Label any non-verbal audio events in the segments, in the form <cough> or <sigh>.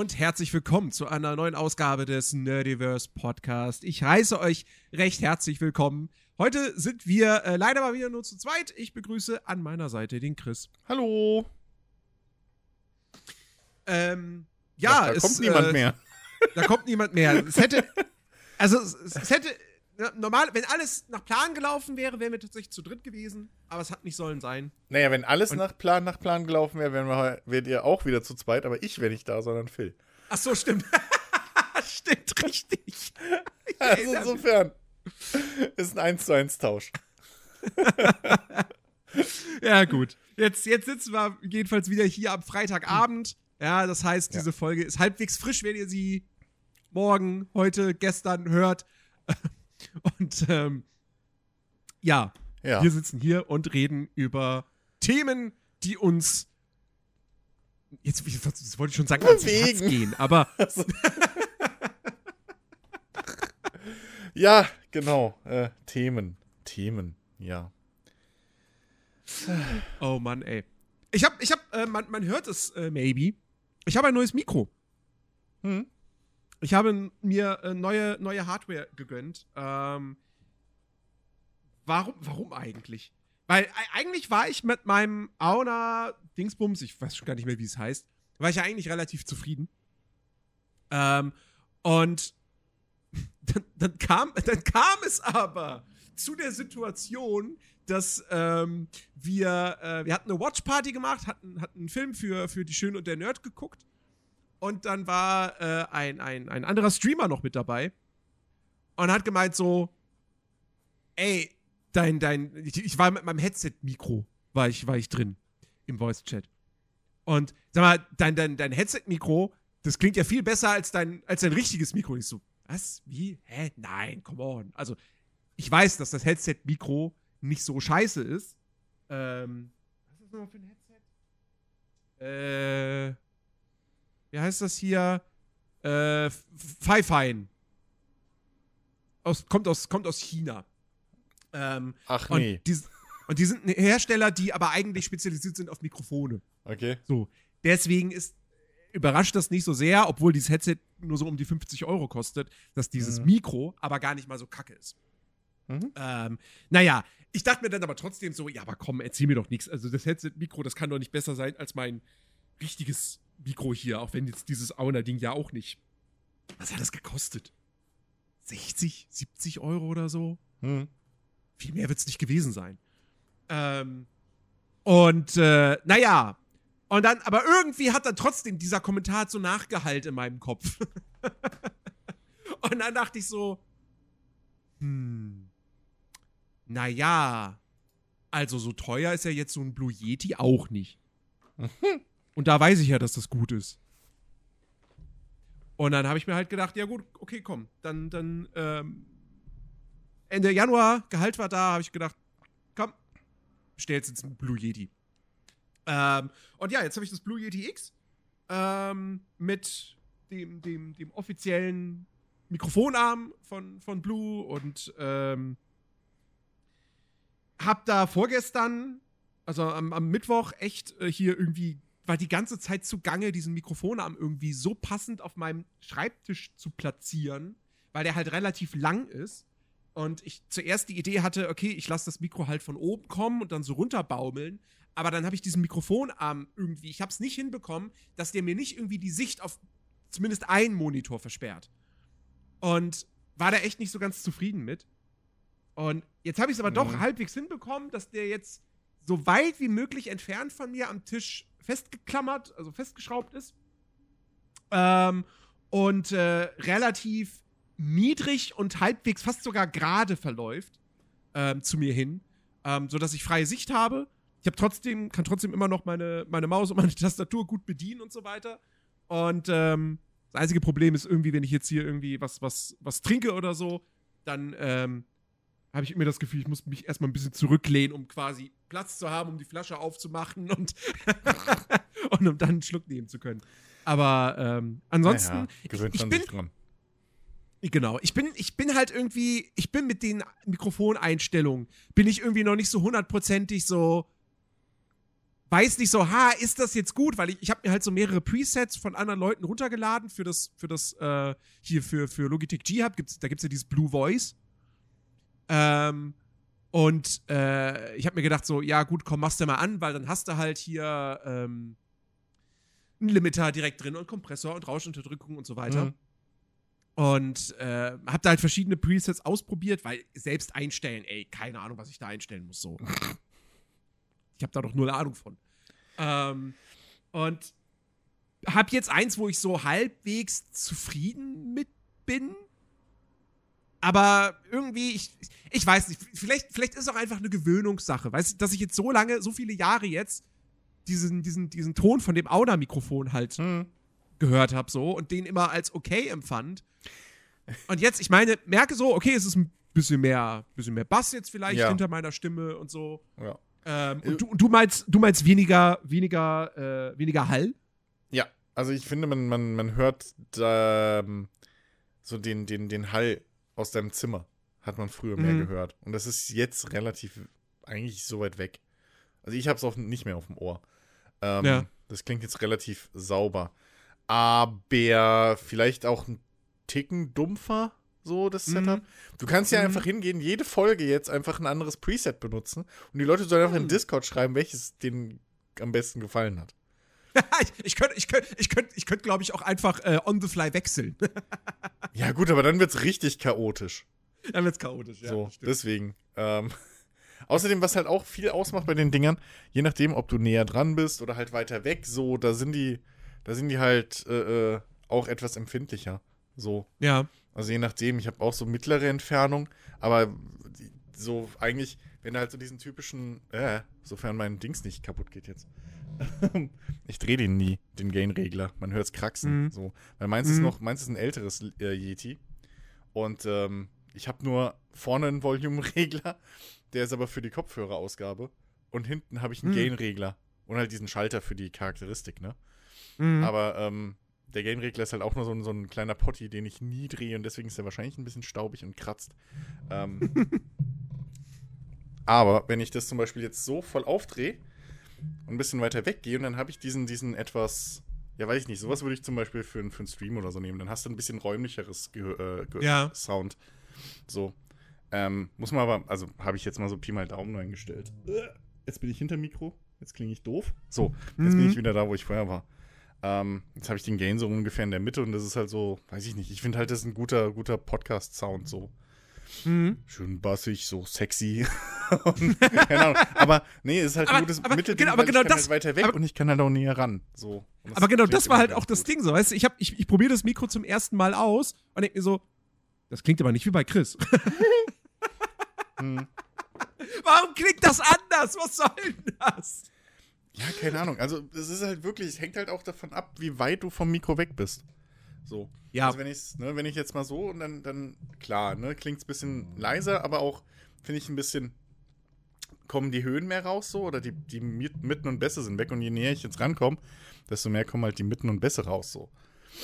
Und herzlich willkommen zu einer neuen Ausgabe des Nerdiverse Podcast. Ich heiße euch recht herzlich willkommen. Heute sind wir äh, leider mal wieder nur zu zweit. Ich begrüße an meiner Seite den Chris. Hallo. Ähm, ja, da es, kommt niemand äh, mehr. Da kommt niemand mehr. Es hätte, <laughs> also es, es hätte, normal, wenn alles nach Plan gelaufen wäre, wären wir tatsächlich zu dritt gewesen. Aber es hat nicht sollen sein. Naja, wenn alles Und- nach Plan, nach Plan gelaufen wäre, wären wir, wärt ihr auch wieder zu zweit, aber ich wäre nicht da, sondern Phil. Ach so, stimmt. <laughs> stimmt, richtig. <laughs> Also insofern ist ein 1 zu 1 Tausch. <laughs> Ja, gut. Jetzt, jetzt sitzen wir jedenfalls wieder hier am Freitagabend. Ja, das heißt, diese Folge ist halbwegs frisch, wenn ihr sie morgen, heute, gestern hört. Und ähm, ja, Ja. wir sitzen hier und reden über Themen, die uns jetzt was wollte ich schon sagen, ans Herz gehen, aber <laughs> Ja, genau. Äh, Themen. Themen, ja. oh Mann, ey. Ich hab, ich hab, äh, man, man hört es äh, maybe. Ich habe ein neues Mikro. Hm? Ich habe mir äh, neue, neue Hardware gegönnt. Ähm, warum, warum eigentlich? Weil eigentlich war ich mit meinem Auna Dingsbums, ich weiß schon gar nicht mehr, wie es heißt, war ich ja eigentlich relativ zufrieden. Ähm, und <laughs> dann, dann, kam, dann kam es aber zu der Situation, dass ähm, wir, äh, wir hatten eine Watchparty gemacht, hatten, hatten einen Film für, für die Schön und der Nerd geguckt. Und dann war äh, ein, ein, ein anderer Streamer noch mit dabei und hat gemeint so, ey, dein, dein, ich, ich war mit meinem Headset-Mikro, war ich, war ich drin im Voice-Chat. Und sag mal, dein, dein, dein Headset-Mikro, das klingt ja viel besser als dein, als dein richtiges Mikro. Und ich so, was? Wie? Hä? Nein, come on. Also, ich weiß, dass das Headset-Mikro nicht so scheiße ist. Ähm, was ist das nochmal für ein Headset? Äh, wie heißt das hier? Äh, Pfeifein. Aus, kommt, aus, kommt aus China. Ähm, Ach und, nee. die, und die sind ein Hersteller, die aber eigentlich spezialisiert sind auf Mikrofone. Okay. So. Deswegen ist, überrascht das nicht so sehr, obwohl dieses Headset nur so um die 50 Euro kostet, dass dieses Mhm. Mikro aber gar nicht mal so kacke ist. Mhm. Ähm, naja, ich dachte mir dann aber trotzdem so, ja, aber komm, erzähl mir doch nichts. Also das Headset-Mikro, das kann doch nicht besser sein als mein richtiges Mikro hier, auch wenn jetzt dieses Auna-Ding ja auch nicht. Was hat das gekostet? 60, 70 Euro oder so? Hm. Viel mehr wird es nicht gewesen sein. Ähm, und äh, naja, und dann, aber irgendwie hat dann trotzdem dieser Kommentar so nachgehalt in meinem Kopf. <laughs> und dann dachte ich so, hm, naja, also so teuer ist ja jetzt so ein Blue Yeti auch nicht. <laughs> und da weiß ich ja, dass das gut ist. Und dann habe ich mir halt gedacht, ja gut, okay, komm, dann, dann, ähm, Ende Januar, Gehalt war da, habe ich gedacht, komm, bestellst jetzt ein Blue Yeti. Ähm, und ja, jetzt habe ich das Blue Yeti X ähm, mit dem, dem, dem offiziellen Mikrofonarm von, von Blue und ähm, hab da vorgestern, also am, am Mittwoch, echt äh, hier irgendwie, war die ganze Zeit zugange, diesen Mikrofonarm irgendwie so passend auf meinem Schreibtisch zu platzieren, weil der halt relativ lang ist. Und ich zuerst die Idee hatte, okay, ich lasse das Mikro halt von oben kommen und dann so runterbaumeln. Aber dann habe ich diesen Mikrofonarm irgendwie, ich habe es nicht hinbekommen, dass der mir nicht irgendwie die Sicht auf zumindest einen Monitor versperrt. Und war da echt nicht so ganz zufrieden mit. Und jetzt habe ich es aber doch Mhm. halbwegs hinbekommen, dass der jetzt so weit wie möglich entfernt von mir am Tisch festgeklammert, also festgeschraubt ist. Ähm, und äh, relativ niedrig und halbwegs fast sogar gerade verläuft ähm, zu mir hin, ähm, sodass ich freie Sicht habe. Ich habe trotzdem, kann trotzdem immer noch meine, meine Maus und meine <laughs> Tastatur gut bedienen und so weiter. Und ähm, das einzige Problem ist irgendwie, wenn ich jetzt hier irgendwie was, was, was trinke oder so, dann ähm, habe ich immer das Gefühl, ich muss mich erstmal ein bisschen zurücklehnen, um quasi Platz zu haben, um die Flasche aufzumachen und, <laughs> und um dann einen Schluck nehmen zu können. Aber ähm, ansonsten, Naja, gewöhnt ich man bin- dran. Genau, ich bin, ich bin halt irgendwie, ich bin mit den Mikrofoneinstellungen, bin ich irgendwie noch nicht so hundertprozentig so weiß nicht so, ha, ist das jetzt gut? Weil ich, ich habe mir halt so mehrere Presets von anderen Leuten runtergeladen für das, für das, äh, hier für, für Logitech G-Hub, gibt's, da gibt's ja dieses Blue Voice. Ähm, und äh, ich habe mir gedacht, so, ja, gut, komm, machst du mal an, weil dann hast du halt hier ähm, einen Limiter direkt drin und Kompressor und Rauschunterdrückung und so weiter. Mhm. Und äh, hab da halt verschiedene Presets ausprobiert, weil selbst einstellen, ey, keine Ahnung, was ich da einstellen muss, so. <laughs> ich habe da doch null Ahnung von. Ähm, und hab jetzt eins, wo ich so halbwegs zufrieden mit bin. Aber irgendwie, ich, ich weiß nicht, vielleicht, vielleicht ist es auch einfach eine Gewöhnungssache, weißt du, dass ich jetzt so lange, so viele Jahre jetzt diesen, diesen, diesen Ton von dem Auda-Mikrofon halt Mhm. gehört habe so und den immer als okay empfand. Und jetzt, ich meine, merke so, okay, es ist ein bisschen mehr, bisschen mehr Bass jetzt vielleicht Ja. hinter meiner Stimme und so. Ja. Ähm, Äh, und du, und du meinst, du meinst weniger, weniger, äh, weniger Hall? Ja, also ich finde, man, man, man hört da, ähm, so den, den, den Hall aus deinem Zimmer. Hat man früher mehr Mhm. gehört. Und das ist jetzt relativ eigentlich so weit weg. Also ich habe es nicht mehr auf dem Ohr. Ähm, Ja. Das klingt jetzt relativ sauber. Aber vielleicht auch ein Ticken dumpfer, so das Mhm. Setup. Du kannst ja Mhm. einfach hingehen, jede Folge jetzt einfach ein anderes Preset benutzen. Und die Leute sollen einfach in Mhm. Discord schreiben, welches denen am besten gefallen hat. <laughs> ich könnte, ich könnte, ich könnte, ich könnte, glaube ich, auch einfach äh, on the fly wechseln. <laughs> Ja, gut, aber dann wird's richtig chaotisch. Dann wird's chaotisch, ja. so, stimmt. deswegen. Ähm, <laughs> außerdem, was halt auch viel ausmacht bei den Dingern, je nachdem, ob du näher dran bist oder halt weiter weg, so, da sind die, da sind die halt äh, äh, auch etwas empfindlicher. So. ja. Also je nachdem, ich habe auch so mittlere Entfernung, aber so eigentlich, wenn du halt so diesen typischen, äh, sofern mein Dings nicht kaputt geht jetzt. Ich drehe den nie, den Gain-Regler. Man hört es kraxen. Mhm. So. Weil meins ist Mhm. noch, meins ist ein älteres äh, Yeti. Und ähm, ich habe nur vorne einen Volume-Regler, der ist aber für die Kopfhörerausgabe. Und hinten habe ich einen Mhm. Gain-Regler. Und halt diesen Schalter für die Charakteristik, ne? Mhm. Aber ähm, der Gain-Regler ist halt auch nur so ein, so ein kleiner Potti, den ich nie drehe und deswegen ist er wahrscheinlich ein bisschen staubig und kratzt. Ähm, <laughs> aber wenn ich das zum Beispiel jetzt so voll aufdrehe und ein bisschen weiter weggehe und dann habe ich diesen, diesen etwas, ja weiß ich nicht, sowas würde ich zum Beispiel für, einen- für einen Stream oder so nehmen, dann hast du ein bisschen räumlicheres Ge äh, Ge Ja. Sound. So. Ähm, muss man aber, also habe ich jetzt mal so Pi mal Daumen eingestellt. Jetzt bin ich hinter Mikro, jetzt klinge ich doof. So, jetzt bin Mhm. ich wieder da, wo ich vorher war. Ähm, jetzt habe ich den Gain so ungefähr in der Mitte und das ist halt so, weiß ich nicht, ich finde halt, das ist ein guter, guter Podcast-Sound, so Mhm. schön bassig, so sexy. <laughs> <laughs> und, Ahnung. Aber nee, es ist halt Aber- ein gutes aber- Mittelding, genau, aber genau ich kann das- halt weiter weg aber- und ich kann halt auch näher ran. So. Aber genau, das war halt auch das gut. Ding so, weißt du, ich, hab, ich, ich probiere das Mikro zum ersten Mal aus und denke mir so, das klingt aber nicht wie bei Chris. <laughs> Hm. Warum klingt das anders? Was soll denn das? Ja, keine Ahnung. Also, es ist halt wirklich, es hängt halt auch davon ab, wie weit du vom Mikro weg bist. So. Ja. Also, wenn, ich's, ne, wenn ich jetzt mal so und dann, dann klar, ne, klingt es ein bisschen leiser, aber auch, finde ich, ein bisschen, kommen die Höhen mehr raus so oder die, die Mit- Mitten und Bässe sind weg und je näher ich jetzt rankomme, desto mehr kommen halt die Mitten und Bässe raus so.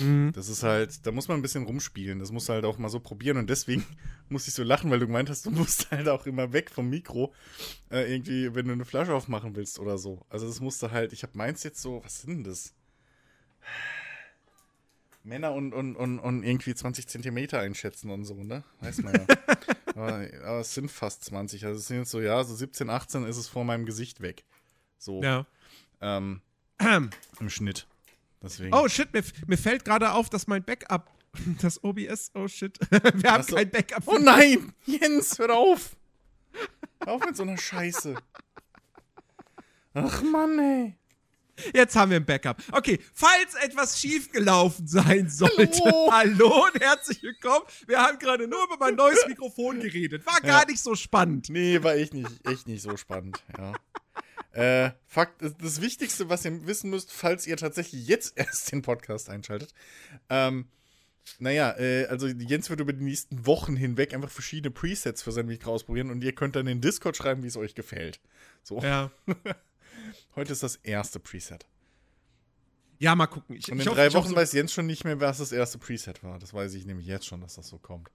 Mhm. Das ist halt, da muss man ein bisschen rumspielen. Das muss halt auch mal so probieren. Und deswegen <laughs> muss ich so lachen, weil du gemeint hast, du musst <laughs> halt auch immer weg vom Mikro, äh, irgendwie, wenn du eine Flasche aufmachen willst oder so. Also das musste halt, ich habe meins jetzt so, was sind denn das? Männer und, und, und, und irgendwie 20 Zentimeter einschätzen und so, ne? Weiß man ja. <laughs> aber, aber es sind fast 20. Also es sind jetzt so, ja, so 17, 18 ist es vor meinem Gesicht weg. So, Ja. ähm, <clears throat> im Schnitt. Deswegen. Oh shit, mir, mir fällt gerade auf, dass mein Backup, <laughs> das OBS, oh shit, <laughs> wir haben so. kein Backup. Oh nein! Jens, hör auf! Hör auf mit so einer Scheiße. Ach Mann, ey. Jetzt haben wir ein Backup. Okay, falls etwas schiefgelaufen sein sollte. Hallo. <laughs> Hallo und herzlich willkommen. Wir haben gerade nur über mein neues <laughs> Mikrofon geredet. War gar Ja. nicht so spannend. Nee, war echt nicht, echt nicht so spannend, ja. Äh, Fakt, das- Wichtigste, was ihr wissen müsst, falls ihr tatsächlich jetzt <laughs> erst den Podcast einschaltet, ähm, naja, äh, also Jens wird über die nächsten Wochen hinweg einfach verschiedene Presets für sein Mikro ausprobieren und ihr könnt dann in Discord schreiben, wie es euch gefällt. So, Ja. Heute ist das erste Preset. Ja, mal gucken. Ich, Und in ich hoffe- drei Wochen so- weiß Jens schon nicht mehr, was das erste Preset war. Das weiß ich nämlich jetzt schon, dass das so kommt.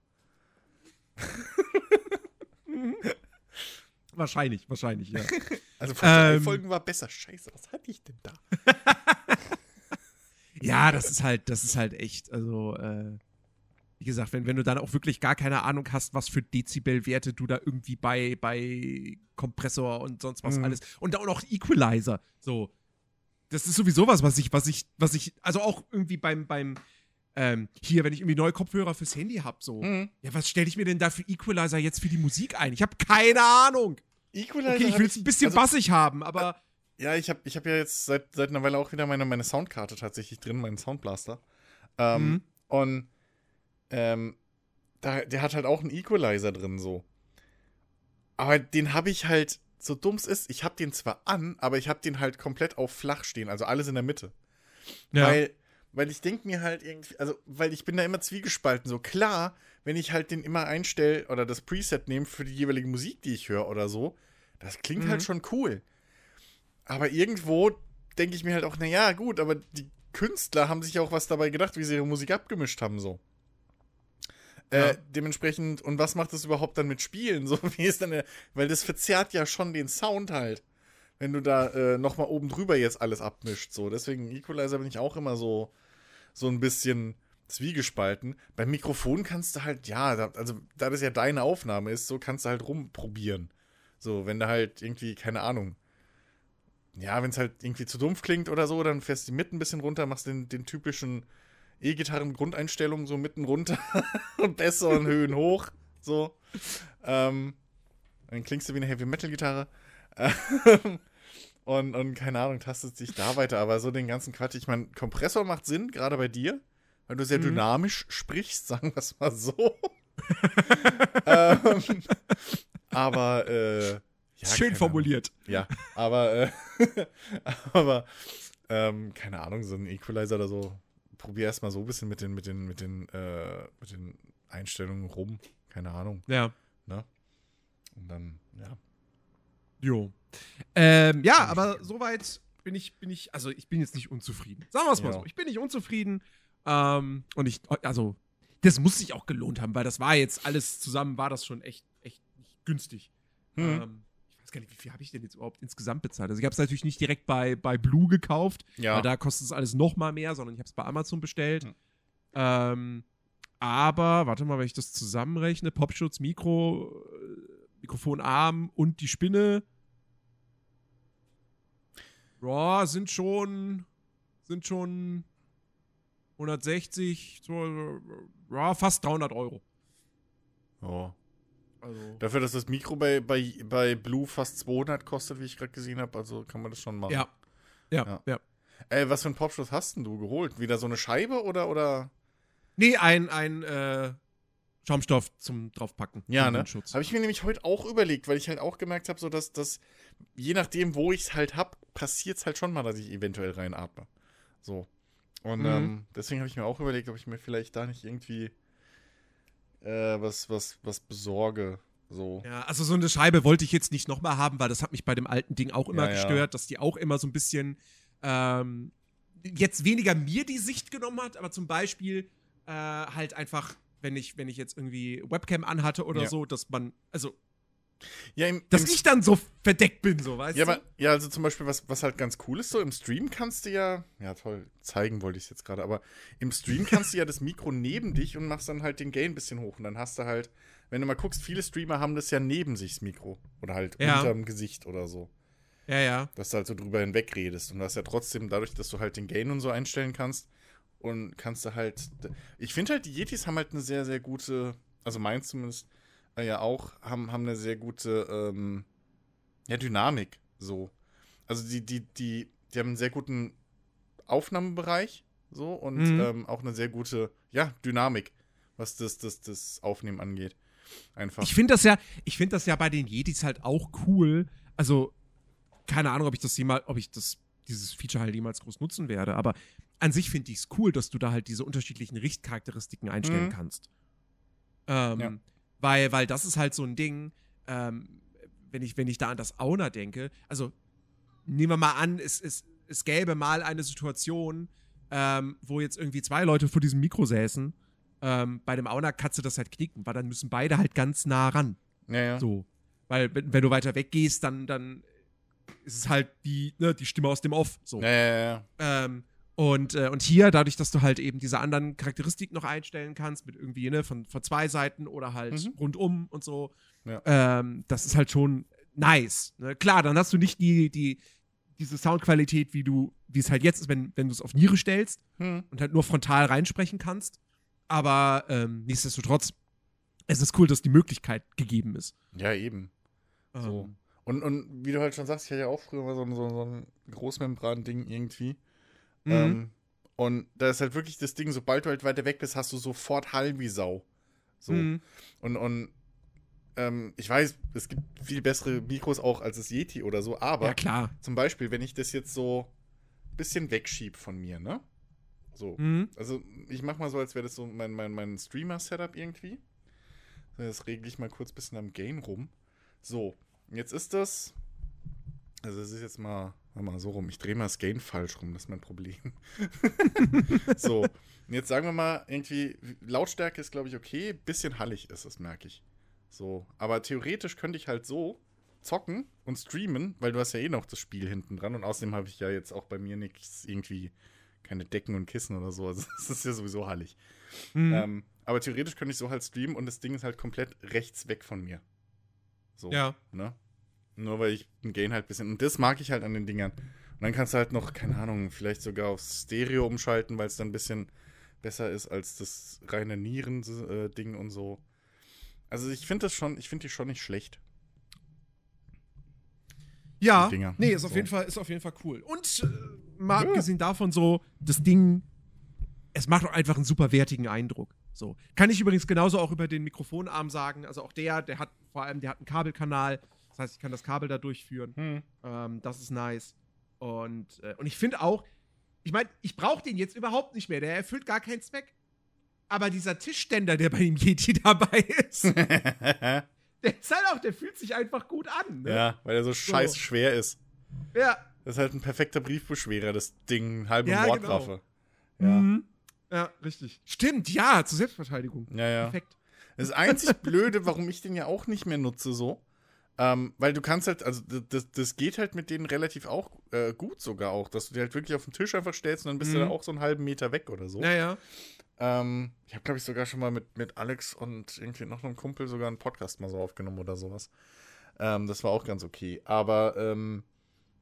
<laughs> Wahrscheinlich, wahrscheinlich, ja. <laughs> Also vor drei Ähm. Folgen war besser. Scheiße, was hatte ich denn da? <laughs> ja, das ist halt, das ist halt echt, also, äh, wie gesagt, wenn, wenn du dann auch wirklich gar keine Ahnung hast, was für Dezibelwerte du da irgendwie bei, bei Kompressor und sonst was Mhm. alles und auch noch Equalizer, so. Das ist sowieso was, was ich, was ich, was ich, also auch irgendwie beim, beim, ähm, hier, wenn ich irgendwie neue Kopfhörer fürs Handy hab, so. Mhm. Ja, was stelle ich mir denn da für Equalizer jetzt für die Musik ein? Ich habe keine Ahnung. Equalizer Okay, ich will es ein bisschen also, bassig haben, aber. Ja, ich habe ich hab ja jetzt seit, seit einer Weile auch wieder meine, meine Soundkarte tatsächlich drin, meinen Soundblaster. Ähm, Mhm. Und ähm, da, der hat halt auch einen Equalizer drin, so. Aber den habe ich halt, so dumm es ist, ich habe den zwar an, aber ich habe den halt komplett auf flach stehen, also alles in der Mitte. Weil, weil ich denke mir halt irgendwie, also, weil ich bin da immer zwiegespalten. So klar, wenn ich halt den immer einstelle oder das Preset nehme für die jeweilige Musik, die ich höre oder so, das klingt Mhm. halt schon cool. Aber irgendwo denke ich mir halt auch, naja, gut, aber die Künstler haben sich auch was dabei gedacht, wie sie ihre Musik abgemischt haben, so. Ja. Äh, dementsprechend, und was macht das überhaupt dann mit Spielen? <laughs> So, wie ist der, weil das verzerrt ja schon den Sound halt wenn du da äh, nochmal oben drüber jetzt alles abmischt. So, deswegen Equalizer bin ich auch immer so, so ein bisschen zwiegespalten. Beim Mikrofon kannst du halt, ja, da, also da das ja deine Aufnahme ist, so kannst du halt rumprobieren. So, wenn du halt irgendwie, keine Ahnung. Ja, wenn es halt irgendwie zu dumpf klingt oder so, dann fährst du die Mitten ein bisschen runter, machst den, den typischen E-Gitarren-Grundeinstellungen so mitten runter <laughs> und Bässe und Höhen hoch. So. Ähm, dann klingst du wie eine Heavy-Metal-Gitarre. Ähm, <laughs> und, und keine Ahnung, tastet sich da weiter. Aber so den ganzen Quatsch. Ich meine, Kompressor macht Sinn, gerade bei dir, weil du sehr Mhm. dynamisch sprichst, sagen wir es mal so. <laughs> ähm, aber, äh, ja, Schön keine Ahnung. formuliert. Ja, aber, äh, aber, ähm, keine Ahnung, so ein Equalizer oder so. Probier erst mal so ein bisschen mit den, mit den, mit den, äh, mit den Einstellungen rum. Keine Ahnung. Ja. Und dann, ja. Jo. Ähm, ja, aber soweit bin ich, bin ich, also ich bin jetzt nicht unzufrieden. Sagen wir es mal Ja. so. Ich bin nicht unzufrieden. Ähm, und ich, also, das muss sich auch gelohnt haben, weil das war jetzt alles zusammen, war das schon echt, echt günstig. Hm. Ähm, weiß gar nicht, wie viel habe ich denn jetzt überhaupt insgesamt bezahlt? Also ich habe es natürlich nicht direkt bei, bei Blue gekauft, ja. weil da kostet es alles noch mal mehr, sondern ich habe es bei Amazon bestellt. Hm. Ähm, aber, warte mal, wenn ich das zusammenrechne, Popschutz, Mikro, äh, Mikrofonarm und die Spinne, ja, sind schon, sind schon 160, so, ja, fast 300 Euro. ja. Also, Dafür, dass das Mikro bei, bei, bei Blue fast 200 kostet, wie ich gerade gesehen habe, also kann man das schon machen. ja. Ja, Ja. ja. Ey, was für einen Popschutz hast denn du geholt? Wieder so eine Scheibe oder, oder? Nee, ein, ein äh, Schaumstoff zum draufpacken. Ja, ne? Habe ich mir nämlich heute auch überlegt, weil ich halt auch gemerkt habe, so dass das, je nachdem, wo ich es halt hab, passiert es halt schon mal, dass ich eventuell reinatme. So. Und Mhm. ähm, deswegen habe ich mir auch überlegt, ob ich mir vielleicht da nicht irgendwie äh, was, was, was besorge. So. Ja, also so eine Scheibe wollte ich jetzt nicht nochmal haben, weil das hat mich bei dem alten Ding auch immer Ja, ja. gestört, dass die auch immer so ein bisschen ähm, jetzt weniger mir die Sicht genommen hat, aber zum Beispiel äh, halt einfach, wenn ich, wenn ich jetzt irgendwie Webcam anhatte oder Ja. so, dass man, also, Ja, im, dass im, ich dann so verdeckt bin, so, weißt ja, du? aber, ja, also zum Beispiel, was, was halt ganz cool ist, so im Stream kannst du ja, ja toll, zeigen wollte ich es jetzt gerade, aber im Stream kannst du ja das Mikro neben dich und machst dann halt den Gain ein bisschen hoch und dann hast du halt, wenn du mal guckst, viele Streamer haben das ja neben sich, das Mikro. Oder halt Ja. unterm Gesicht oder so. Ja, ja. Dass du halt so drüber hinweg redest. Und du hast ja trotzdem, dadurch, dass du halt den Gain und so einstellen kannst, und kannst du halt. Ich finde halt, die Yetis haben halt eine sehr, sehr gute, also meins zumindest, äh, ja auch, haben, haben eine sehr gute ähm, ja, Dynamik. So. Also die, die, die, die haben einen sehr guten Aufnahmebereich, so, und Mhm. ähm, auch eine sehr gute, ja, Dynamik, was das, das, das Aufnehmen angeht. Einfach. Ich finde das ja, ich finde das ja bei den Yetis halt auch cool. Also, keine Ahnung, ob ich das jemals, ob ich das, dieses Feature halt jemals groß nutzen werde, aber an sich finde ich es cool, dass du da halt diese unterschiedlichen Richtcharakteristiken einstellen Mhm. kannst. Ähm, Ja. Weil, weil das ist halt so ein Ding, ähm, wenn ich, wenn ich da an das Owner denke, also nehmen wir mal an, es, es, es gäbe mal eine Situation, ähm, wo jetzt irgendwie zwei Leute vor diesem Mikro säßen. Ähm, bei dem Owner kannst du das halt knicken, weil dann müssen beide halt ganz nah ran. ja, ja. So. Weil, wenn, wenn du weiter weggehst, dann, dann ist es halt die, ne, die Stimme aus dem Off. So. Ja, ja, ja. Ähm, und, äh, und hier, dadurch, dass du halt eben diese anderen Charakteristiken noch einstellen kannst, mit irgendwie, ne, von, von zwei Seiten oder halt Mhm. rundum und so, Ja. ähm, das ist halt schon nice. Ne? Klar, dann hast du nicht die, die, diese Soundqualität, wie du, wie es halt jetzt ist, wenn, wenn du es auf Niere stellst Hm. und halt nur frontal reinsprechen kannst. Aber ähm, nichtsdestotrotz, es ist cool, dass die Möglichkeit gegeben ist. Ja, eben. So. Ähm, Und, und wie du halt schon sagst, ich hatte ja auch früher mal so, ein- so, so ein Großmembran-Ding irgendwie. Mhm. Ähm, und da ist halt wirklich das Ding, sobald du halt weiter weg bist, hast du sofort Hall wie Sau. So. Mhm. Und, und ähm, ich weiß, es gibt viel bessere Mikros auch als das Yeti oder so, aber Ja, klar. zum Beispiel, wenn ich das jetzt so ein bisschen wegschieb von mir, ne? So. Mhm. Also ich mach mal so, als wäre das so mein, mein, mein Streamer-Setup irgendwie. Jetzt regle ich mal kurz ein bisschen am Gain rum. So, jetzt ist das. Also es ist jetzt mal, mal so rum. Ich drehe mal das Gain falsch rum, das ist mein Problem. <laughs> so, und jetzt sagen wir mal, irgendwie, Lautstärke ist, glaube ich, okay. Bisschen hallig ist es, merke ich. So, aber theoretisch könnte ich halt so zocken und streamen, weil du hast ja eh noch das Spiel hinten dran und außerdem habe ich ja jetzt auch bei mir nichts irgendwie keine Decken und Kissen oder so. Also <laughs> das ist ja sowieso hallig. Mhm. Ähm, aber theoretisch könnte ich so halt streamen und das Ding ist halt komplett rechts weg von mir. So. ja. Ne? Nur weil ich ein Gain halt ein bisschen. Und das mag ich halt an den Dingern. Und dann kannst du halt noch, keine Ahnung, vielleicht sogar aufs Stereo umschalten, weil es dann ein bisschen besser ist als das reine Nieren-Ding und so. Also ich finde das schon, ich finde die schon nicht schlecht. Ja, nee, ist auf, So. jeden Fall, ist auf jeden Fall cool. Und äh, mal Ja. abgesehen davon so, das Ding, es macht auch einfach einen super wertigen Eindruck. So. Kann ich übrigens genauso auch über den Mikrofonarm sagen. Also auch der, der hat vor allem, der hat einen Kabelkanal. Das heißt, ich kann das Kabel da durchführen. Hm. Ähm, das ist nice. Und, äh, und ich finde auch, ich meine, ich brauche den jetzt überhaupt nicht mehr. Der erfüllt gar keinen Zweck. Aber dieser Tischständer, der bei dem Yeti dabei ist, <laughs> der ist halt auch, der fühlt sich einfach gut an. Ne? ja, weil er so scheiß schwer ist. ja. Das ist halt ein perfekter Briefbeschwerer, das Ding, halbe Ja, Mordwaffe. Ja. Ja. Mhm. ja, richtig. Stimmt, ja, zur Selbstverteidigung. ja, ja. Perfekt. Das einzig Blöde, warum ich den ja auch nicht mehr nutze, so. Ähm, weil du kannst halt, also das, das geht halt mit denen relativ auch äh, gut sogar auch, dass du die halt wirklich auf den Tisch einfach stellst und dann bist du Mhm. da auch so einen halben Meter weg oder so. Ja, ja. Ähm, ich habe, glaube ich, sogar schon mal mit, mit Alex und irgendwie noch einem Kumpel sogar einen Podcast mal so aufgenommen oder sowas. Ähm, das war auch ganz okay. Aber ähm,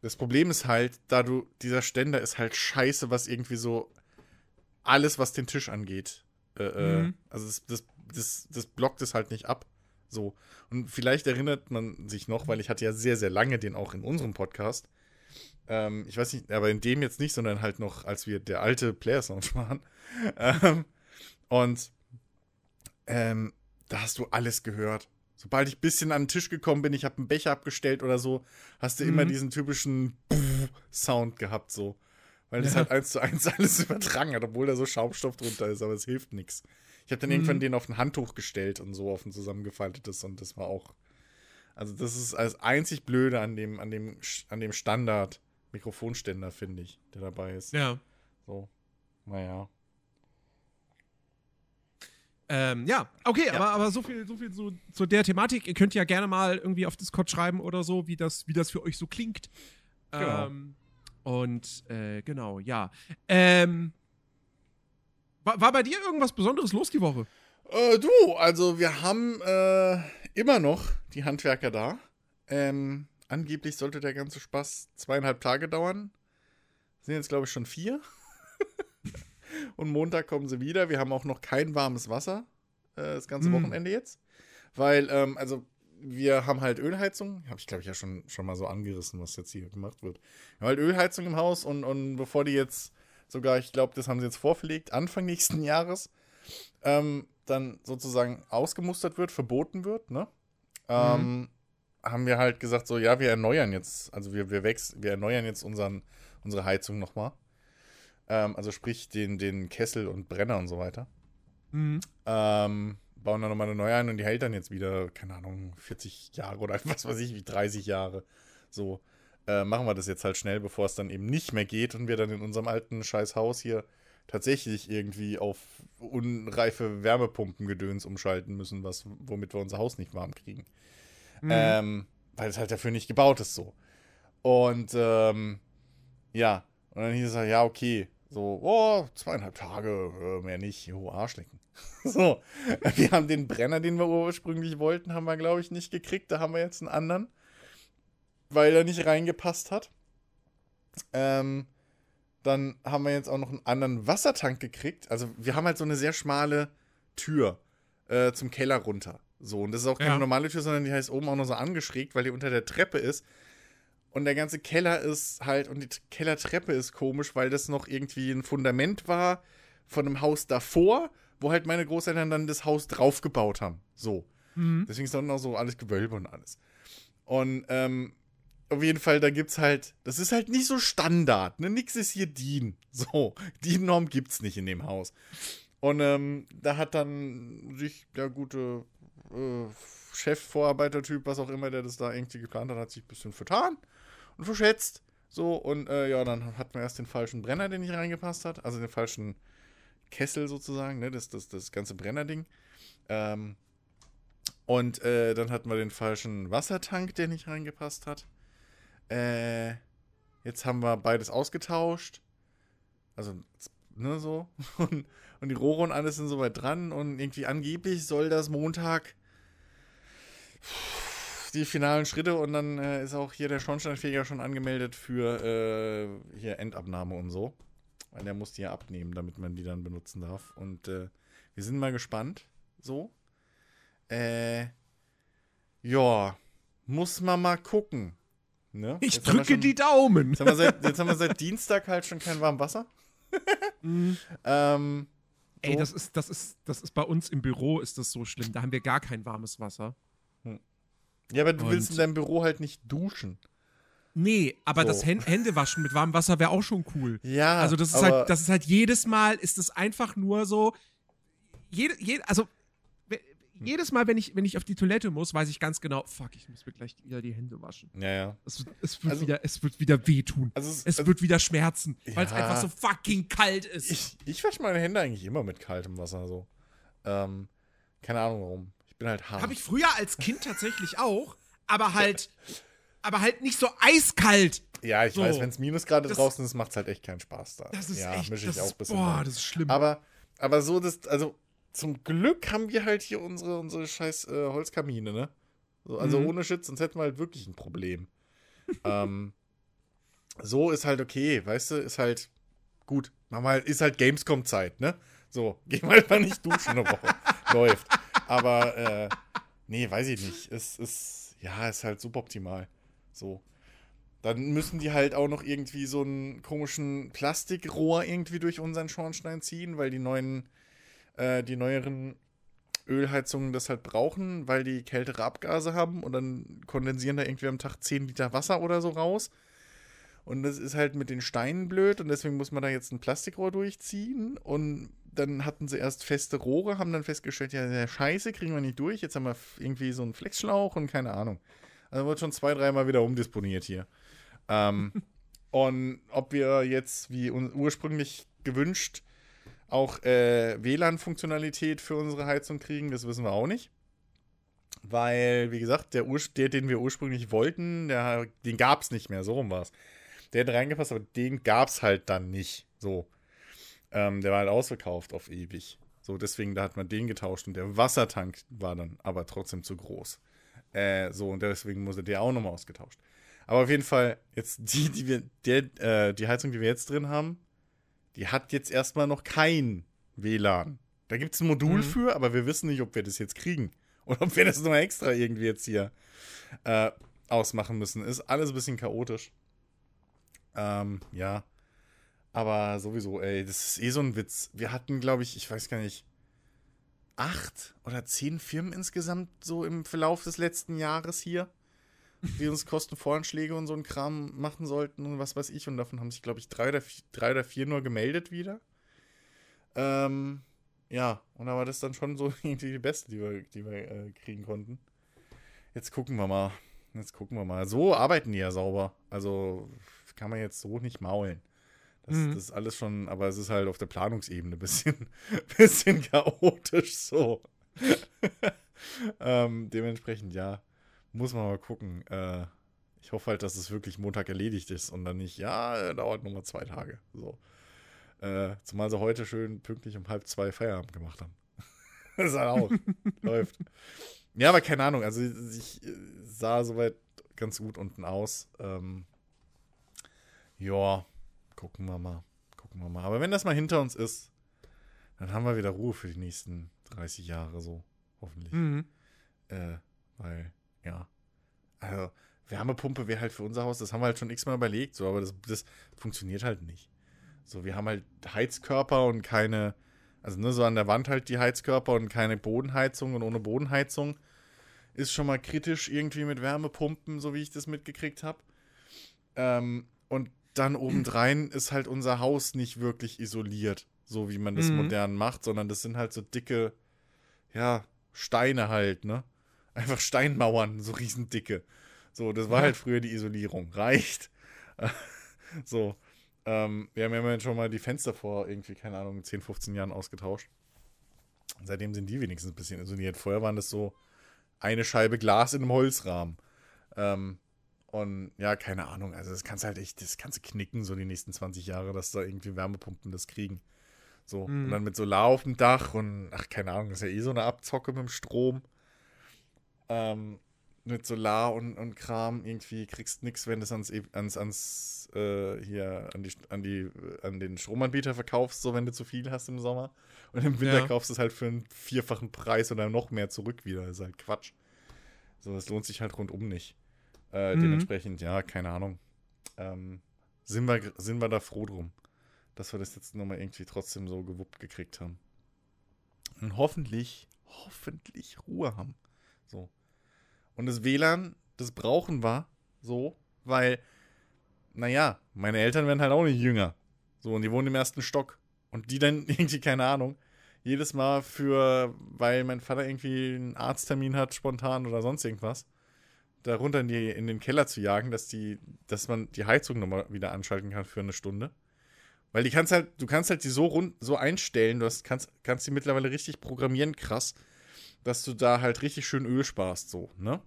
das Problem ist halt, da du, dieser Ständer ist halt scheiße, was irgendwie so alles, was den Tisch angeht. Äh, äh, Mhm. also das, das, das, das blockt es halt nicht ab. So. Und vielleicht erinnert man sich noch, weil ich hatte ja sehr, sehr lange den auch in unserem Podcast. Ähm, ich weiß nicht, aber in dem jetzt nicht, sondern halt noch, als wir der alte Player Sound <laughs> waren. ähm, und ähm, da hast du alles gehört. Sobald ich ein bisschen an den Tisch gekommen bin, ich habe einen Becher abgestellt oder so, hast du immer Mhm. diesen typischen <laughs> Sound gehabt, so. Weil das Ja. halt eins zu eins <laughs> alles übertragen hat, obwohl da so Schaumstoff drunter ist, aber es hilft nichts. Ich habe dann Mhm. irgendwann den auf ein Handtuch gestellt und so auf ein zusammengefaltetes und das war auch. Also, das ist als einzig Blöde an dem, an dem, an dem Standard Mikrofonständer, finde ich, der dabei ist. Ja. So. Naja. Ähm, ja, okay, Ja. aber, aber so viel, so viel so, zu der Thematik. Ihr könnt ja gerne mal irgendwie auf Discord schreiben oder so, wie das, wie das für euch so klingt. Genau. Ähm, und äh, genau, ja. Ähm, war, war bei dir irgendwas Besonderes los die Woche? Äh, du, also wir haben äh, immer noch die Handwerker da. Ähm, angeblich sollte der ganze Spaß zweieinhalb Tage dauern. Sind jetzt, glaube ich, schon vier. <laughs> Und Montag kommen sie wieder. Wir haben auch noch kein warmes Wasser äh, das ganze Hm. Wochenende jetzt. Weil, ähm, also, wir haben halt Ölheizung. Habe ich, glaube ich, ja schon, schon mal so angerissen, was jetzt hier gemacht wird. Wir haben halt Ölheizung im Haus und, und bevor die jetzt sogar, ich glaube, das haben sie jetzt vorverlegt, Anfang nächsten Jahres, ähm, dann sozusagen ausgemustert wird, verboten wird, ne? Ähm, haben wir halt gesagt, so, ja, wir erneuern jetzt, also wir, wir wechseln, wir erneuern jetzt unseren, unsere Heizung nochmal. Ähm, also sprich den, den Kessel und Brenner und so weiter. Mhm. Ähm, bauen dann nochmal eine neue ein und die hält dann jetzt wieder, keine Ahnung, 40 Jahre oder <laughs> was weiß ich, wie 30 Jahre. So, äh, machen wir das jetzt halt schnell, bevor es dann eben nicht mehr geht und wir dann in unserem alten scheiß Haus hier tatsächlich irgendwie auf unreife Wärmepumpengedöns umschalten müssen, was, womit wir unser Haus nicht warm kriegen. Mhm. Ähm, weil es halt dafür nicht gebaut ist so. Und ähm, ja, und dann hieß es halt, ja, okay, so, oh, zweieinhalb Tage, äh, mehr nicht, jo, Arschlecken. <laughs> so, wir haben den Brenner, den wir ursprünglich wollten, haben wir, glaube ich, nicht gekriegt. Da haben wir jetzt einen anderen, weil er nicht reingepasst hat. Ähm, dann haben wir jetzt auch noch einen anderen Wassertank gekriegt. Also wir haben halt so eine sehr schmale Tür äh, zum Keller runter. So, und das ist auch keine ja. normale Tür, sondern die heißt oben auch noch so angeschrägt, weil die unter der Treppe ist. Und der ganze Keller ist halt, und die Kellertreppe ist komisch, weil das noch irgendwie ein Fundament war von einem Haus davor, wo halt meine Großeltern dann das Haus draufgebaut haben. So. Mhm. Deswegen ist dann auch so alles Gewölbe und alles. Und ähm, auf jeden Fall, da gibt's halt, das ist halt nicht so Standard, ne? Nix ist hier DIN. So, <laughs> DIN-Norm gibt's nicht in dem Haus. Und ähm, da hat dann sich der gute äh, Chef, Vorarbeitertyp, was auch immer, der das da irgendwie geplant hat, hat sich ein bisschen vertan und verschätzt. So, und äh, ja, dann hatten wir erst den falschen Brenner, der nicht reingepasst hat. Also den falschen Kessel sozusagen, ne? Das, das, das ganze Brennerding. Ähm, und äh, dann hatten wir den falschen Wassertank, der nicht reingepasst hat. Äh, jetzt haben wir beides ausgetauscht. Also, ne, so. <laughs> Und, und die Rohre und alles sind soweit dran. Und irgendwie angeblich soll das Montag die finalen Schritte und dann äh, ist auch hier der Schornsteinfeger schon angemeldet für äh, hier Endabnahme und so. Weil der muss die ja abnehmen, damit man die dann benutzen darf. Und äh, wir sind mal gespannt. So. Äh, ja, muss man mal gucken. Ne? Ich jetzt drücke schon, die Daumen. Jetzt haben, seit, jetzt haben, wir seit, Dienstag halt schon kein warmes Wasser. <laughs> mhm. ähm, so. Ey, das ist, das, ist, das ist bei uns im Büro ist das so schlimm. Da haben wir gar kein warmes Wasser. Hm. Ja, aber du Und willst in deinem Büro halt nicht duschen. Nee, aber so. das Händewaschen mit warmem Wasser wäre auch schon cool. Ja. Also das ist halt, das ist halt jedes Mal, ist es einfach nur so, jede, jede, also jedes Mal, wenn ich, wenn ich auf die Toilette muss, weiß ich ganz genau, fuck, ich muss mir gleich wieder die Hände waschen. Ja, ja. Es, es, wird, also, wieder, es wird wieder wehtun. Also es, es also, wird wieder schmerzen, weil es einfach so fucking kalt ist. Ich, ich wasche meine Hände eigentlich immer mit kaltem Wasser so. Ähm, keine Ahnung warum. Ich bin halt hart. Habe ich früher als Kind tatsächlich auch, aber halt, aber halt nicht so eiskalt. Ja, ich so. weiß, wenn es Minusgrade draußen ist, macht es halt echt keinen Spaß da. Das ist ja, echt, mische ich auch ein bisschen. Boah, rein. das ist schlimm. Aber, aber so, das, also zum Glück haben wir halt hier unsere, unsere scheiß äh, Holzkamine, ne? So, also mhm. ohne Shit, sonst hätten wir halt wirklich ein Problem. <laughs> ähm, so ist halt okay, weißt du, ist halt gut. Wir halt, ist halt Gamescom-Zeit, ne? So, <laughs> wir halt mal nicht duschen eine Woche. <laughs> Läuft. Aber, äh, nee, weiß ich nicht. Es ist, ja, ist halt suboptimal. So. Dann müssen die halt auch noch irgendwie so einen komischen Plastikrohr irgendwie durch unseren Schornstein ziehen, weil die neuen äh, die neueren Ölheizungen das halt brauchen, weil die kältere Abgase haben und dann kondensieren da irgendwie am Tag 10 Liter Wasser oder so raus. Und das ist halt mit den Steinen blöd und deswegen muss man da jetzt ein Plastikrohr durchziehen. Und dann hatten sie erst feste Rohre, haben dann festgestellt, ja, der Scheiße, kriegen wir nicht durch. Jetzt haben wir irgendwie so einen Flexschlauch und keine Ahnung. Also wird schon zwei, dreimal wieder umdisponiert hier. Ähm, <laughs> und ob wir jetzt, wie ursprünglich gewünscht, auch äh, WLAN-Funktionalität für unsere Heizung kriegen, das wissen wir auch nicht. Weil, wie gesagt, der, Ur der den wir ursprünglich wollten, der, den gab es nicht mehr, so rum war es. Der hat reingepasst, aber den gab es halt dann nicht. So. Ähm, der war halt ausverkauft auf ewig. So, deswegen, da hat man den getauscht und der Wassertank war dann aber trotzdem zu groß. Äh, so, und deswegen musste der auch nochmal ausgetauscht. Aber auf jeden Fall, jetzt die, die wir, der, äh, die Heizung, die wir jetzt drin haben, die hat jetzt erstmal noch kein WLAN. Da gibt es ein Modul mhm. für, aber wir wissen nicht, ob wir das jetzt kriegen. <laughs> Oder ob wir das nochmal extra irgendwie jetzt hier äh, ausmachen müssen. Ist alles ein bisschen chaotisch. Ähm, ja. Aber sowieso, ey, das ist eh so ein Witz. Wir hatten, glaube ich, ich weiß gar nicht, acht oder zehn Firmen insgesamt so im Verlauf des letzten Jahres hier die uns Kostenvoranschläge und so ein Kram machen sollten und was weiß ich. Und davon haben sich, glaube ich, drei oder, vier, drei oder vier nur gemeldet wieder. Ähm, ja, und da war das dann schon so <laughs> irgendwie die beste, die wir, die wir äh, kriegen konnten. Jetzt gucken wir mal. Jetzt gucken wir mal. So arbeiten die ja sauber. Also kann man jetzt so nicht maulen. Das, mhm. das ist alles schon, aber es ist halt auf der Planungsebene ein bisschen, <laughs> bisschen chaotisch so. <laughs> ähm, dementsprechend ja muss man mal gucken. Äh, ich hoffe halt, dass es wirklich Montag erledigt ist und dann nicht, ja, dauert nur mal zwei Tage. So. Äh, zumal sie heute schön pünktlich um halb zwei Feierabend gemacht haben. das <laughs> ist halt auch. <laughs> Läuft. Ja, aber keine Ahnung. Also ich äh, sah soweit ganz gut unten aus. Ähm, ja, gucken wir mal. Gucken wir mal. Aber wenn das mal hinter uns ist, dann haben wir wieder Ruhe für die nächsten 30 Jahre so. Hoffentlich. Mhm. Äh, weil, ja. Also, Wärmepumpe wäre halt für unser Haus, das haben wir halt schon x-mal überlegt, so, aber das, das funktioniert halt nicht. So, wir haben halt Heizkörper und keine, also ne, so an der Wand halt die Heizkörper und keine Bodenheizung und ohne Bodenheizung ist schon mal kritisch irgendwie mit Wärmepumpen, so wie ich das mitgekriegt habe. Ähm, und dann obendrein ist halt unser Haus nicht wirklich isoliert, so wie man das Mhm. modern macht, sondern das sind halt so dicke, ja, Steine halt, ne? Einfach Steinmauern, so riesendicke. So, das war halt früher die Isolierung. Reicht. <laughs> so. Ähm, wir haben ja schon mal die Fenster vor irgendwie, keine Ahnung, 10, 15 Jahren ausgetauscht. Seitdem sind die wenigstens ein bisschen isoliert. Vorher waren das so eine Scheibe Glas in einem Holzrahmen. Ähm, und ja, keine Ahnung. Also, das kannst du halt echt, das kannst du knicken, so die nächsten 20 Jahre, dass da irgendwie Wärmepumpen das kriegen. So. Mhm. Und dann mit Solar auf dem Dach und, ach, keine Ahnung, das ist ja eh so eine Abzocke mit dem Strom. Ähm, mit Solar und, und Kram irgendwie kriegst nix, wenn du es ans, E- ans, ans äh, hier an die, an die an den Stromanbieter verkaufst, so wenn du zu viel hast im Sommer. Und im Winter Ja. kaufst du es halt für einen vierfachen Preis oder noch mehr zurück wieder. Das ist halt Quatsch. So, das lohnt sich halt rundum nicht. Äh, Mhm. Dementsprechend, ja, keine Ahnung. Ähm, sind, wir, sind wir da froh drum, dass wir das jetzt nochmal irgendwie trotzdem so gewuppt gekriegt haben. Und hoffentlich, hoffentlich Ruhe haben. So. Und das WLAN, das brauchen wir so, weil, naja, meine Eltern werden halt auch nicht jünger. So, und die wohnen im ersten Stock. Und die dann <laughs> irgendwie, keine Ahnung, jedes Mal für, weil mein Vater irgendwie einen Arzttermin hat, spontan oder sonst irgendwas, da runter in, die, in den Keller zu jagen, dass die, dass man die Heizung nochmal wieder anschalten kann für eine Stunde. Weil die kannst halt, du kannst halt die so rund, so einstellen, du hast, kannst, kannst die mittlerweile richtig programmieren, krass, dass du da halt richtig schön Öl sparst, so, ne?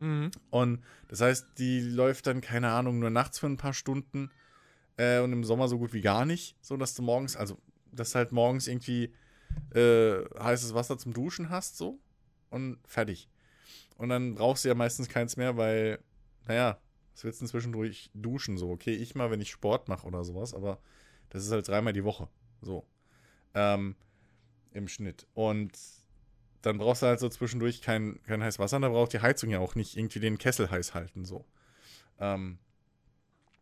Mhm. Und das heißt, die läuft dann, keine Ahnung, nur nachts für ein paar Stunden äh, und im Sommer so gut wie gar nicht, so dass du morgens, also, dass du halt morgens irgendwie äh, heißes Wasser zum Duschen hast, so und fertig. Und dann brauchst du ja meistens keins mehr, weil, naja, was willst du denn zwischendurch duschen, so, okay, ich mal, wenn ich Sport mache oder sowas, aber das ist halt dreimal die Woche, so, ähm, im Schnitt. Und dann brauchst du halt so zwischendurch kein, kein heißes Wasser, da braucht die Heizung ja auch nicht irgendwie den Kessel heiß halten, so. Ähm,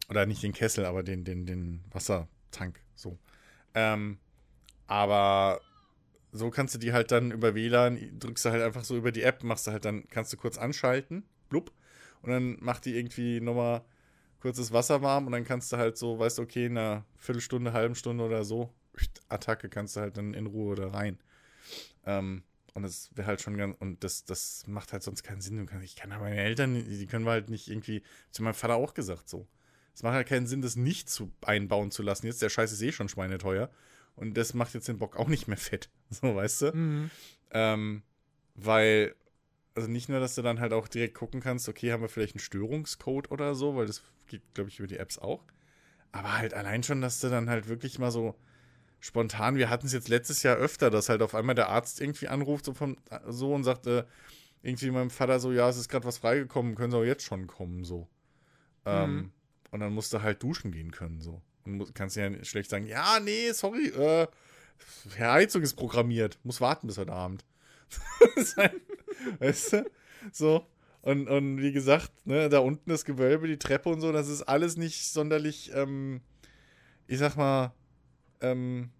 oder nicht den Kessel, aber den, den, den Wassertank, so. Ähm, aber so kannst du die halt dann über WLAN, drückst du halt einfach so über die App, machst du halt dann, kannst du kurz anschalten, blub, und dann macht die irgendwie nochmal kurzes Wasser warm und dann kannst du halt so, weißt du, okay, in einer Viertelstunde, halben Stunde oder so, Attacke kannst du halt dann in Ruhe da rein. Ähm, und das wäre halt schon ganz, und das, das macht halt sonst keinen Sinn. Ich kann ja meine Eltern, die können wir halt nicht irgendwie, zu meinem Vater auch gesagt so. Es macht halt keinen Sinn, das nicht zu einbauen zu lassen. Jetzt der Scheiß ist eh schon schweineteuer. Und das macht jetzt den Bock auch nicht mehr fett. <laughs> So, weißt du? Mhm. Ähm, weil, also nicht nur, dass du dann halt auch direkt gucken kannst, okay, haben wir vielleicht einen Störungscode oder so, weil das geht, glaube ich, über die Apps auch. Aber halt allein schon, dass du dann halt wirklich mal so spontan, wir hatten es jetzt letztes Jahr öfter, dass halt auf einmal der Arzt irgendwie anruft so, vom, so und sagt, äh, irgendwie meinem Vater so, ja, es ist gerade was freigekommen, können sie auch jetzt schon kommen, so. Ähm, Mhm. und dann musst du halt duschen gehen können, so. Und kannst ja schlecht sagen, ja, nee, sorry, äh, Herr Heizung ist programmiert, muss warten bis heute Abend. <laughs> weißt du? So. Und, und wie gesagt, ne, da unten das Gewölbe, die Treppe und so, das ist alles nicht sonderlich, ähm, ich sag mal, ähm,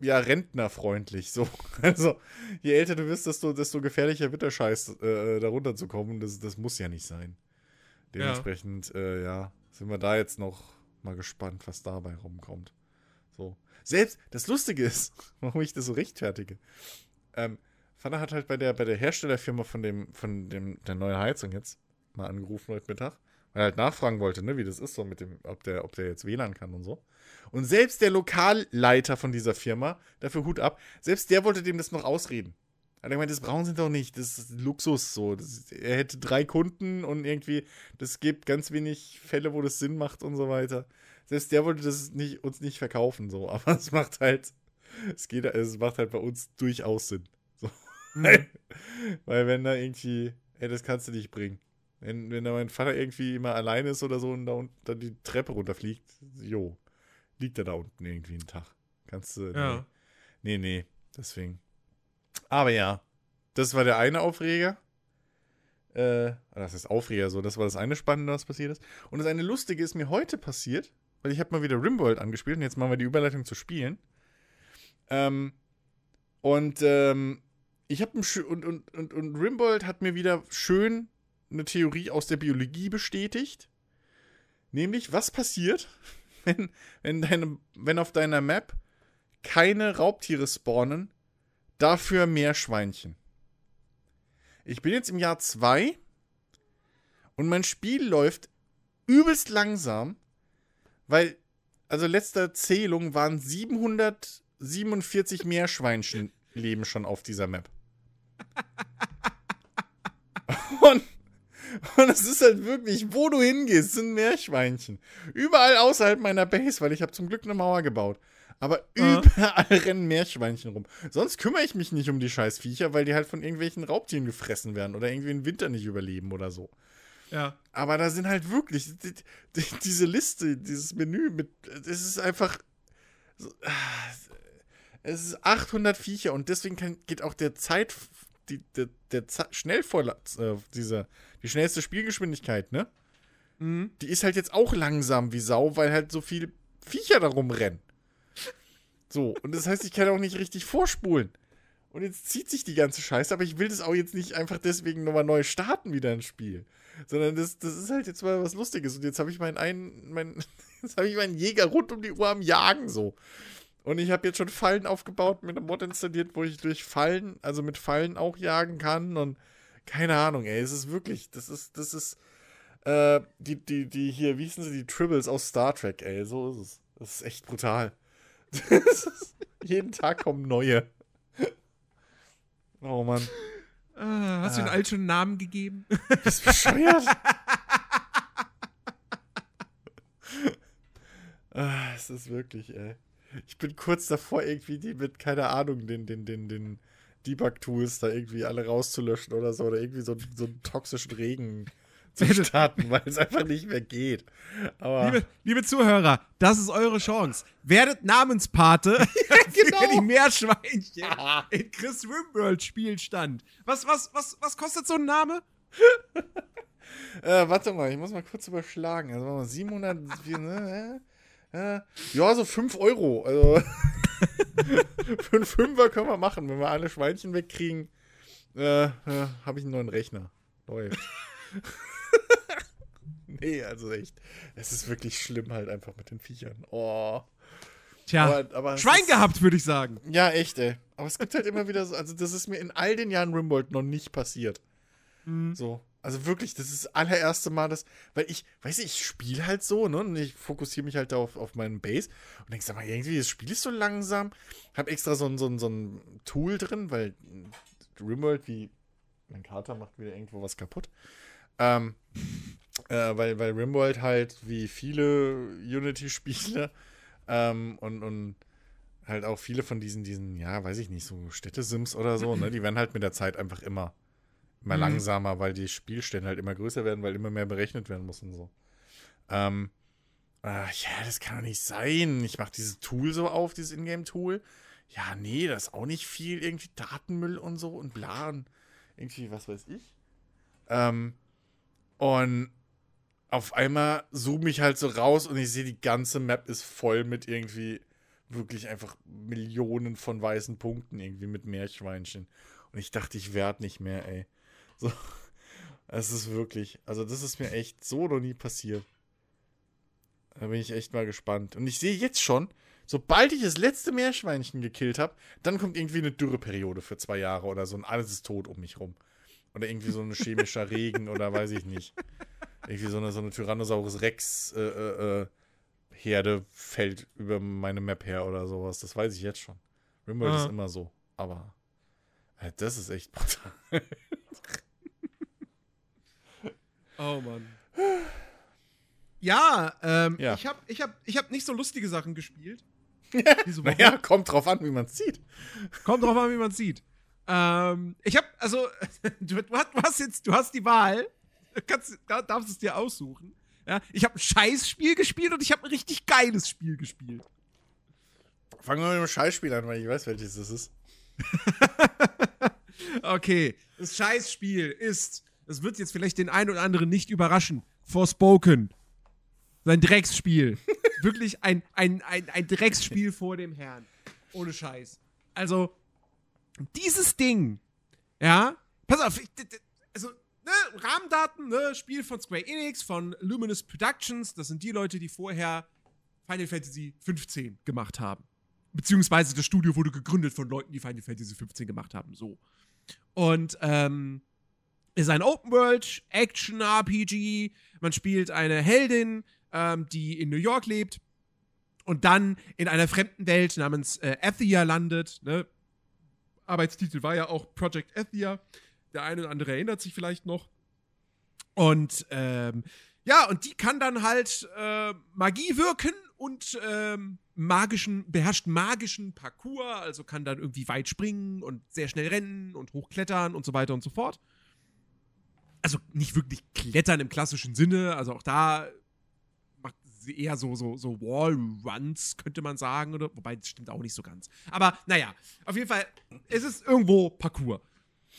ja, rentnerfreundlich. So. <laughs> Also, je älter du wirst, desto, desto gefährlicher wird der Scheiß, äh, da runterzukommen. Das, das muss ja nicht sein. Dementsprechend, äh, ja, sind wir da jetzt noch mal gespannt, was dabei rumkommt. So. Selbst, das Lustige ist, <laughs> warum ich das so rechtfertige. Ähm, Vater hat halt bei der, bei der Herstellerfirma von dem, von dem, der neuen Heizung jetzt mal angerufen heute Mittag, weil er halt nachfragen wollte, ne, wie das ist so mit dem, ob der, ob der jetzt WLAN kann und so. Und selbst der Lokalleiter von dieser Firma, dafür Hut ab, selbst der wollte dem das noch ausreden. Hat er gemeint, das brauchen sie doch nicht. Das ist Luxus so. Das, er hätte drei Kunden und irgendwie, das gibt ganz wenig Fälle, wo das Sinn macht und so weiter. Selbst der wollte das nicht, uns nicht verkaufen, so. <laughs> Aber es macht halt, es geht, es macht halt bei uns durchaus Sinn. So. Mhm. <laughs> Weil wenn da irgendwie, ey, das kannst du nicht bringen. Wenn, wenn da mein Vater irgendwie immer alleine ist oder so und da unten dann die Treppe runterfliegt, jo, liegt er da unten irgendwie einen Tag. Kannst du. Ja. Nee, nee, deswegen. Aber ja, das war der eine Aufreger. Äh, das ist Aufreger so, das war das eine Spannende, was passiert ist. Und das eine Lustige ist mir heute passiert, weil ich habe mal wieder Rimworld angespielt und jetzt machen wir die Überleitung zu spielen. Ähm, und ähm, ich habe und, und, und, und Rimbold hat mir wieder schön eine Theorie aus der Biologie bestätigt. Nämlich, was passiert, <laughs> wenn, wenn, deine, wenn auf deiner Map keine Raubtiere spawnen, dafür Meerschweinchen. Ich bin jetzt im Jahr 2 und mein Spiel läuft übelst langsam, weil, also letzter Zählung waren 747 Meerschweinchen leben schon auf dieser Map. <laughs> Und, <laughs> und es ist halt wirklich, wo du hingehst, sind Meerschweinchen. Überall außerhalb meiner Base, weil ich habe zum Glück eine Mauer gebaut. Aber Ja. überall <laughs> rennen Meerschweinchen rum. Sonst kümmere ich mich nicht um die scheiß Viecher, weil die halt von irgendwelchen Raubtieren gefressen werden oder irgendwie den Winter nicht überleben oder so. Ja. Aber da sind halt wirklich die, die, diese Liste, dieses Menü mit, es ist einfach, ah, es ist 800 Viecher und deswegen kann, geht auch der Zeit, die, der, der Schnellvorla äh, die schnellste Spielgeschwindigkeit, ne? Mhm. Die ist halt jetzt auch langsam wie Sau, weil halt so viele Viecher da rumrennen. So, und das heißt, ich kann auch nicht richtig vorspulen. Und jetzt zieht sich die ganze Scheiße, aber ich will das auch jetzt nicht einfach deswegen nochmal neu starten wieder ins Spiel. Sondern das, das ist halt jetzt mal was Lustiges. Und jetzt habe ich meinen einen, mein, <laughs> jetzt habe ich meinen Jäger rund um die Uhr am Jagen so. Und ich habe jetzt schon Fallen aufgebaut, mit einem Mod installiert, wo ich durch Fallen, also mit Fallen auch jagen kann. Und keine Ahnung, ey, es ist wirklich, das ist, das ist, äh, die, die, die hier, wie hießen sie, die Tribbles aus Star Trek, ey, so ist es. Das ist echt brutal. <laughs> Das ist, jeden Tag kommen neue. Oh Mann. Ah, hast du den Ah. schon einen Namen gegeben? Bist du bescheuert? <laughs> ah, es ist wirklich, ey. Ich bin kurz davor, irgendwie die mit, keine Ahnung, den, den, den, den Debug-Tools da irgendwie alle rauszulöschen oder so. Oder irgendwie so, so einen toxischen Regen zu starten, weil es einfach nicht mehr geht. Liebe, liebe Zuhörer, das ist eure Chance. Werdet Namenspate <laughs> <laughs> genau. für die Meerschweinchen in Chris Rimworld Spielstand. Was, was, was, was kostet so ein Name? Äh, warte mal, ich muss mal kurz überschlagen. Also, warte mal, 700, wie, ne, ja, so 5 Euro. Also, <laughs> für einen Fünfer können wir machen. Wenn wir alle Schweinchen wegkriegen, äh, äh, habe ich einen neuen Rechner. Läuft. <laughs> nee, also echt. Es ist wirklich schlimm halt einfach mit den Viechern. Oh. Tja, Aber- aber Schwein ist- gehabt, würde ich sagen. Ja, echt, ey. Aber es gibt halt immer wieder so, also das ist mir in all den Jahren Rimworld noch nicht passiert. Mhm. So. Also wirklich, das ist das allererste Mal, das, weil ich, weiß ich, ich spiele halt so, ne? Und ich fokussiere mich halt auf, auf meinen Base und denk, sag mal, irgendwie, das Spiel ist so langsam. Hab extra so ein, so ein, so ein Tool drin, weil Rimworld, wie mein Kater macht wieder irgendwo was kaputt. Ähm, äh, weil, weil Rimworld halt, wie viele Unity-Spiele, ähm, und, und halt auch viele von diesen, diesen, ja, weiß ich nicht, so Städtesims oder so, ne, die werden halt mit der Zeit einfach immer, immer Mhm. langsamer, weil die Spielstände halt immer größer werden, weil immer mehr berechnet werden muss und so. Ähm, äh, ja, das kann doch nicht sein. Ich mache dieses Tool so auf, dieses Ingame-Tool. Ja, nee, das ist auch nicht viel. Irgendwie Datenmüll und so und bla und irgendwie, was weiß ich. Ähm, und auf einmal zoome ich halt so raus und ich sehe, die ganze Map ist voll mit irgendwie wirklich einfach Millionen von weißen Punkten, irgendwie mit Meerschweinchen. Und ich dachte, ich werde nicht mehr, ey. So. <laughs> Es ist wirklich, also das ist mir echt so noch nie passiert. Da bin ich echt mal gespannt. Und ich sehe jetzt schon, sobald ich das letzte Meerschweinchen gekillt habe, dann kommt irgendwie eine Dürreperiode für zwei Jahre oder so und alles ist tot um mich rum. Oder irgendwie so ein <laughs> chemischer Regen oder weiß ich nicht. Irgendwie so eine, so eine Tyrannosaurus Rex äh, äh, äh, Herde fällt über meine Map her oder sowas. Das weiß ich jetzt schon. Rimworld Ah. ist immer so. Aber Ja, Das ist echt brutal. <laughs> Oh Mann. Ja, ähm, Ja. ich habe ich hab, ich hab nicht so lustige Sachen gespielt. <laughs> Diese Woche. Naja, kommt drauf an, wie man es sieht. Kommt drauf an, wie man sieht. Ähm, ich habe also, <laughs> du, du, hast, jetzt, du hast die Wahl. Du Kannst, da- darfst es dir aussuchen. Ja, ich habe ein Scheißspiel gespielt und ich habe ein richtig geiles Spiel gespielt. Fangen wir mit dem Scheißspiel an, weil ich weiß, welches das ist. <laughs> Okay, das Scheißspiel ist, das wird jetzt vielleicht den einen oder anderen nicht überraschen, Forspoken. Sein Drecksspiel. <laughs> Wirklich ein, ein, ein, ein Drecksspiel vor dem Herrn. Ohne Scheiß. Also, dieses Ding, ja, pass auf, also, ne, Rahmendaten, ne, Spiel von Square Enix, von Luminous Productions, das sind die Leute, die vorher Final Fantasy 15 gemacht haben. Beziehungsweise das Studio wurde gegründet von Leuten, die Final Fantasy 15 gemacht haben, so. Und ähm, ist ein Open-World-Action-RPG. Man spielt eine Heldin, ähm, die in New York lebt und dann in einer fremden Welt namens äh, Athia landet. Ne? Arbeitstitel war ja auch Project Athia. Der eine oder andere erinnert sich vielleicht noch. Und ähm, ja, und die kann dann halt äh, Magie wirken und ähm, magischen, beherrscht magischen Parcours, also kann dann irgendwie weit springen und sehr schnell rennen und hochklettern und so weiter und so fort. Also nicht wirklich klettern im klassischen Sinne, also auch da macht sie eher so, so, so Wallruns, könnte man sagen, oder? Wobei, das stimmt auch nicht so ganz. Aber naja, auf jeden Fall, es ist irgendwo Parcours.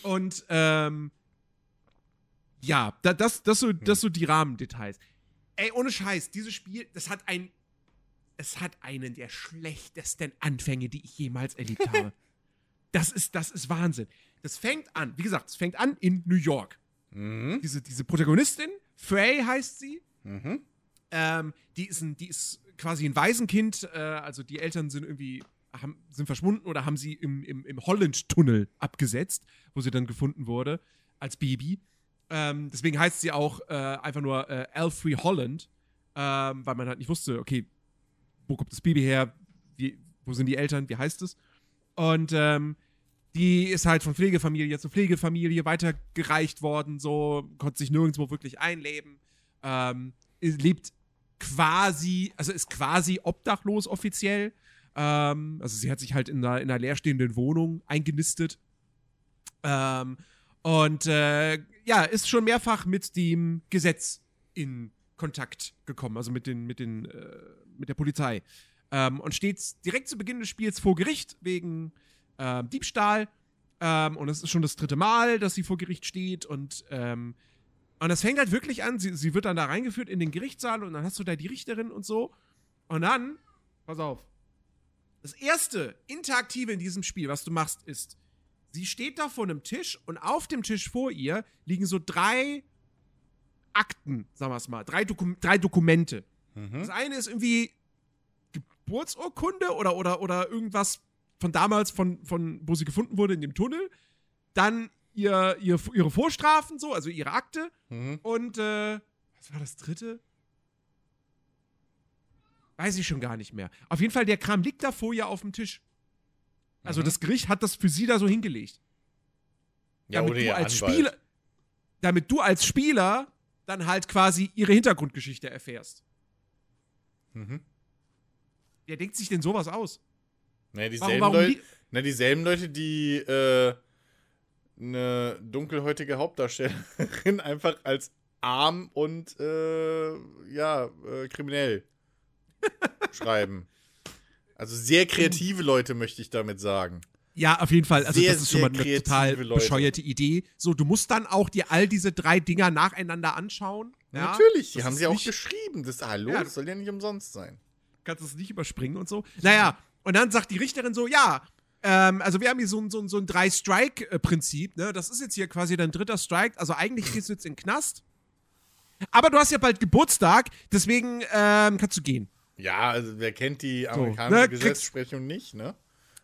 Und ähm, ja, da, das, das, so, das so die Rahmendetails. Ey, ohne Scheiß, dieses Spiel, das hat ein. Es hat einen der schlechtesten Anfänge, die ich jemals erlebt <laughs> habe. Das ist, das ist Wahnsinn. Das fängt an, wie gesagt, es fängt an in New York. Mhm. Diese, diese Protagonistin, Frey heißt sie, Mhm. ähm, die, ist ein, die ist quasi ein Waisenkind, äh, also die Eltern sind irgendwie, haben, sind verschwunden oder haben sie im, im, im Holland-Tunnel abgesetzt, wo sie dann gefunden wurde, als Baby. Ähm, deswegen heißt sie auch äh, einfach nur äh, Elfrey Holland, ähm, weil man halt nicht wusste, okay, wo kommt das Baby her, wie, wo sind die Eltern, wie heißt es? Und ähm, die ist halt von Pflegefamilie zu Pflegefamilie weitergereicht worden, so, konnte sich nirgendwo wirklich einleben. Ähm, lebt quasi, also ist quasi obdachlos offiziell. Ähm, also sie hat sich halt in einer, in einer leerstehenden Wohnung eingenistet. Ähm, und äh, ja, ist schon mehrfach mit dem Gesetz in Kontakt gekommen, also mit, den, mit, den, äh, mit der Polizei. Ähm, und steht direkt zu Beginn des Spiels vor Gericht wegen ähm, Diebstahl. Ähm, und es ist schon das dritte Mal, dass sie vor Gericht steht. Und, ähm, und das fängt halt wirklich an. Sie, sie wird dann da reingeführt in den Gerichtssaal und dann hast du da die Richterin und so. Und dann, pass auf. Das erste Interaktive in diesem Spiel, was du machst, ist, sie steht da vor einem Tisch und auf dem Tisch vor ihr liegen so drei Akten, sagen wir es mal, drei, Dokum drei Dokumente. Mhm. Das eine ist irgendwie Geburtsurkunde oder, oder, oder irgendwas von damals, von, von, wo sie gefunden wurde in dem Tunnel. Dann ihr, ihr, ihre Vorstrafen, so, also ihre Akte. Mhm. Und, äh, was war das dritte? Weiß ich schon gar nicht mehr. Auf jeden Fall, der Kram liegt da vor ihr auf dem Tisch. Also Mhm. das Gericht hat das für sie da so hingelegt. Ja, damit du als Anwalt. Spieler, damit du als Spieler dann halt quasi ihre Hintergrundgeschichte erfährst. Mhm. Wer denkt sich denn sowas aus? Na, Warum, dieselben, warum Leute, li- na, dieselben Leute, die äh, eine dunkelhäutige Hauptdarstellerin <laughs> einfach als arm und äh, ja, äh, kriminell <laughs> schreiben. Also sehr kreative Leute, möchte ich damit sagen. Ja, auf jeden Fall. Also Sehr, das ist schon mal eine total Leute. bescheuerte Idee. So, du musst dann auch dir all diese drei Dinger nacheinander anschauen. Ja? Natürlich, die Das haben sie auch geschrieben. Das Hallo, Ja, das soll ja nicht umsonst sein. kannst es nicht überspringen und so. Naja, und dann sagt die Richterin so, ja, ähm, also wir haben hier so ein, so ein, so ein Drei-Strike-Prinzip, ne? Das ist jetzt hier quasi dein dritter Strike, also eigentlich gehst du jetzt in den Knast. Aber du hast ja bald Geburtstag, deswegen ähm, kannst du gehen. Ja, also wer kennt die amerikanische ne, kriegst- Gesetzesprechung nicht, ne?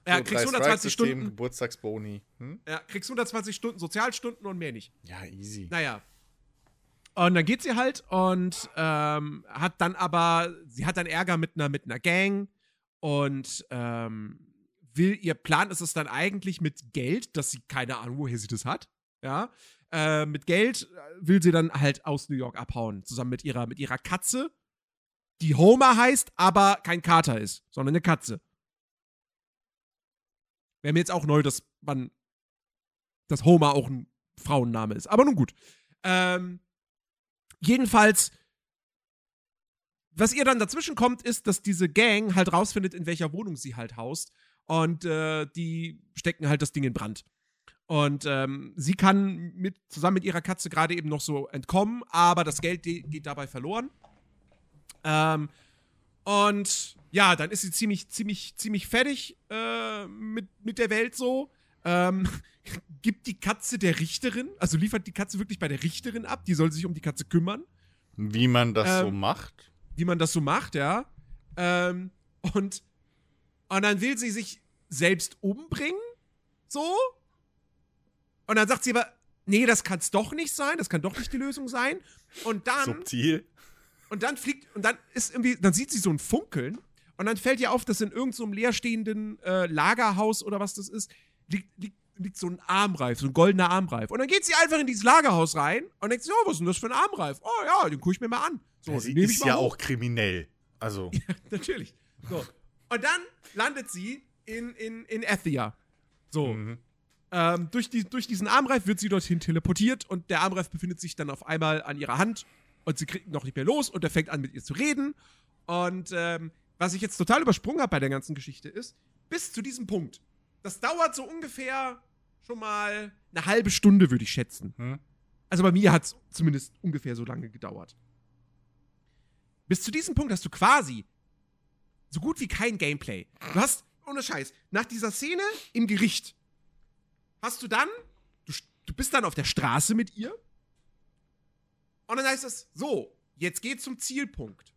Ja, So, kriegst drei 120 Strike-System, Stunden, Geburtstagsboni. Hm? ja, kriegst 120 Stunden Sozialstunden und mehr nicht. Ja, easy. Naja. Und dann geht sie halt und ähm, hat dann aber, sie hat dann Ärger mit einer, mit einer Gang und ähm, will, ihr Plan ist es dann eigentlich mit Geld, dass sie keine Ahnung, woher sie das hat, ja, äh, mit Geld will sie dann halt aus New York abhauen, zusammen mit ihrer, mit ihrer Katze, die Homer heißt, aber kein Kater ist, sondern eine Katze. Wäre mir jetzt auch neu, dass man, dass Homer auch ein Frauenname ist. Aber nun gut. Ähm, jedenfalls, was ihr dann dazwischen kommt, ist, dass diese Gang halt rausfindet, in welcher Wohnung sie halt haust. Und äh, die stecken halt das Ding in Brand. Und ähm, sie kann mit, zusammen mit ihrer Katze gerade eben noch so entkommen, aber das Geld geht dabei verloren. Ähm, und ja, dann ist sie ziemlich, ziemlich, ziemlich fertig äh, mit, mit der Welt so. Ähm, <laughs> gibt die Katze der Richterin, also liefert die Katze wirklich bei der Richterin ab, die soll sich um die Katze kümmern. Wie man das Ähm, so macht? Wie man das so macht, ja. Ähm, und, und dann will sie sich selbst umbringen, so. Und dann sagt sie aber, nee, das kann es doch nicht sein, das kann doch nicht die Lösung sein. Und dann Subtil. Und dann fliegt, und dann ist irgendwie, dann sieht sie so ein Funkeln und dann fällt ihr auf, dass in irgendeinem so leerstehenden äh, Lagerhaus oder was das ist, liegt, liegt, liegt so ein Armreif, so ein goldener Armreif. Und dann geht sie einfach in dieses Lagerhaus rein und denkt sich, oh, was ist denn das für ein Armreif? Oh ja, den gucke ich mir mal an. So, Ja, sie ist ja hoch. auch kriminell. Also, <laughs> Natürlich. So. Und dann landet sie in, in, in Ethia. So. mhm. Ähm, durch, die, durch diesen Armreif wird sie dorthin teleportiert und der Armreif befindet sich dann auf einmal an ihrer Hand und sie kriegt ihn noch nicht mehr los und er fängt an mit ihr zu reden. Und ähm, was ich jetzt total übersprungen habe bei der ganzen Geschichte ist, bis zu diesem Punkt, das dauert so ungefähr schon mal eine halbe Stunde, würde ich schätzen. Hm? Also bei mir hat es zumindest ungefähr so lange gedauert. Bis zu diesem Punkt hast du quasi so gut wie kein Gameplay. Du hast, ohne Scheiß, nach dieser Szene im Gericht hast du dann, du, du bist dann auf der Straße mit ihr und dann heißt es, so, jetzt geht zum Zielpunkt.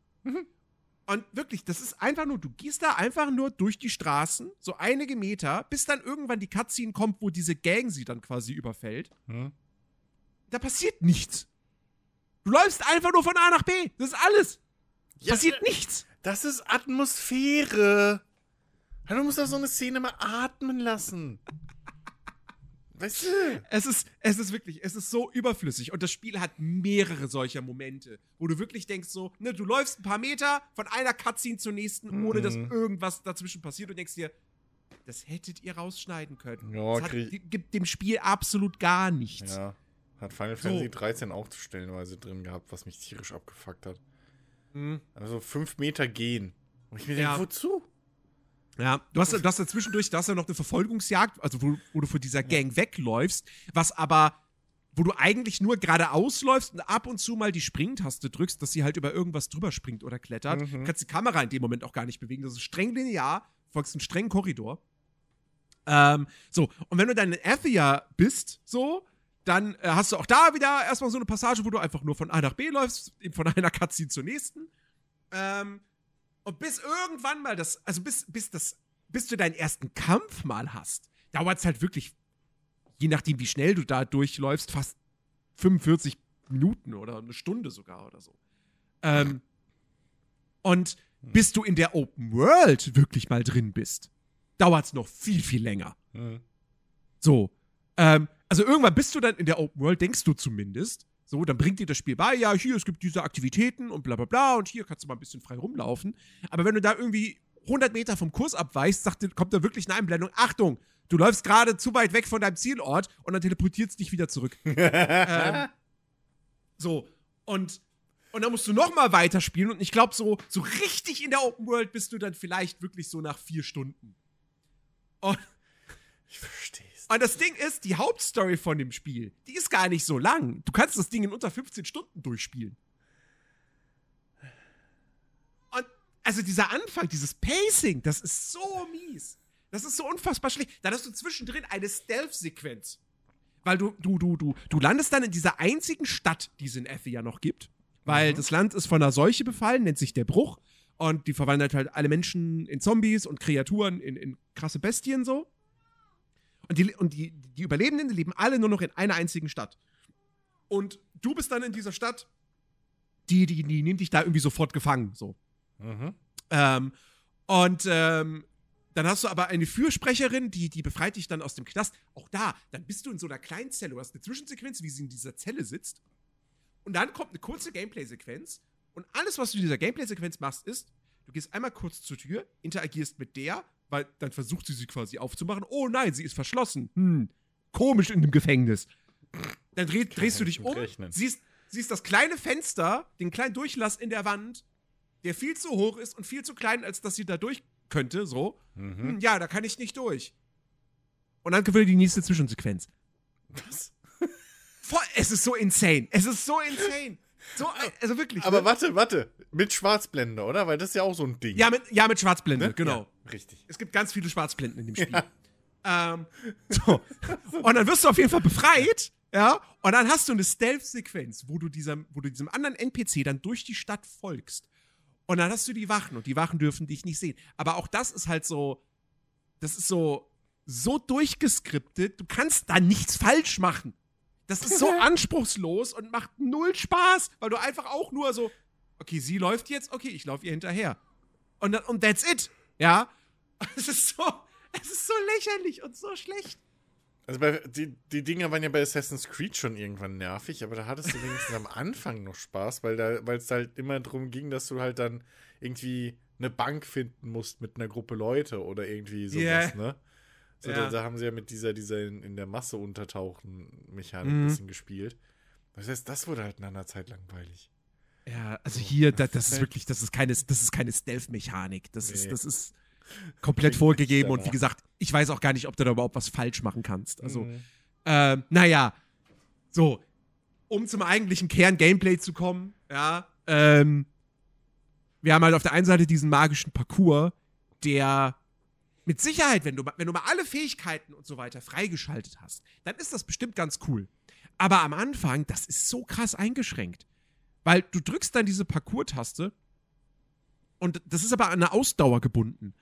Und wirklich, das ist einfach nur, du gehst da einfach nur durch die Straßen, so einige Meter, bis dann irgendwann die Cutscene kommt, wo diese Gang sie dann quasi überfällt Hm? da passiert nichts. Du läufst einfach nur von A nach B. Das ist alles. Ja, passiert nichts. Das ist Atmosphäre. Du musst doch so eine Szene mal atmen lassen. Weißt du? Es ist, es ist wirklich, es ist so überflüssig. Und das Spiel hat mehrere solcher Momente, wo du wirklich denkst so, ne, du läufst ein paar Meter von einer Cutscene zur nächsten, ohne dass Mhm. irgendwas dazwischen passiert und denkst dir, das hättet ihr rausschneiden können. Ja, das hat, gibt dem Spiel absolut gar nichts. Ja. Hat Final So. Fantasy 13 auch stellenweise drin gehabt, was mich tierisch abgefuckt hat. Mhm. Also fünf Meter gehen. Und ich mir Ja. denke, wozu? Ja, du hast, du hast ja zwischendurch, da hast ja noch eine Verfolgungsjagd, also wo, wo du vor dieser Gang wegläufst, was aber, wo du eigentlich nur geradeaus läufst und ab und zu mal die Springtaste drückst, dass sie halt über irgendwas drüber springt oder klettert. Mhm. Du kannst die Kamera in dem Moment auch gar nicht bewegen. Das ist streng linear, folgst einem strengen Korridor. Ähm, so, und wenn du dann in Athia bist, so, dann äh, hast du auch da wieder erstmal so eine Passage, wo du einfach nur von A nach B läufst, eben von <laughs> einer Cutscene zur nächsten. Ähm, und bis irgendwann mal das, also bis, bis das, bis du deinen ersten Kampf mal hast, dauert es halt wirklich, je nachdem, wie schnell du da durchläufst, fast 45 Minuten oder eine Stunde sogar oder so. Ähm, und bis du in der Open World wirklich mal drin bist, dauert es noch viel, viel länger. Hm. So. Ähm, also irgendwann bist du dann in der Open World, denkst du zumindest. So, dann bringt dir das Spiel bei, ja, hier, es gibt diese Aktivitäten und bla bla bla und hier kannst du mal ein bisschen frei rumlaufen. Aber wenn du da irgendwie 100 Meter vom Kurs abweichst, sagt, kommt da wirklich eine Einblendung, Achtung, du läufst gerade zu weit weg von deinem Zielort und dann teleportiert es dich wieder zurück. <laughs> ähm, so, und, und dann musst du noch mal weiterspielen und ich glaube, so, so richtig in der Open World bist du dann vielleicht wirklich so nach vier Stunden. Und Ich versteh's. Und das Ding ist, die Hauptstory von dem Spiel, die ist gar nicht so lang. Du kannst das Ding in unter 15 Stunden durchspielen. Und also dieser Anfang, dieses Pacing, das ist so mies. Das ist so unfassbar schlecht. Dann hast du zwischendrin eine Stealth-Sequenz. Weil du, du, du, du, du landest dann in dieser einzigen Stadt, die es in Ethia noch gibt. Weil das Land ist von einer Seuche befallen, nennt sich der Bruch. Und die verwandelt halt alle Menschen in Zombies und Kreaturen in, in krasse Bestien so. Und, die, und die, die Überlebenden die leben alle nur noch in einer einzigen Stadt. Und du bist dann in dieser Stadt, die, die, die nimmt dich da irgendwie sofort gefangen. So. Mhm. Ähm, und ähm, dann hast du aber eine Fürsprecherin, die, die befreit dich dann aus dem Knast. Auch da, dann bist du in so einer kleinen Zelle. Du hast eine Zwischensequenz, wie sie in dieser Zelle sitzt. Und dann kommt eine kurze Gameplay-Sequenz. Und alles, was du in dieser Gameplay-Sequenz machst, ist, du gehst einmal kurz zur Tür, interagierst mit der, weil dann versucht sie sie quasi aufzumachen. Oh nein, sie ist verschlossen. Hm, komisch in dem Gefängnis. Dann dreh, drehst du dich um, siehst, siehst das kleine Fenster, den kleinen Durchlass in der Wand, der viel zu hoch ist und viel zu klein, als dass sie da durch könnte, so. Mhm. Hm, ja, da kann ich nicht durch. Und dann kommt wieder die nächste Zwischensequenz. Was? Voll, es ist so insane. Es ist so insane. So, also wirklich. Aber ne? warte, warte. Mit Schwarzblende, oder? Weil das ist ja auch so ein Ding. Ja, mit, ja, mit Schwarzblende, Ne? genau. Ja, richtig. Es gibt ganz viele Schwarzblenden in dem Spiel. Ähm, so. Und dann wirst du auf jeden Fall befreit, ja. Und dann hast du eine Stealth-Sequenz, wo du diesem, wo du diesem anderen NPC dann durch die Stadt folgst. Und dann hast du die Wachen und die Wachen dürfen dich nicht sehen. Aber auch das ist halt so, das ist so, so durchgeskriptet, du kannst da nichts falsch machen. Das ist so <laughs> anspruchslos und macht null Spaß, weil du einfach auch nur so, okay, sie läuft jetzt, okay, ich laufe ihr hinterher. Und, dann, und that's it. Ja. <laughs> Es ist so, es ist so lächerlich und so schlecht. Also bei, die, die Dinger waren ja bei Assassin's Creed schon irgendwann nervig, aber da hattest du wenigstens am Anfang noch Spaß, weil da, weil es halt immer darum ging, dass du halt dann irgendwie eine Bank finden musst mit einer Gruppe Leute oder irgendwie sowas, Yeah. ne? So, Ja. da, da haben sie ja mit dieser, dieser in, in der Masse untertauchen Mechanik Mhm. ein bisschen gespielt. Das heißt, das wurde halt in einer Zeit langweilig. Ja, also So, hier, das da, das ist wirklich, das ist keine, das ist keine Stealth-Mechanik. Das ist, Nee. das ist komplett vorgegeben und wie gesagt, ich weiß auch gar nicht, ob du da überhaupt was falsch machen kannst. Also, Mhm. ähm, naja, so, um zum eigentlichen Kern-Gameplay zu kommen, ja, ähm, wir haben halt auf der einen Seite diesen magischen Parcours, der mit Sicherheit, wenn du, wenn du mal alle Fähigkeiten und so weiter freigeschaltet hast, dann ist das bestimmt ganz cool. Aber am Anfang, das ist so krass eingeschränkt. Weil du drückst dann diese Parcours-Taste und das ist aber an eine Ausdauer gebunden.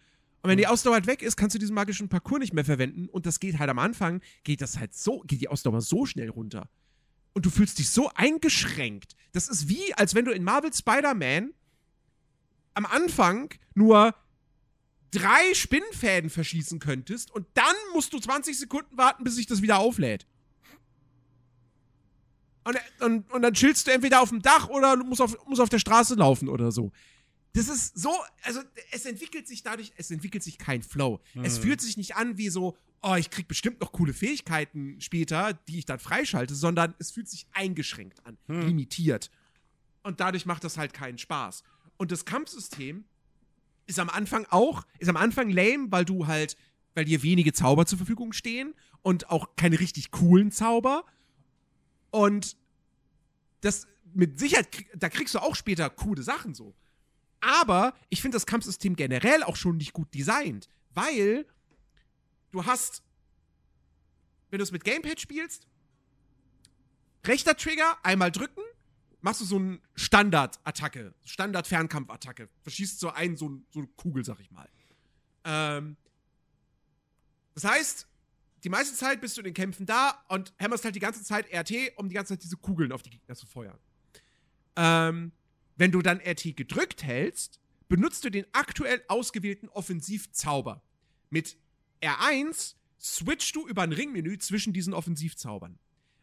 Und wenn die Ausdauer halt weg ist, kannst du diesen magischen Parcours nicht mehr verwenden. Und das geht halt am Anfang, geht das halt so, geht die Ausdauer so schnell runter. Und du fühlst dich so eingeschränkt. Das ist wie, als wenn du in Marvel Spider-Man am Anfang nur drei Spinnenfäden verschießen könntest und dann musst du 20 Sekunden warten, bis sich das wieder auflädt. Und, und, und dann chillst du entweder auf dem Dach oder du musst auf, musst auf der Straße laufen oder so. Das ist so, also es entwickelt sich dadurch, es entwickelt sich kein Flow. Es Mhm. fühlt sich nicht an wie so, oh, ich krieg bestimmt noch coole Fähigkeiten später, die ich dann freischalte, sondern es fühlt sich eingeschränkt an, Hm. limitiert. Und dadurch macht das halt keinen Spaß. Und das Kampfsystem ist am Anfang auch, ist am Anfang lame, weil du halt, weil dir wenige Zauber zur Verfügung stehen und auch keine richtig coolen Zauber. Und das mit Sicherheit, da kriegst du auch später coole Sachen so. Aber ich finde das Kampfsystem generell auch schon nicht gut designt, weil du hast, wenn du es mit Gamepad spielst, rechter Trigger, einmal drücken, machst du so eine Standard-Attacke, Standard-Fernkampf-Attacke. Verschießt so einen, so, so eine Kugel, sag ich mal. Ähm, das heißt, die meiste Zeit bist du in den Kämpfen da und hammerst halt die ganze Zeit RT, um die ganze Zeit diese Kugeln auf die Gegner zu feuern. Ähm, wenn du dann RT gedrückt hältst, benutzt du den aktuell ausgewählten Offensivzauber. Mit R1 switchst du über ein Ringmenü zwischen diesen Offensivzaubern.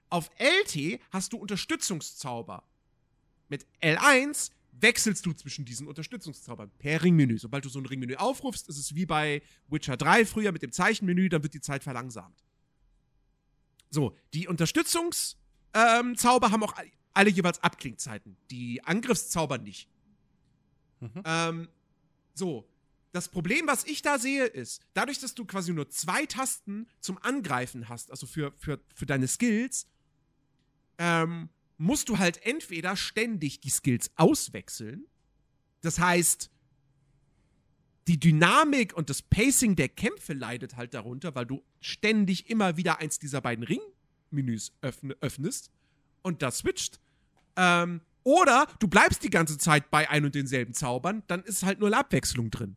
Auf LT hast du Unterstützungszauber. Mit L1 wechselst du zwischen diesen Unterstützungszaubern per Ringmenü. Sobald du so ein Ringmenü aufrufst, ist es wie bei Witcher 3 früher mit dem Zeichenmenü, dann wird die Zeit verlangsamt. So, die Unterstützungszauber ähm, haben auch alle- alle jeweils Abklingzeiten. Die Angriffszauber nicht. Mhm. Ähm, so, das Problem, was ich da sehe, ist, dadurch, dass du quasi nur zwei Tasten zum Angreifen hast, also für, für, für deine Skills, ähm, musst du halt entweder ständig die Skills auswechseln. Das heißt, die Dynamik und das Pacing der Kämpfe leidet halt darunter, weil du ständig immer wieder eins dieser beiden Ringmenüs öffne, öffnest und das switcht. Ähm, oder du bleibst die ganze Zeit bei ein und denselben Zaubern, dann ist halt nur eine Abwechslung drin.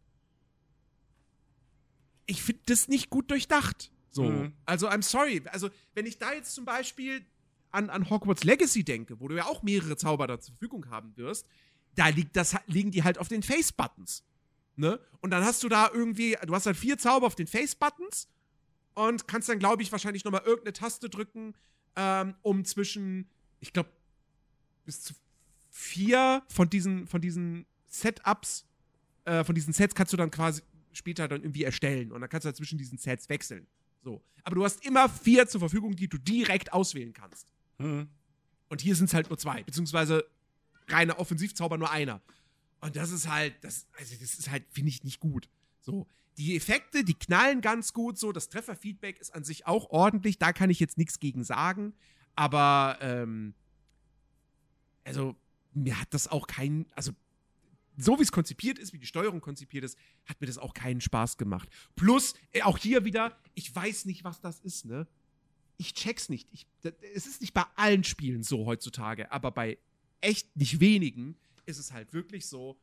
Ich finde das nicht gut durchdacht. So. Mhm. Also, I'm sorry. Also, wenn ich da jetzt zum Beispiel an, an Hogwarts Legacy denke, wo du ja auch mehrere Zauber da zur Verfügung haben wirst, da liegt das, liegen die halt auf den Face-Buttons. Ne? Und dann hast du da irgendwie, du hast halt vier Zauber auf den Face-Buttons und kannst dann, glaube ich, wahrscheinlich nochmal irgendeine Taste drücken, ähm, um zwischen, ich glaube, bis zu vier von diesen, von diesen Setups, äh, von diesen Sets kannst du dann quasi später dann irgendwie erstellen. Und dann kannst du halt zwischen diesen Sets wechseln. So. Aber du hast immer vier zur Verfügung, die du direkt auswählen kannst. Mhm. Und hier sind es halt nur zwei, beziehungsweise reine Offensivzauber nur einer. Und das ist halt, das, also das ist halt, finde ich, nicht gut. So. Die Effekte, die knallen ganz gut, so. Das Trefferfeedback ist an sich auch ordentlich, da kann ich jetzt nichts gegen sagen. Aber, ähm, also, mir hat das auch keinen, also, so wie es konzipiert ist, wie die Steuerung konzipiert ist, hat mir das auch keinen Spaß gemacht. Plus, äh, auch hier wieder, ich weiß nicht, was das ist, ne? Ich check's nicht. Ich, es ist nicht bei allen Spielen so heutzutage, aber bei echt nicht wenigen ist es halt wirklich so,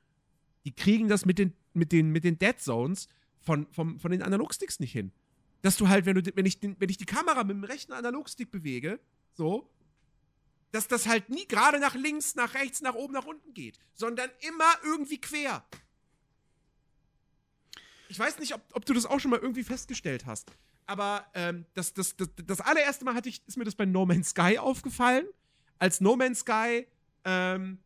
die kriegen das mit den, mit den, mit den Dead Zones von, vom, von den Analogsticks nicht hin. Dass du halt, wenn, du, wenn, ich den, wenn ich die Kamera mit dem rechten Analogstick bewege, so, dass das halt nie gerade nach links, nach rechts, nach oben, nach unten geht, sondern immer irgendwie quer. Ich weiß nicht, ob, ob du das auch schon mal irgendwie festgestellt hast. Aber ähm, das, das, das, das allererste Mal hatte ich, ist mir das bei No Man's Sky aufgefallen. Als No Man's Sky ähm,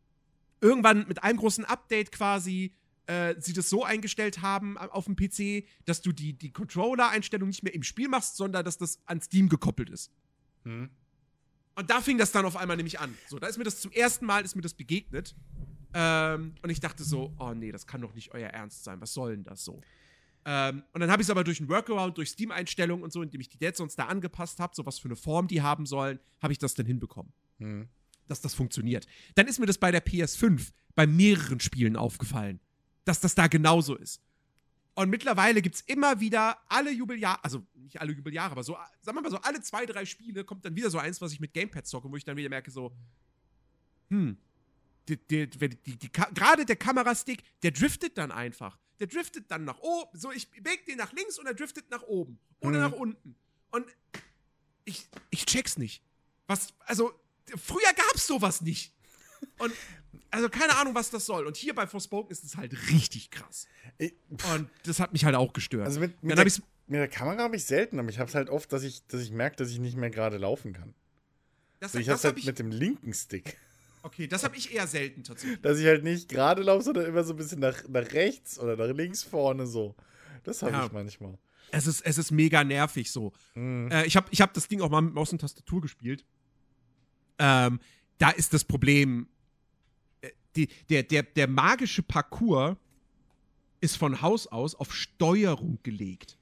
irgendwann mit einem großen Update quasi äh, sie das so eingestellt haben auf dem PC, dass du die, die Controller-Einstellung nicht mehr im Spiel machst, sondern dass das an Steam gekoppelt ist. Mhm. Und da fing das dann auf einmal nämlich an. So, da ist mir das zum ersten Mal ist mir das begegnet. Ähm, und ich dachte so, oh nee, das kann doch nicht euer Ernst sein. Was soll denn das so? Ähm, und dann habe ich es aber durch einen Workaround, durch Steam-Einstellungen und so, indem ich die Dead Zones da angepasst habe, so was für eine Form die haben sollen, habe ich das dann hinbekommen. Mhm. Dass das funktioniert. Dann ist mir das bei der PS5 bei mehreren Spielen aufgefallen, dass das da genauso ist. Und mittlerweile gibt es immer wieder alle Jubeljahre, also nicht alle Jubeljahre, aber so, sagen wir mal so, alle zwei, drei Spiele kommt dann wieder so eins, was ich mit Gamepad zocke, wo ich dann wieder merke, so, hm, die, die, die gerade der Kamerastick, der driftet dann einfach. Der driftet dann nach oben. So, ich bewege den nach links und er driftet nach oben. Oder Mhm. nach unten. Und ich, ich check's nicht. Was, also, früher gab's sowas nicht. Und, also, keine Ahnung, was das soll. Und hier bei Forspoken ist es halt richtig krass. Ich, Und das hat mich halt auch gestört. also mit, mit, der, hab mit der Kamera habe ich selten, aber ich habe es halt oft, dass ich, dass ich merke, dass ich nicht mehr gerade laufen kann. das, Also ich das habe hab halt ich, mit dem linken Stick. Okay, das habe ich eher selten tatsächlich. Dass ich halt nicht gerade laufe, sondern immer so ein bisschen nach, nach rechts oder nach links vorne so. Das habe Ja. ich manchmal. Es ist, es ist mega nervig so. Mhm. Äh, ich habe ich hab das Ding auch mal mit Maus und Tastatur gespielt. Ähm, da ist das Problem, äh, die, der, der, der magische Parcours ist von Haus aus auf Steuerung gelegt.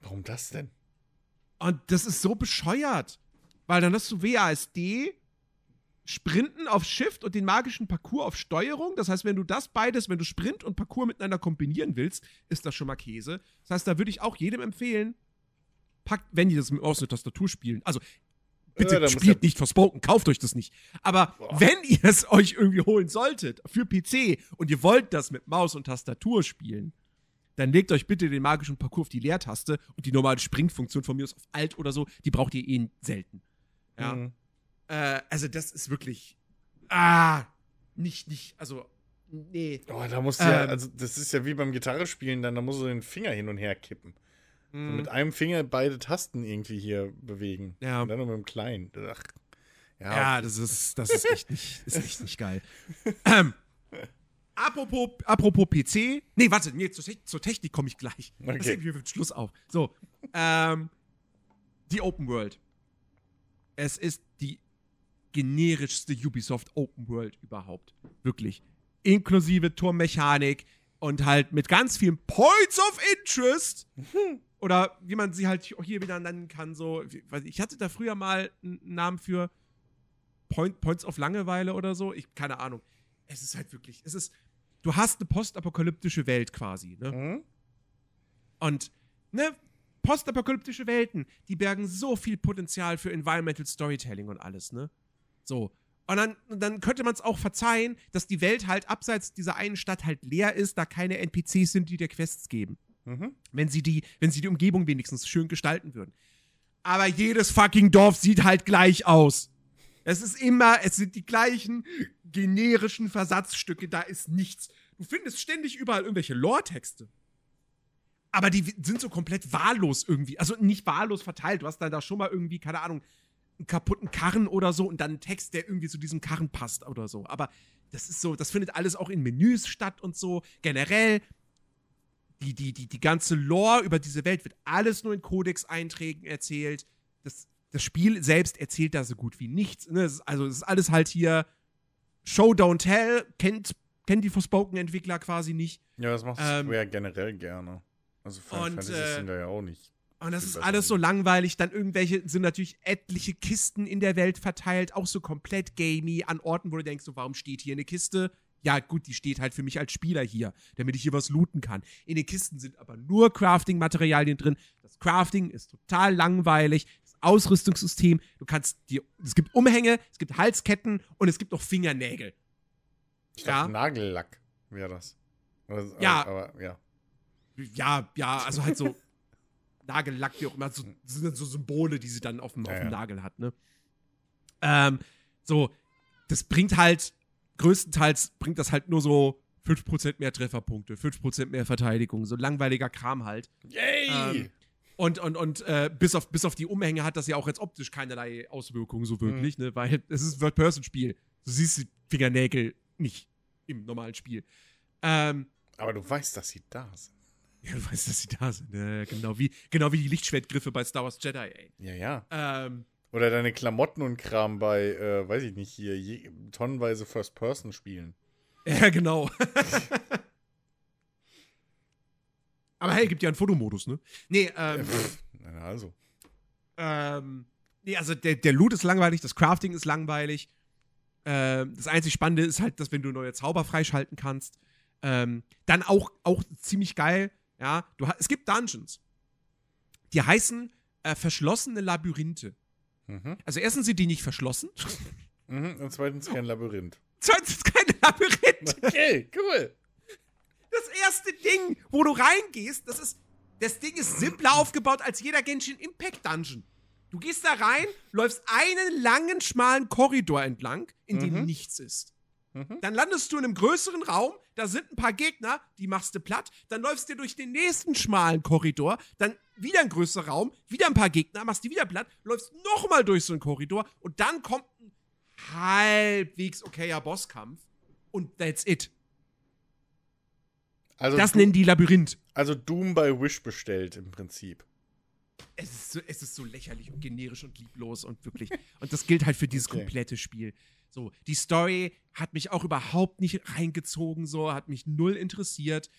Warum das denn? Und das ist so bescheuert. Weil dann hast du WASD, Sprinten auf Shift und den magischen Parcours auf Steuerung. Das heißt, wenn du das beides, wenn du Sprint und Parcours miteinander kombinieren willst, ist das schon mal Käse. Das heißt, da würde ich auch jedem empfehlen, packt, wenn die das mit Maus und Tastatur spielen. Also, bitte Ja, spielt nicht Forspoken, kauft euch das nicht. Aber Boah. wenn ihr es euch irgendwie holen solltet für PC und ihr wollt das mit Maus und Tastatur spielen, dann legt euch bitte den magischen Parcours auf die Leertaste und die normale Springfunktion von mir ist auf Alt oder so, die braucht ihr eh selten. Ja. Mhm. Äh, also das ist wirklich. Ah, nicht, nicht, also, nee. Oh, da musst du ja, Ähm. also das ist ja wie beim Gitarrespielen, dann da musst du den Finger hin und her kippen. Und Hm, mit einem Finger beide Tasten irgendwie hier bewegen. Ja. Und dann nur mit dem kleinen. Ach. Ja, ja, das ist, das ist echt nicht, <laughs> ist echt nicht geil. ähm, apropos, apropos PC. Nee, warte, nee, zur, zur Technik komme ich gleich. Das Okay. heben wir für den Schluss auf. So, ähm, die Open World. Es ist die generischste Ubisoft Open World überhaupt. Wirklich. Inklusive Turmmechanik und halt mit ganz vielen Points of Interest. <laughs> Oder wie man sie halt hier wieder nennen kann, so. Ich hatte da früher mal einen Namen für Point, Points of Langeweile oder so. Ich, keine Ahnung. Es ist halt wirklich, es ist, du hast eine postapokalyptische Welt quasi, ne? Mhm. Und, ne, postapokalyptische Welten, die bergen so viel Potenzial für Environmental Storytelling und alles, ne? So. Und dann, dann könnte man es auch verzeihen, dass die Welt halt abseits dieser einen Stadt halt leer ist, da keine NPCs sind, die dir Quests geben. Mhm. Wenn sie die, wenn sie die Umgebung wenigstens schön gestalten würden. Aber jedes fucking Dorf sieht halt gleich aus. Es ist immer, es sind die gleichen generischen Versatzstücke, da ist nichts. du findest ständig überall irgendwelche Lore-Texte. Aber die sind so komplett wahllos irgendwie. Also nicht wahllos verteilt. Du hast dann da schon mal irgendwie, keine Ahnung, einen kaputten Karren oder so und dann einen Text, der irgendwie zu diesem Karren passt oder so. Aber das ist so, das findet alles auch in Menüs statt und so. Generell, die, die, die, die ganze Lore über diese Welt wird alles nur in Codex-Einträgen erzählt. Das, das Spiel selbst erzählt da so gut wie nichts. Ne? Also, es ist alles halt hier Show, Don't Tell, kennt, kennt die Forspoken-Entwickler quasi nicht. Ja, das macht Ähm, Square generell gerne. Also Final und, Fantasy äh, sind da ja auch nicht. Und das ist alles so langweilig. Dann irgendwelche, sind natürlich etliche Kisten in der Welt verteilt, auch so komplett gamey, an Orten, wo du denkst, so, warum steht hier eine Kiste? Ja, gut, die steht halt für mich als Spieler hier, damit ich hier was looten kann. In den Kisten sind aber nur Crafting-Materialien drin. Das Crafting ist total langweilig. Das Ausrüstungssystem, du kannst dir, es gibt Umhänge, es gibt Halsketten und es gibt auch Fingernägel. Ich ja. dachte, Nagellack wäre das. Also, Ja. Aber, aber ja. Ja, ja, also halt so Nagellack, wie auch immer, so, das sind dann so Symbole, die sie dann auf dem, Ja, auf dem. Nagel hat, ne? Ähm, so, das bringt halt, größtenteils bringt das halt nur so 5% mehr Trefferpunkte, 5% mehr Verteidigung, so langweiliger Kram halt. Yay! Ähm, und und, und äh, bis, auf, bis auf die Umhänge hat das ja auch jetzt optisch keinerlei Auswirkungen so wirklich, ne? Weil es ist ein Third-Person-Spiel. Du siehst die Fingernägel nicht im normalen Spiel. Ähm, aber du weißt, dass sie da sind. Ja, du weißt, dass sie da sind. Ja, genau, wie, genau wie die Lichtschwertgriffe bei Star Wars Jedi, ey. Ja, ja. Ähm, Oder deine Klamotten und Kram bei, äh, weiß ich nicht, hier je, tonnenweise First-Person-Spielen. <laughs> ja, genau. <laughs> Aber hey, gibt ja einen Fotomodus, ne? Nee, ähm, Pff, na, also. ähm, nee, also der, der Loot ist langweilig, das Crafting ist langweilig. Ähm, das einzig Spannende ist halt, dass wenn du neue Zauber freischalten kannst, ähm, dann auch, auch ziemlich geil, ja, du, es gibt Dungeons. Die heißen äh, verschlossene Labyrinthe. Mhm. Also erstens sind die nicht verschlossen. <laughs> Mhm. Und zweitens kein Labyrinth. Zweitens keine Labyrinth. <laughs> Okay, cool. Das erste Ding, wo du reingehst, das ist. Das Ding ist simpler aufgebaut als jeder Genshin Impact Dungeon. Du gehst da rein, läufst einen langen, schmalen Korridor entlang, in dem Mhm. nichts ist. Mhm. Dann landest du in einem größeren Raum, da sind ein paar Gegner, die machst du platt. Dann läufst du durch den nächsten schmalen Korridor, dann wieder ein größerer Raum, wieder ein paar Gegner, machst die wieder platt, läufst nochmal durch so einen Korridor und dann kommt ein halbwegs okayer Bosskampf und that's it. Also, Das du, nennen die Labyrinth. also Doom bei Wish bestellt im Prinzip. Es ist, so, es ist so lächerlich und generisch und lieblos und wirklich. Und das gilt halt für dieses Okay. komplette Spiel. So, die Story hat mich auch überhaupt nicht reingezogen, so, hat mich null interessiert.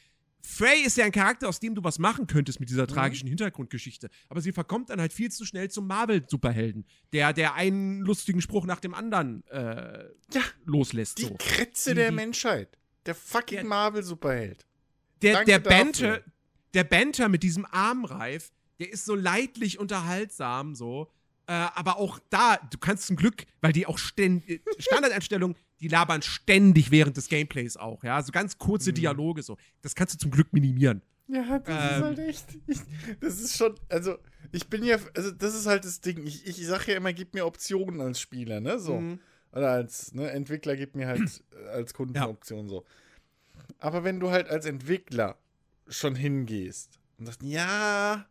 Frey ist ja ein Charakter, aus dem du was machen könntest mit dieser tragischen Hintergrundgeschichte. Aber sie verkommt dann halt viel zu schnell zum Marvel-Superhelden, der, der einen lustigen Spruch nach dem anderen äh, Ja, loslässt. Die So. Kretze Die- der Menschheit. Der fucking Marvel-Superheld. Der, der. Banter, der Banter mit diesem Armreif, der ist so leidlich unterhaltsam, so. Äh, aber auch da, du kannst zum Glück, weil die auch ständig, <laughs> Standardeinstellungen, die labern ständig während des Gameplays auch, ja. So ganz kurze Dialoge, so. Das kannst du zum Glück minimieren. Ja, das ist Ähm. halt echt. Ich, das ist schon. Also, ich bin ja. Also, das ist halt das Ding. Ich, ich sage ja immer, gib mir Optionen als Spieler, ne? So. Mhm. Oder als ne, Entwickler, gib mir halt äh, als Kunden Ja. Optionen so. Aber wenn du halt als Entwickler schon hingehst und sagst, ja,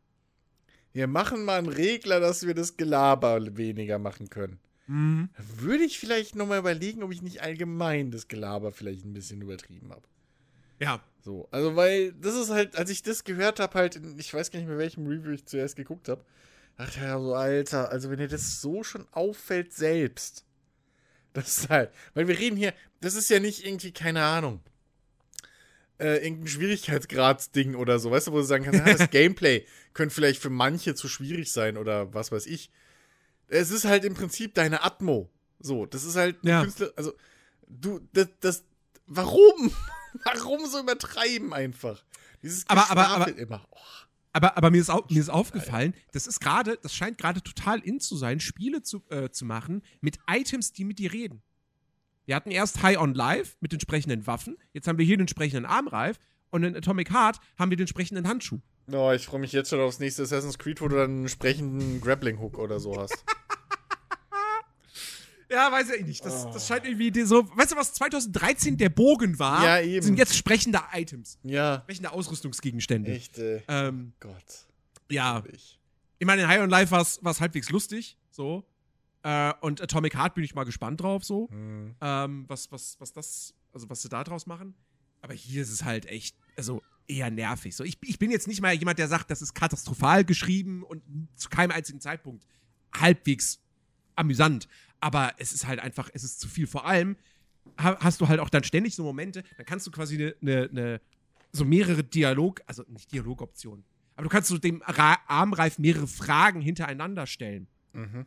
wir machen mal einen Regler, dass wir das Gelaber weniger machen können. Mhm. Würde ich vielleicht nochmal überlegen, ob ich nicht allgemein das Gelaber vielleicht ein bisschen übertrieben habe. Ja. So, also weil das ist halt, als ich das gehört habe, halt, in, ich weiß gar nicht mehr, welchem Review ich zuerst geguckt habe, dachte ich ja so, Alter, also wenn dir das so schon auffällt selbst, <laughs> das ist halt, weil wir reden hier, das ist ja nicht irgendwie, keine Ahnung, äh, irgendein Schwierigkeitsgradsding oder so, weißt du, wo du sagen kannst, ah, das <laughs> Gameplay könnte vielleicht für manche zu schwierig sein oder was weiß ich. Es ist halt im Prinzip deine Atmo. So, das ist halt Ja. Künstler, also du, das, das, warum? <laughs> warum so übertreiben einfach? Dieses Aber- aber- aber- immer. Oh, Aber, aber mir, ist au mir ist aufgefallen, das ist gerade, das scheint gerade total in zu sein, Spiele zu, äh, zu machen mit Items, die mit dir reden. Wir hatten erst High on Life mit entsprechenden Waffen, jetzt haben wir hier den entsprechenden Armreif und in Atomic Heart haben wir den entsprechenden Handschuh. Oh, ich freue mich jetzt schon aufs nächste Assassin's Creed, wo du dann einen entsprechenden Grappling Hook oder so hast. <laughs> Ja, weiß ich nicht. Das, Oh. das scheint irgendwie so. Weißt du, was 2013 der Bogen war? Ja, eben. Sind jetzt sprechende Items. Ja. Sprechende Ausrüstungsgegenstände. Echt, äh, Ähm, Gott. ja. Ich. Ich meine, in High on Life war es halbwegs lustig. So. Äh, und Atomic Heart bin ich mal gespannt drauf, so. Hm. Ähm, was, was, was das, also was sie da draus machen. Aber hier ist es halt echt, also eher nervig. So, ich, ich bin jetzt nicht mal jemand, der sagt, das ist katastrophal geschrieben und zu keinem einzigen Zeitpunkt halbwegs amüsant. Aber es ist halt einfach, es ist zu viel. Vor allem ha- hast du halt auch dann ständig so Momente, dann kannst du quasi eine, eine, eine so mehrere Dialog, also nicht Dialogoptionen, aber du kannst so dem Ra Armreif mehrere Fragen hintereinander stellen. Mhm.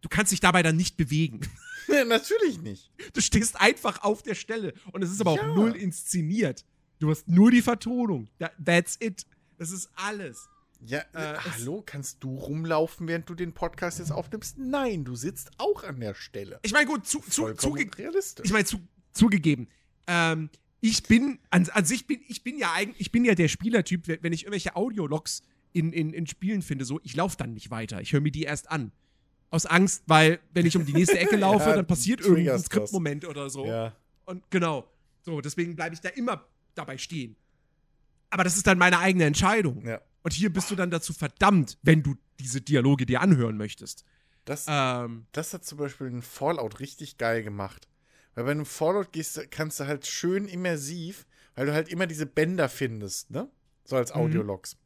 Du kannst dich dabei dann nicht bewegen. <laughs> Natürlich nicht. Du stehst einfach auf der Stelle. Und es ist aber Ja. auch null inszeniert. Du hast nur die Vertonung. That, that's it. Das ist alles. Ja, Äh, äh, hallo, kannst du rumlaufen, während du den Podcast jetzt aufnimmst? Nein, du sitzt auch an der Stelle. Ich meine, gut, zu, zu, zuge realistisch. ich meine, zu, zugegeben. Ähm, ich bin, an, an sich bin, ich bin ja eigentlich, ich bin ja der Spielertyp, wenn wenn ich irgendwelche Audiologs in, in, in Spielen finde, so, ich laufe dann nicht weiter. Ich höre mir die erst an. Aus Angst, weil, wenn ich um die nächste Ecke <laughs> laufe, Ja, dann passiert irgendein. Skriptmoment oder so. ja. Und genau. So, deswegen bleibe ich da immer dabei stehen. Aber das ist dann meine eigene Entscheidung. ja. Und hier bist du dann dazu verdammt, wenn du diese Dialoge dir anhören möchtest. Das, Ähm, das hat zum Beispiel ein Fallout richtig geil gemacht. Weil bei einem Fallout gehst, du- kannst du halt schön immersiv, weil du halt immer diese Bänder findest, ne? So als Mhm. Audiologs.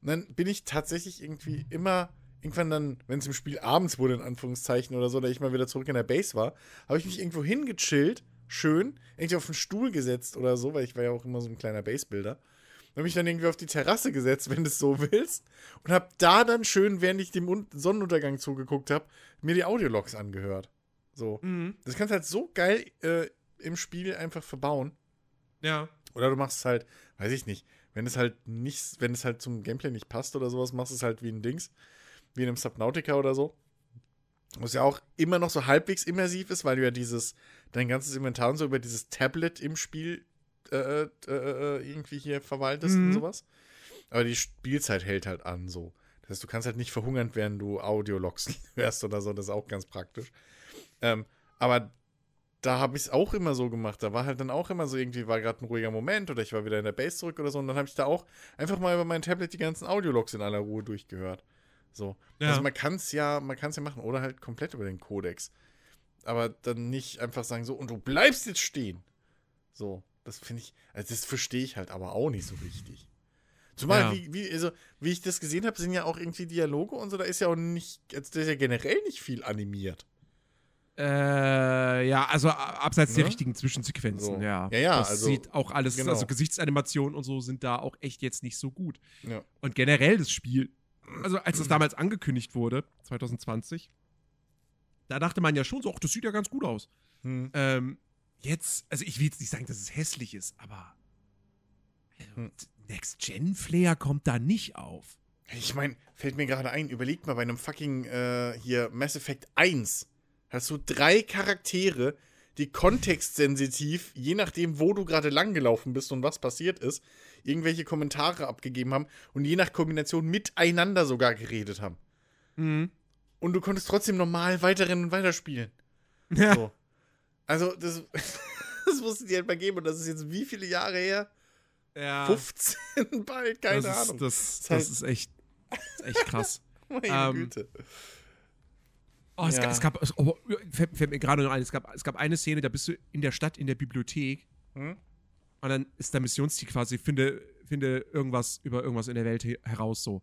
Und dann bin ich tatsächlich irgendwie immer, irgendwann dann, wenn es im Spiel abends wurde, in Anführungszeichen oder so, da ich mal wieder zurück in der Base war, habe ich mich irgendwo hingechillt, schön, irgendwie auf den Stuhl gesetzt oder so, weil ich war ja auch immer so ein kleiner Base-Builder. Habe mich dann irgendwie auf die Terrasse gesetzt, <laughs> wenn du es so willst, und habe da dann schön, während ich dem Un Sonnenuntergang zugeguckt habe, mir die Audiologs angehört. So. mhm. Das kannst du halt so geil äh, im Spiel einfach verbauen. Ja. Oder du machst es halt, weiß ich nicht, wenn es halt nicht, wenn es halt zum Gameplay nicht passt oder sowas, machst du es halt wie ein Dings, wie in einem Subnautica oder so. Was ja auch immer noch so halbwegs immersiv ist, weil du ja dieses, dein ganzes Inventar und so über dieses Tablet im Spiel äh, äh, äh, irgendwie hier verwaltest und Mhm. sowas. Aber die Spielzeit hält halt an so. Das heißt, du kannst halt nicht verhungern, während du Audiologs <laughs> hörst oder so. Das ist auch ganz praktisch. Ähm, aber da habe ich es auch immer so gemacht. Da war halt dann auch immer so, irgendwie war gerade ein ruhiger Moment oder ich war wieder in der Base zurück oder so. Und dann habe ich da auch einfach mal über mein Tablet die ganzen Audiologs in aller Ruhe durchgehört. So. Ja. Also man kann es ja, man kann es ja machen. Oder halt komplett über den Codex. Aber dann nicht einfach sagen so, und du bleibst jetzt stehen. So. Das finde ich, also das verstehe ich halt aber auch nicht so richtig. Zumal, Ja. wie, wie, also, wie ich das gesehen habe, sind ja auch irgendwie Dialoge und so, da ist ja auch nicht, also da ist ja generell nicht viel animiert. Äh, ja, also abseits der Ne? richtigen Zwischensequenzen, So. ja. Ja, ja, Das also- sieht auch alles, genau. also Gesichtsanimationen und so sind da auch echt jetzt nicht so gut. Ja. Und generell das Spiel, also als das damals angekündigt wurde, 2020, da dachte man ja schon so, ach, das sieht ja ganz gut aus. Hm. Ähm, jetzt, also ich will jetzt nicht sagen, dass es hässlich ist, aber also, Hm. Next-Gen-Flair kommt da nicht auf. Ich meine, fällt mir gerade ein, überleg mal, bei einem fucking äh, hier Mass Effect 1 hast du drei Charaktere, die kontextsensitiv, je nachdem, wo du gerade langgelaufen bist und was passiert ist, irgendwelche Kommentare abgegeben haben und je nach Kombination miteinander sogar geredet haben. Mhm. Und du konntest trotzdem normal weiterrennen und weiterspielen. Ja. So. Also, das, <laughs> das musste dir halt mal geben und das ist jetzt wie viele Jahre her? ja. 15 <laughs> bald, keine das Ahnung. Ist, das, Ist halt- das ist echt, das echt krass. <laughs> Meine ähm, Güte. Oh, es, Ja. gab, es gab, oh, fällt, fällt mir gerade noch ein, es gab, es gab eine Szene, da bist du in der Stadt, in der Bibliothek Hm? und dann ist der Missionsziel quasi, finde, finde irgendwas über irgendwas in der Welt he- heraus so.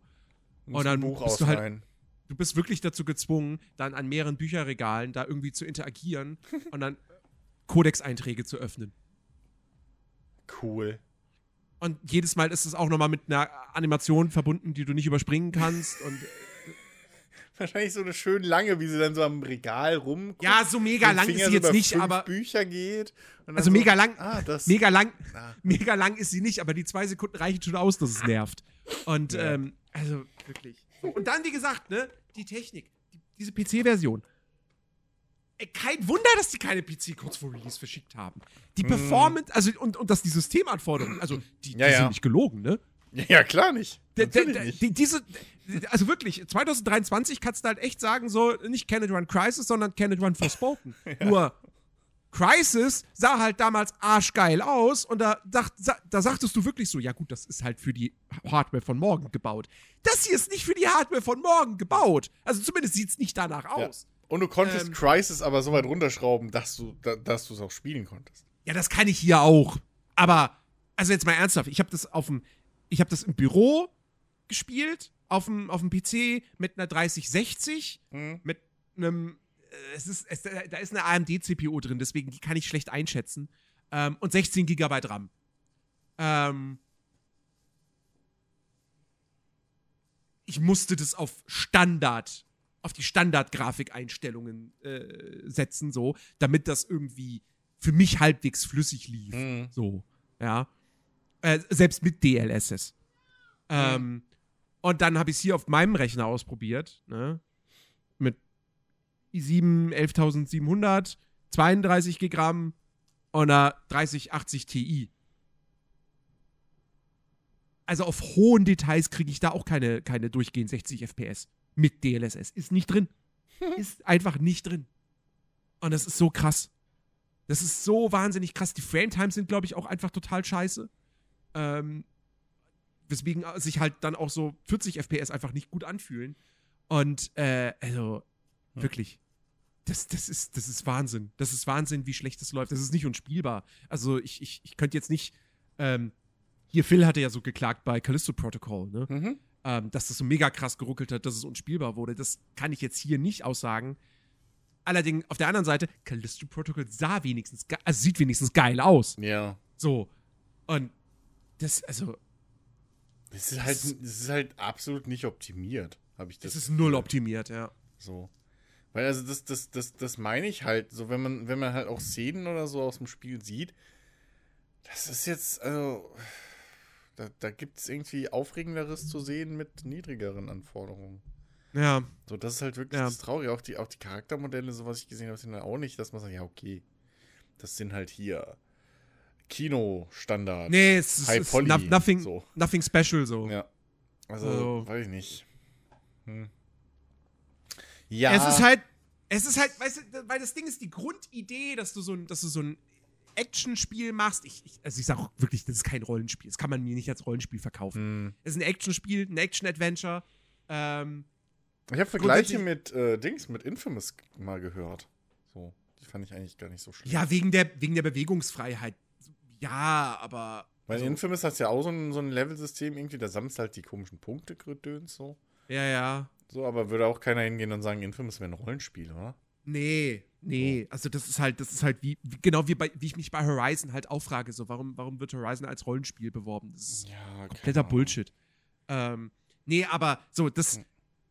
Musst dann ein Buch bist du halt-. Du bist wirklich dazu gezwungen, dann an mehreren Bücherregalen da irgendwie zu interagieren <laughs> und dann Codex-Einträge zu öffnen. Cool. Und jedes Mal ist es auch nochmal mit einer Animation verbunden, die du nicht überspringen kannst. Und Wahrscheinlich so eine schön lange, wie sie dann so am Regal rum. ja, so mega lang ist sie jetzt nicht, aber Bücher geht. Also mega lang- Ah, das. mega lang, Ah. mega lang ist sie nicht, aber die zwei Sekunden reichen schon aus, dass es nervt. Und Ja. ähm, also wirklich. So, Und dann, wie gesagt, ne, die Technik, die, diese PC-Version. Ey, Kein Wunder, dass die keine PC kurz vor Release verschickt haben. Die Performance, also und, und dass die Systemanforderungen, also die, die Ja, ja. sind nicht gelogen, ne? Ja, klar nicht. Die, diese, also wirklich, 2023 kannst du halt echt sagen, so nicht Can It Run Crisis, sondern Can It Run Forspoken. <laughs> ja. Nur Crisis sah halt damals arschgeil aus und da, dacht, da sagtest du wirklich so, ja gut, das ist halt für die Hardware von morgen gebaut. Das hier ist nicht für die Hardware von morgen gebaut. Also zumindest sieht es nicht danach aus. Ja. Und du konntest ähm, Crisis aber so weit runterschrauben, dass du dass du es auch spielen konntest. Ja, das kann ich hier auch. Aber also jetzt mal ernsthaft, ich habe das auf dem ich habe das im Büro gespielt auf dem auf dem PC mit einer 3060 mhm. mit einem äh, es ist, es, da ist eine AMD-CPU drin, deswegen die kann ich schlecht einschätzen. Ähm, und 16 GB RAM. Ähm, ich musste das auf Standard, auf die Standard-Grafikeinstellungen äh, setzen, so, damit das irgendwie für mich halbwegs flüssig lief. Mhm. So, ja. Äh, selbst mit DLSS. Ähm, mhm. Und dann habe ich es hier auf meinem Rechner ausprobiert, ne? Mit i7 11700, 32 GB und einer 3080 Ti. Also auf hohen Details kriege ich da auch keine, keine durchgehend 60 FPS mit DLSS. Ist nicht drin. <laughs> ist einfach nicht drin. Und das ist so krass. Das ist so wahnsinnig krass. Die Frame-Times sind, glaube ich, auch einfach total scheiße. Ähm, weswegen sich halt dann auch so 40 FPS einfach nicht gut anfühlen. Und, äh, also, hm. Wirklich. Das, das, ist, das ist Wahnsinn. Das ist Wahnsinn, wie schlecht das läuft. Das ist nicht unspielbar. Also ich, ich, ich könnte jetzt nicht. Ähm, hier, Phil hatte ja so geklagt bei Callisto Protocol, ne? Mhm. Ähm, dass das so mega krass geruckelt hat, dass es unspielbar wurde. Das kann ich jetzt hier nicht aussagen. Allerdings, auf der anderen Seite, Callisto Protocol sah wenigstens, also sieht wenigstens geil aus. Ja. So. Und das, also. Es ist halt, es ist halt absolut nicht optimiert, habe ich das. Es ist null optimiert, ja. So. Weil also das, das, das, das meine ich halt, so wenn man, wenn man halt auch Szenen oder so aus dem Spiel sieht, das ist jetzt, also, da, da gibt es irgendwie Aufregenderes zu sehen mit niedrigeren Anforderungen. Ja. So, das ist halt wirklich ja. das Traurige. Auch die, auch die Charaktermodelle, so was ich gesehen habe, sind dann auch nicht, dass man sagt, ja, okay, das sind halt hier Kino-Standard. Nee, es High ist, no, nothing, so. nothing special so. Ja. Also, also, weiß ich nicht. Hm. Ja. Es ist halt, es ist halt, weißt du, weil das Ding ist die Grundidee, dass du so ein, dass du so ein Actionspiel machst. Ich, ich, also ich sage auch wirklich, das ist kein Rollenspiel. Das kann man mir nicht als Rollenspiel verkaufen. Mm. Es ist ein Actionspiel, ein Action-Adventure. Ähm, ich habe Vergleiche mit äh, Dings, mit Infamous mal gehört. So, die fand ich eigentlich gar nicht so schlimm. Ja, wegen der, wegen der Bewegungsfreiheit. Ja, aber. Weil also, Infamous hat ja auch so ein, so ein Level-System irgendwie, da sammelst halt die komischen Punkte gedöns so. Ja, ja. So, aber würde auch keiner hingehen und sagen, Infamous wäre ein Rollenspiel, oder? Nee, nee. So. Also das ist halt, das ist halt wie, genau wie, bei, wie ich mich bei Horizon halt auch frage, so, warum, warum wird Horizon als Rollenspiel beworben? Das ist ja, kompletter Bullshit. Ähm, nee, aber so, das hm.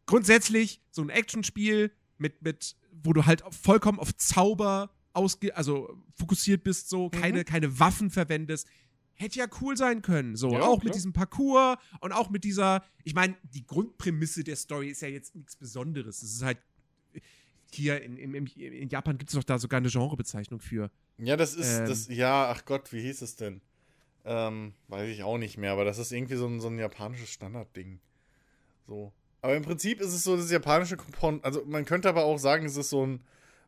grundsätzlich so ein Actionspiel mit, mit, wo du halt vollkommen auf Zauber ausge, also fokussiert bist, so, keine, mhm. keine Waffen verwendest, hätte ja cool sein können. So, ja, auch klar. mit diesem Parcours und auch mit dieser, ich meine, die Grundprämisse der Story ist ja jetzt nichts Besonderes. Es ist halt, hier in, in, in Japan gibt es doch da sogar eine Genrebezeichnung für. Ja, das ist, ähm, das, ja, ach Gott, wie hieß es denn? Ähm, weiß ich auch nicht mehr, aber das ist irgendwie so ein, so ein japanisches Standardding. So. Aber im Prinzip ist es so das japanische Compound, also man könnte aber auch sagen, es ist so ein,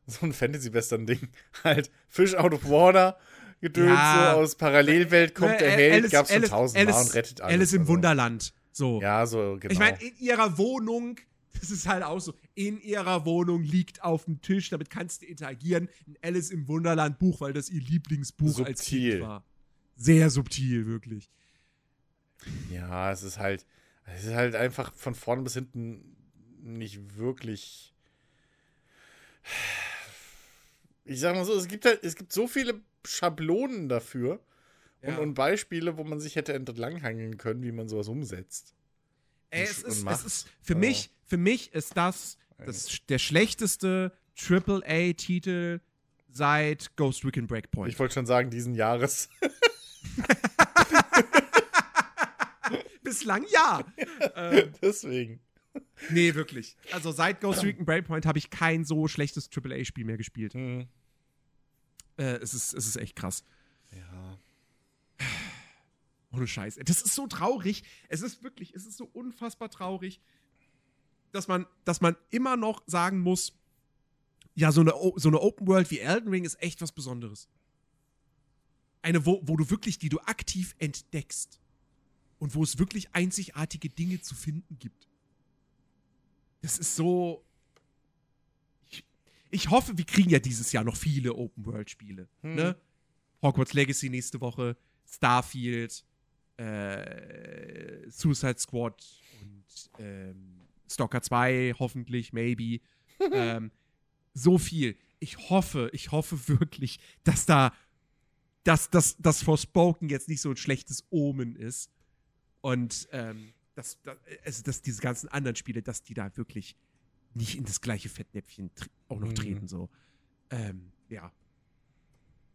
so ein Fantasy-Western-Ding. <laughs> halt Fish out of water, Gedöns ja. so aus Parallelwelt kommt, der Held, Alice, gab's schon tausendmal und rettet alles. Alice im also. Wunderland. So. Ja, so, genau. Ich meine, in ihrer Wohnung, <laughs> das ist halt auch so, in ihrer Wohnung liegt auf dem Tisch, damit kannst du interagieren, ein Alice im Wunderland Buch, weil das ihr Lieblingsbuch subtil. als Kind war. Sehr subtil, wirklich. Ja, es ist halt, es ist halt einfach von vorn bis hinten nicht wirklich. Ich sag mal so, es gibt halt, es gibt so viele Schablonen dafür ja. und, und, Beispiele, wo man sich hätte entlanghangeln können, wie man sowas umsetzt. Ey, es, ist, es ist, für, mich, für mich ist das, das der schlechteste AAA-Titel seit Ghost Recon Breakpoint. Ich wollte schon sagen, diesen Jahres. <laughs> Bislang ja. <laughs> ähm, Deswegen. Nee, wirklich. Also seit Ghost Recon Breakpoint habe ich kein so schlechtes AAA-Spiel mehr gespielt. Mhm. Äh, es, ist, es ist echt krass. Ja. Ohne Scheiß. Das ist so traurig. Es ist wirklich, es ist so unfassbar traurig, dass man, dass man immer noch sagen muss, ja, so eine, so eine Open World wie Elden Ring ist echt was Besonderes. Eine, wo, wo du wirklich, die du aktiv entdeckst. Und wo es wirklich einzigartige Dinge zu finden gibt. Das ist so. Ich, ich hoffe, wir kriegen ja dieses Jahr noch viele Open-World-Spiele. Hm. Ne? Hogwarts Legacy nächste Woche, Starfield, äh, Suicide Squad und ähm, Stalker 2, hoffentlich, maybe. <laughs> ähm, so viel. Ich hoffe, ich hoffe wirklich, dass da, dass das Forspoken jetzt nicht so ein schlechtes Omen ist. Und ähm, dass, also, dass diese ganzen anderen Spiele, dass die da wirklich nicht in das gleiche Fettnäpfchen auch noch mhm. treten, so. Ähm, ja.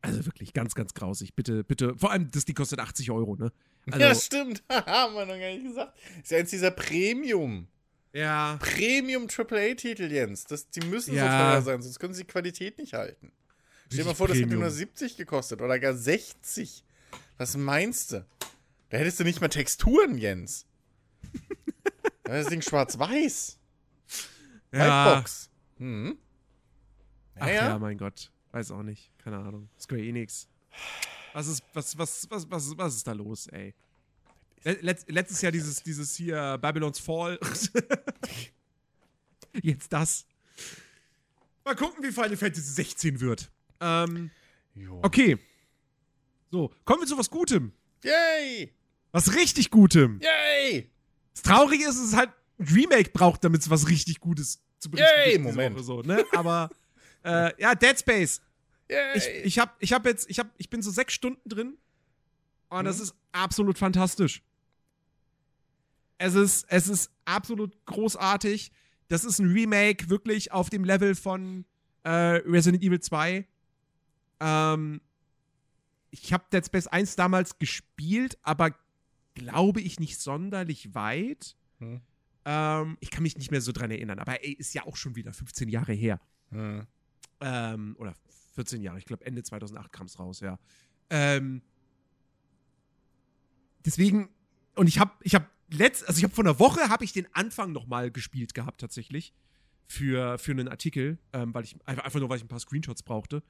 Also wirklich ganz, ganz grausig. Bitte, bitte. Vor allem, das, die kostet 80 Euro, ne? Also, ja, stimmt. <laughs> Haben wir noch gar nicht gesagt. Ist ja eins dieser Premium. Ja. Premium AAA-Titel, Jens. Das, die müssen ja. so teuer sein, sonst können sie die Qualität nicht halten. Stell dir mal vor, Premium. das hätte nur 70 gekostet oder gar 60. Was meinst du? Da hättest du nicht mal Texturen, Jens. Das Ding schwarz-weiß. Ja. Whitebox. Hm. Ach ja. ja, mein Gott. Weiß auch nicht. Keine Ahnung. Square Enix. Was ist, was, was, was, was, was ist da los, ey? Let, letztes Jahr dieses, dieses hier Babylon's Fall. <laughs> Jetzt das. Mal gucken, wie Final Fantasy 16 wird. Ähm, okay. So, kommen wir zu was Gutem. Yay! Was richtig Gutem. Yay! Das Traurige ist, dass es halt ein Remake braucht, damit es was richtig Gutes zu berichten Yay, Moment. So, ne? Aber äh, ja, Dead Space. Yay. Ich, ich, hab, ich hab jetzt, ich, hab, ich bin so sechs Stunden drin und hm? das ist absolut fantastisch. Es ist, es ist absolut großartig. Das ist ein Remake wirklich auf dem Level von äh, Resident Evil 2. Ähm, ich habe Dead Space 1 damals gespielt, aber glaube ich nicht sonderlich weit. Hm. Ähm, ich kann mich nicht mehr so dran erinnern, aber ey, ist ja auch schon wieder 15 Jahre her. Hm. Ähm, oder 14 Jahre, ich glaube Ende 2008 kam es raus, ja. Ähm, deswegen, und ich habe ich hab letzt, also ich habe vor einer Woche habe ich den Anfang noch mal gespielt gehabt tatsächlich für, für einen Artikel, ähm, weil ich einfach nur weil ich ein paar Screenshots brauchte.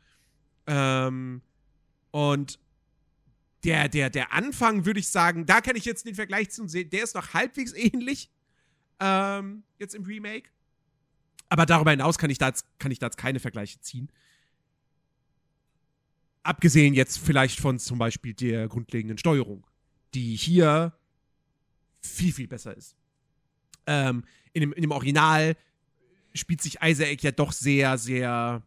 Ähm, und der, der, der Anfang, würde ich sagen, da kann ich jetzt den Vergleich zu sehen, der ist noch halbwegs <laughs> ähnlich. Ähm, jetzt im Remake. Aber darüber hinaus kann ich da jetzt, kann ich da jetzt keine Vergleiche ziehen. Abgesehen jetzt vielleicht von zum Beispiel der grundlegenden Steuerung, die hier viel, viel besser ist. Ähm, in, dem, in dem Original spielt sich Isaac ja doch sehr, sehr,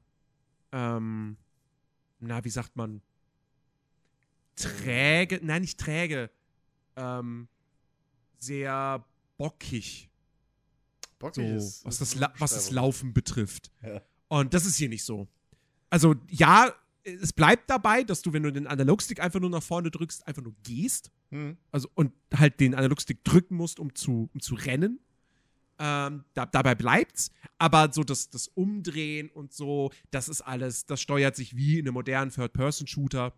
ähm, na, wie sagt man, träge, nein, nicht träge, ähm, sehr bockig. Bockig so, ist, was, das was das Laufen betrifft. Ja. Und das ist hier nicht so. Also, ja, es bleibt dabei, dass du, wenn du den Analogstick einfach nur nach vorne drückst, einfach nur gehst. Hm. Also, und halt den Analogstick drücken musst, um zu, um zu rennen. Ähm, da, dabei bleibt's. Aber so das, das Umdrehen und so, das ist alles, das steuert sich wie in einem modernen Third-Person-Shooter.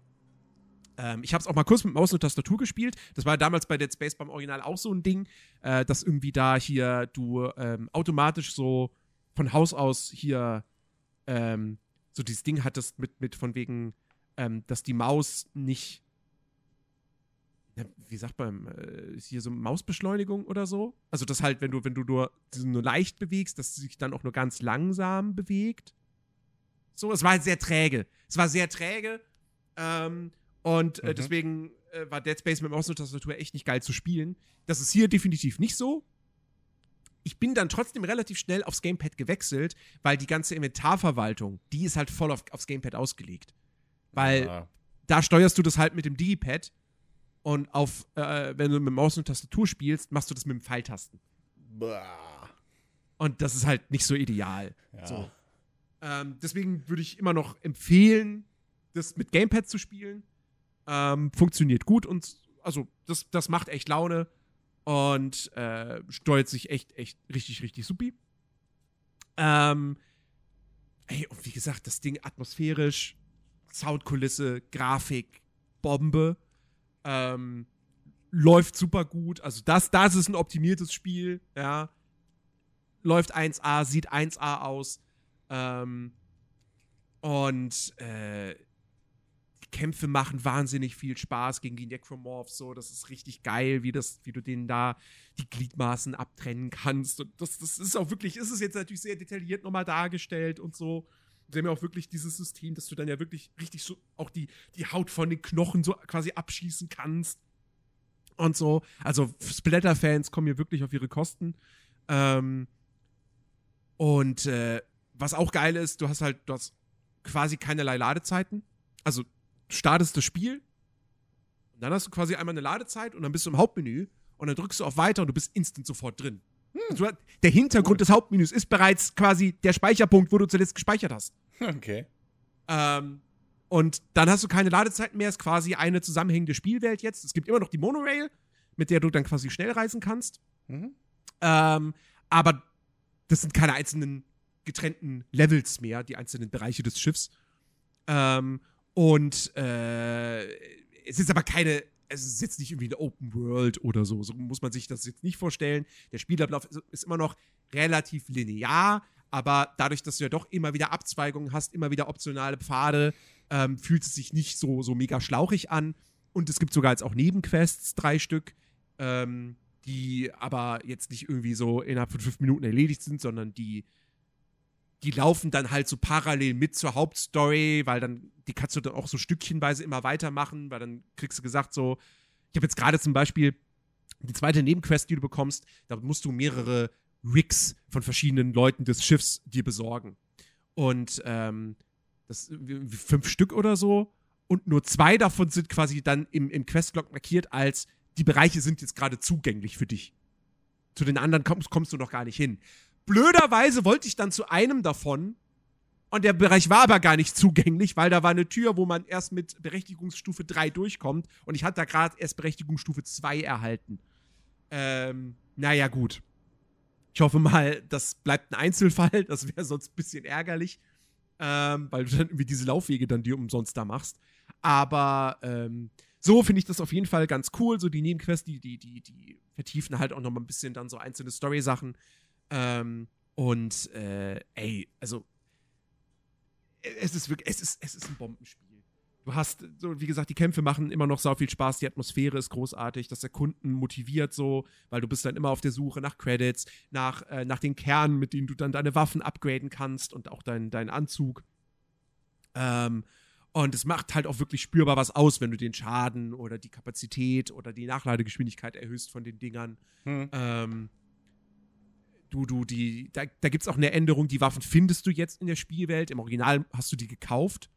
Ähm, ich habe es auch mal kurz mit Maus und Tastatur gespielt. Das war damals bei Dead Space beim Original auch so ein Ding, äh, dass irgendwie da hier du ähm, automatisch so von Haus aus hier ähm, so dieses Ding hattest mit, mit von wegen, ähm, dass die Maus nicht wie sagt man, äh, ist hier so Mausbeschleunigung oder so? Also, das halt, wenn du, wenn du nur, nur leicht bewegst, dass sie sich dann auch nur ganz langsam bewegt. So, es war sehr träge. Es war sehr träge. Ähm, und äh, mhm. deswegen äh, war Dead Space mit Maus und Tastatur echt nicht geil zu spielen. Das ist hier definitiv nicht so. Ich bin dann trotzdem relativ schnell aufs Gamepad gewechselt, weil die ganze Inventarverwaltung, die ist halt voll auf, aufs Gamepad ausgelegt. Weil ja. da steuerst du das halt mit dem Digipad und auf, äh, wenn du mit Maus und Tastatur spielst, machst du das mit dem Pfeiltasten. Bah. Und das ist halt nicht so ideal. Ja. So. Ähm, deswegen würde ich immer noch empfehlen, das mit Gamepad zu spielen. Ähm, funktioniert gut und also das, das macht echt Laune und äh, steuert sich echt, echt richtig, richtig supi. Ähm, ey, und wie gesagt, das Ding atmosphärisch, Soundkulisse, Grafik, Bombe. Ähm, läuft super gut. Also das, das ist ein optimiertes Spiel, ja. Läuft 1A, sieht 1A aus. Ähm, und äh, Kämpfe machen wahnsinnig viel Spaß gegen die Necromorphs. So, das ist richtig geil, wie, das, wie du denen da die Gliedmaßen abtrennen kannst. Und das, das ist auch wirklich, ist es jetzt natürlich sehr detailliert nochmal dargestellt und so. Sie haben ja auch wirklich dieses System, dass du dann ja wirklich richtig so auch die, die Haut von den Knochen so quasi abschießen kannst. Und so. Also Splatter-Fans kommen hier wirklich auf ihre Kosten. Ähm, und äh, was auch geil ist, du hast halt, du hast quasi keinerlei Ladezeiten. Also startest das Spiel, und dann hast du quasi einmal eine Ladezeit und dann bist du im Hauptmenü und dann drückst du auf Weiter und du bist instant sofort drin. Also, der Hintergrund des Hauptmenüs ist bereits quasi der Speicherpunkt, wo du zuletzt gespeichert hast. Okay. Ähm, und dann hast du keine Ladezeiten mehr, ist quasi eine zusammenhängende Spielwelt jetzt. Es gibt immer noch die Monorail, mit der du dann quasi schnell reisen kannst. Mhm. Ähm, aber das sind keine einzelnen getrennten Levels mehr, die einzelnen Bereiche des Schiffs. Ähm, und äh, es ist aber keine, es ist jetzt nicht irgendwie eine Open World oder so. So muss man sich das jetzt nicht vorstellen. Der Spielablauf ist, immer noch relativ linear, aber dadurch, dass du ja doch immer wieder Abzweigungen hast, immer wieder optionale Pfade, ähm, fühlt es sich nicht so, so mega schlauchig an. Und es gibt sogar jetzt auch Nebenquests, drei Stück, ähm, die aber jetzt nicht irgendwie so innerhalb von fünf Minuten erledigt sind, sondern die, die laufen dann halt so parallel mit zur Hauptstory, weil dann, die kannst du dann auch so stückchenweise immer weitermachen, weil dann kriegst du gesagt, so, ich habe jetzt gerade zum Beispiel die zweite Nebenquest, die du bekommst, da musst du mehrere Rigs von verschiedenen Leuten des Schiffs dir besorgen. Und ähm, das fünf Stück oder so. Und nur zwei davon sind quasi dann im, im Questlog markiert als die Bereiche sind jetzt gerade zugänglich für dich. Zu den anderen kommst, kommst du noch gar nicht hin. Blöderweise wollte ich dann zu einem davon und der Bereich war aber gar nicht zugänglich, weil da war eine Tür, wo man erst mit Berechtigungsstufe 3 durchkommt und ich hatte da gerade erst Berechtigungsstufe 2 erhalten. Ähm, naja, gut. Ich hoffe mal, das bleibt ein Einzelfall, <laughs> das wäre sonst ein bisschen ärgerlich, ähm, weil du dann irgendwie diese Laufwege dann dir umsonst da machst. Aber ähm, so finde ich das auf jeden Fall ganz cool. So die Nebenquests, die, die, die, die vertiefen halt auch noch mal ein bisschen dann so einzelne Story-Sachen. Ähm, und äh, ey, also es ist wirklich, es ist, es ist ein Bombenspiel. Du hast, so wie gesagt, die Kämpfe machen immer noch so viel Spaß, die Atmosphäre ist großartig, das Erkunden motiviert so, weil du bist dann immer auf der Suche nach Credits, nach, äh, nach den Kernen, mit denen du dann deine Waffen upgraden kannst und auch deinen dein Anzug. Ähm, und es macht halt auch wirklich spürbar was aus, wenn du den Schaden oder die Kapazität oder die Nachladegeschwindigkeit erhöhst von den Dingern. Hm. Ähm, du, du, die, da, da gibt es auch eine Änderung, die Waffen findest du jetzt in der Spielwelt. Im Original hast du die gekauft.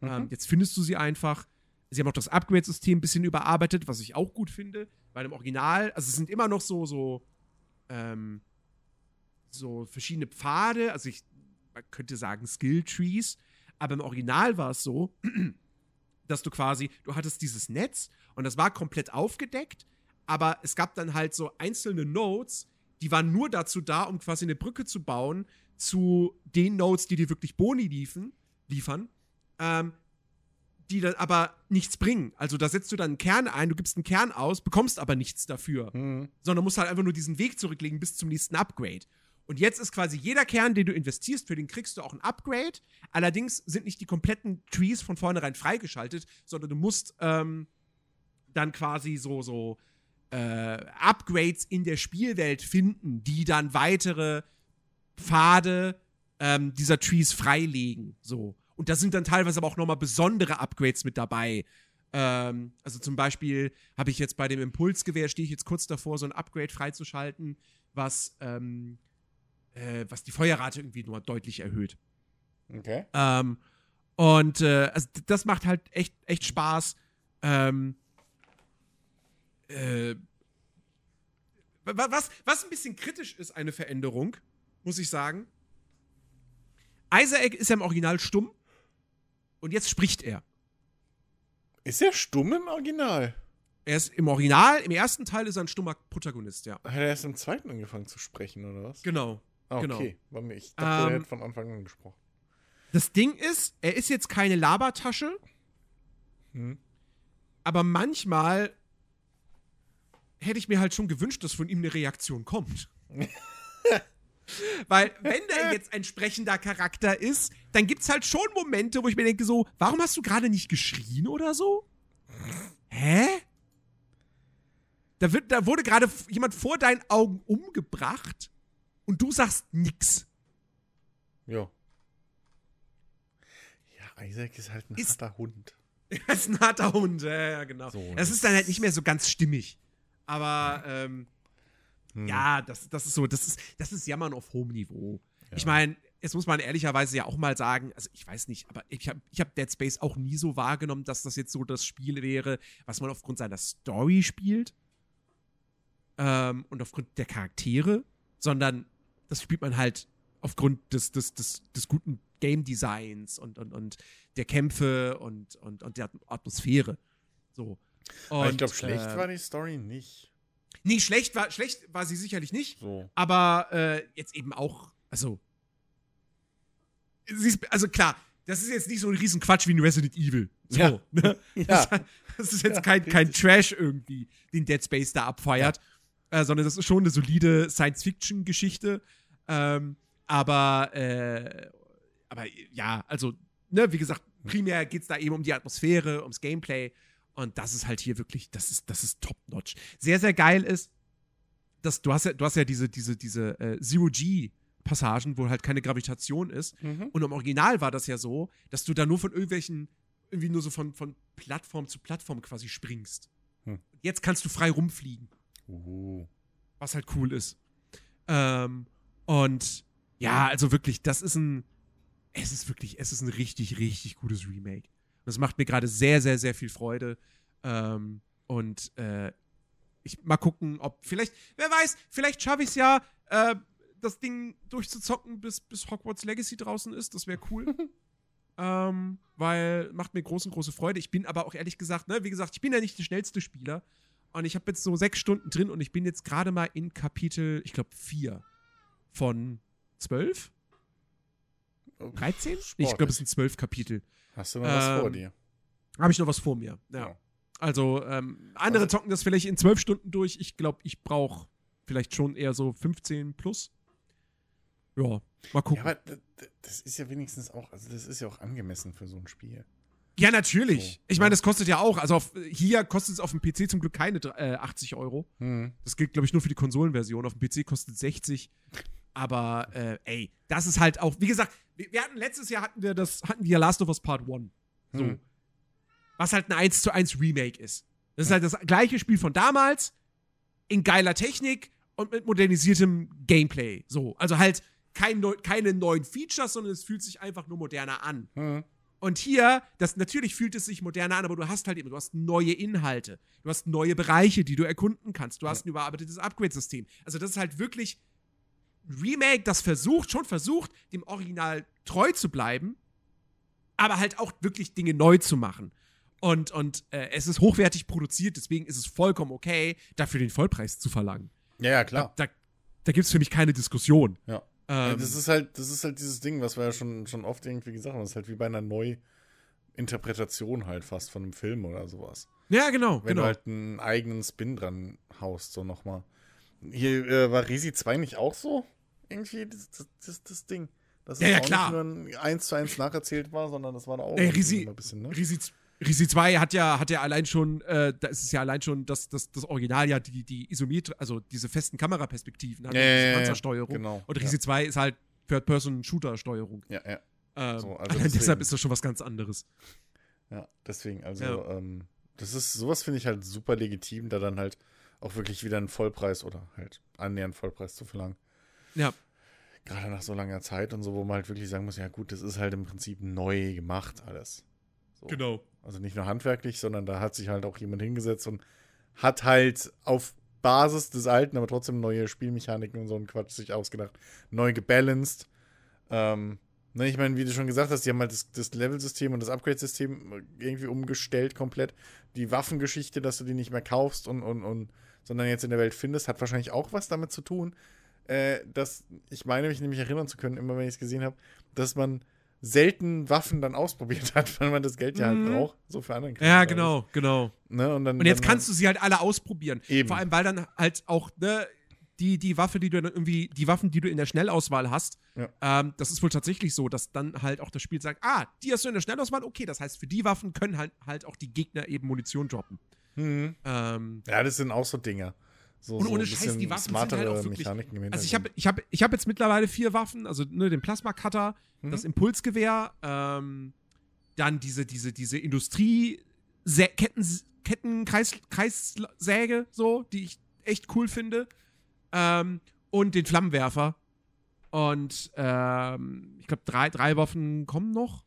Mhm. Ähm, jetzt findest du sie einfach. Sie haben auch das Upgrade-System ein bisschen überarbeitet, was ich auch gut finde. Weil im Original, also es sind immer noch so, so, ähm, so verschiedene Pfade, also ich man könnte sagen Skill-Trees, aber im Original war es so, <clears throat> dass du quasi, du hattest dieses Netz und das war komplett aufgedeckt, aber es gab dann halt so einzelne Nodes, die waren nur dazu da, um quasi eine Brücke zu bauen zu den Nodes, die dir wirklich Boni liefen, liefern, ähm, die dann aber nichts bringen. Also da setzt du dann einen Kern ein, du gibst einen Kern aus, bekommst aber nichts dafür, Hm. sondern musst halt einfach nur diesen Weg zurücklegen bis zum nächsten Upgrade. Und jetzt ist quasi jeder Kern, den du investierst, für den kriegst du auch ein Upgrade. Allerdings sind nicht die kompletten Trees von vornherein freigeschaltet, sondern du musst ähm, dann quasi so, so äh, Upgrades in der Spielwelt finden, die dann weitere Pfade ähm, dieser Trees freilegen. So. Und da sind dann teilweise aber auch nochmal besondere Upgrades mit dabei. Ähm, also zum Beispiel habe ich jetzt bei dem Impulsgewehr, stehe ich jetzt kurz davor, so ein Upgrade freizuschalten, was, ähm, äh, was die Feuerrate irgendwie nur deutlich erhöht. Okay. Ähm, und äh, also das macht halt echt, echt Spaß. Ähm, äh, wa- was, was ein bisschen kritisch ist, eine Veränderung, muss ich sagen. Isaac ist ja im Original stumm und jetzt spricht er. Ist er stumm im Original? Er ist im Original, im ersten Teil ist er ein stummer Protagonist, ja. Hat er erst im zweiten angefangen zu sprechen, oder was? Genau. Ah, genau. okay. Mir- Ich dachte, er Ähm, hätte von Anfang an gesprochen. Das Ding ist, er ist jetzt keine Labertasche, Hm. aber manchmal hätte ich mir halt schon gewünscht, dass von ihm eine Reaktion kommt. <laughs> Weil, wenn der jetzt ein sprechender Charakter ist, dann gibt es halt schon Momente, wo ich mir denke, so, warum hast du gerade nicht geschrien oder so? Hä? Da, wird, da wurde gerade jemand vor deinen Augen umgebracht und du sagst nix. Ja. Ja, Isaac ist halt ein Ist- harter Hund. <laughs> Er ist ein harter Hund, ja, ja, genau. So, das- ist dann halt nicht mehr so ganz stimmig. Aber, ähm, Hm. ja, das, das ist so, das ist, das ist Jammern auf hohem Niveau. Ja. Ich meine, jetzt muss man ehrlicherweise ja auch mal sagen, also ich weiß nicht, aber ich habe ich hab Dead Space auch nie so wahrgenommen, dass das jetzt so das Spiel wäre, was man aufgrund seiner Story spielt ähm, und aufgrund der Charaktere, sondern das spielt man halt aufgrund des, des, des, des guten Game Designs und, und, und der Kämpfe und, und, und der Atmosphäre. So. Aber ich Und, glaube, schlecht äh, war die Story nicht. Nee, schlecht war, schlecht war sie sicherlich nicht. So. Aber äh, jetzt eben auch, also. Sie ist, also klar, das ist jetzt nicht so ein Riesenquatsch wie ein Resident Evil. So, Ja. ne? Ja. <laughs> das, das ist jetzt Ja, kein, kein richtig. Trash irgendwie, den Dead Space da abfeiert. Äh, sondern das ist schon eine solide Science-Fiction-Geschichte. Ähm, aber, äh, aber ja, also, ne, wie gesagt, primär geht es da eben um die Atmosphäre, ums Gameplay. Und das ist halt hier wirklich, das ist, das ist top-notch. Sehr, sehr geil ist, dass du hast ja, du hast ja diese, diese, diese äh, Zero-G-Passagen, wo halt keine Gravitation ist. Mhm. Und im Original war das ja so, dass du da nur von irgendwelchen, irgendwie nur so von, von Plattform zu Plattform quasi springst. Hm. Jetzt kannst du frei rumfliegen, Uh. was halt cool ist. Ähm, und ja, also wirklich, das ist ein, es ist wirklich, es ist ein richtig, richtig gutes Remake. Und das macht mir gerade sehr, sehr, sehr viel Freude. Ähm, und äh, ich mal gucken, ob vielleicht, wer weiß, vielleicht schaffe ich es ja, äh, das Ding durchzuzocken, bis, bis Hogwarts Legacy draußen ist. Das wäre cool. <laughs> ähm, weil macht mir große, große Freude. Ich bin aber auch ehrlich gesagt, ne, wie gesagt, ich bin ja nicht der schnellste Spieler. Und ich habe jetzt so sechs Stunden drin und ich bin jetzt gerade mal in Kapitel, ich glaube, vier von zwölf? 13? Nee, ich glaube, es sind zwölf Kapitel. Hast du noch was vor Ähm, dir? Habe ich noch was vor mir. Ja. Ja. Also, ähm, andere Also- zocken das vielleicht in zwölf Stunden durch. Ich glaube, ich brauche vielleicht schon eher so 15 plus. Ja, mal Ja, gucken. aber d- d- das ist ja wenigstens auch, also das ist ja auch angemessen für so ein Spiel. Ja, natürlich. So, ich ja. meine, das kostet ja auch. Also auf, hier kostet es auf dem PC zum Glück keine äh, 80 Euro. Hm. Das gilt, glaube ich, nur für die Konsolenversion. Auf dem PC kostet 60. Aber äh, ey, das ist halt auch, wie gesagt, wir, hatten letztes Jahr hatten wir das, hatten wir Last of Us Part 1. So. Hm. Was halt ein 1 zu 1 Remake ist. Das ist halt das gleiche Spiel von damals, in geiler Technik und mit modernisiertem Gameplay. So. Also halt kein neu, keine neuen Features, sondern es fühlt sich einfach nur moderner an. Hm. Und hier, das natürlich fühlt es sich moderner an, aber du hast halt eben, du hast neue Inhalte, du hast neue Bereiche, die du erkunden kannst, du hast ein überarbeitetes Upgrade-System. Also das ist halt wirklich Remake, das versucht, schon versucht, dem Original treu zu bleiben, aber halt auch wirklich Dinge neu zu machen. Und, und äh, es ist hochwertig produziert, deswegen ist es vollkommen okay, dafür den Vollpreis zu verlangen. Ja, ja, klar. Da, da gibt es für mich keine Diskussion. Ja. Ähm, Ja, das ist halt, das ist halt dieses Ding, was wir ja schon, schon oft irgendwie gesagt haben. Das ist halt wie bei einer Neuinterpretation halt fast von einem Film oder sowas. ja, genau. Wenn genau. du halt einen eigenen Spin dran haust, so nochmal. Hier äh, war Resi 2 nicht auch so? Irgendwie das, das, das, das Ding. Dass Ja, es ja, auch klar. nicht nur ein 1 zu 1 nacherzählt war, sondern das war da auch Ey, Risi, ein bisschen, ne? Risi, Risi 2 hat ja, hat ja allein schon, äh, da ist es ja allein schon, dass das, das Original ja die, die Isometri, also diese festen Kameraperspektiven hat, Ja, ja, ja, diese ja, Panzersteuerung. genau, Und ja. Risi 2 ist halt Third-Person-Shooter-Steuerung. Ja, ja. Ähm, So, also deshalb ist das schon was ganz anderes. Ja, deswegen, also, Ja. ähm, das ist, sowas finde ich halt super legitim, da dann halt auch wirklich wieder einen Vollpreis oder halt annähernd Vollpreis zu verlangen. Ja. Gerade nach so langer Zeit und so, wo man halt wirklich sagen muss, ja gut, das ist halt im Prinzip neu gemacht alles. So. Genau. Also nicht nur handwerklich, sondern da hat sich halt auch jemand hingesetzt und hat halt auf Basis des Alten, aber trotzdem neue Spielmechaniken und so ein Quatsch sich ausgedacht, neu gebalanced. Ähm, ne, ich meine, wie du schon gesagt hast, die haben halt das, das Level-System und das Upgrade-System irgendwie umgestellt komplett. Die Waffengeschichte, dass du die nicht mehr kaufst und, und, und sondern jetzt in der Welt findest, hat wahrscheinlich auch was damit zu tun, äh, dass ich meine, mich nämlich erinnern zu können, immer wenn ich es gesehen habe, dass man selten Waffen dann ausprobiert hat, <laughs> weil man das Geld ja halt Mhm. braucht, so für anderen Krieg, Ja, genau, genau. Ne? Und, dann, Und jetzt dann, kannst du sie halt alle ausprobieren. Eben. Vor allem, weil dann halt auch, ne, die, die Waffe, die du dann irgendwie, die Waffen, die du in der Schnellauswahl hast, Ja. ähm, das ist wohl tatsächlich so, dass dann halt auch das Spiel sagt, ah, die hast du in der Schnellauswahl, okay, das heißt, für die Waffen können halt, halt auch die Gegner eben Munition droppen. Mhm. Ähm, Ja, das sind auch so Dinger. So, Und so ohne ein Scheiß, die Waffen sind halt auch wirklich- also ich habe ich hab, ich hab jetzt mittlerweile vier Waffen, also ne, den Plasma-Cutter, Mhm. das Impulsgewehr, ähm, dann diese, diese, diese Industrie Ketten, Kreissäge, so, die ich echt cool finde. Ähm, und den Flammenwerfer. Und ähm, ich glaube, drei, drei Waffen kommen noch.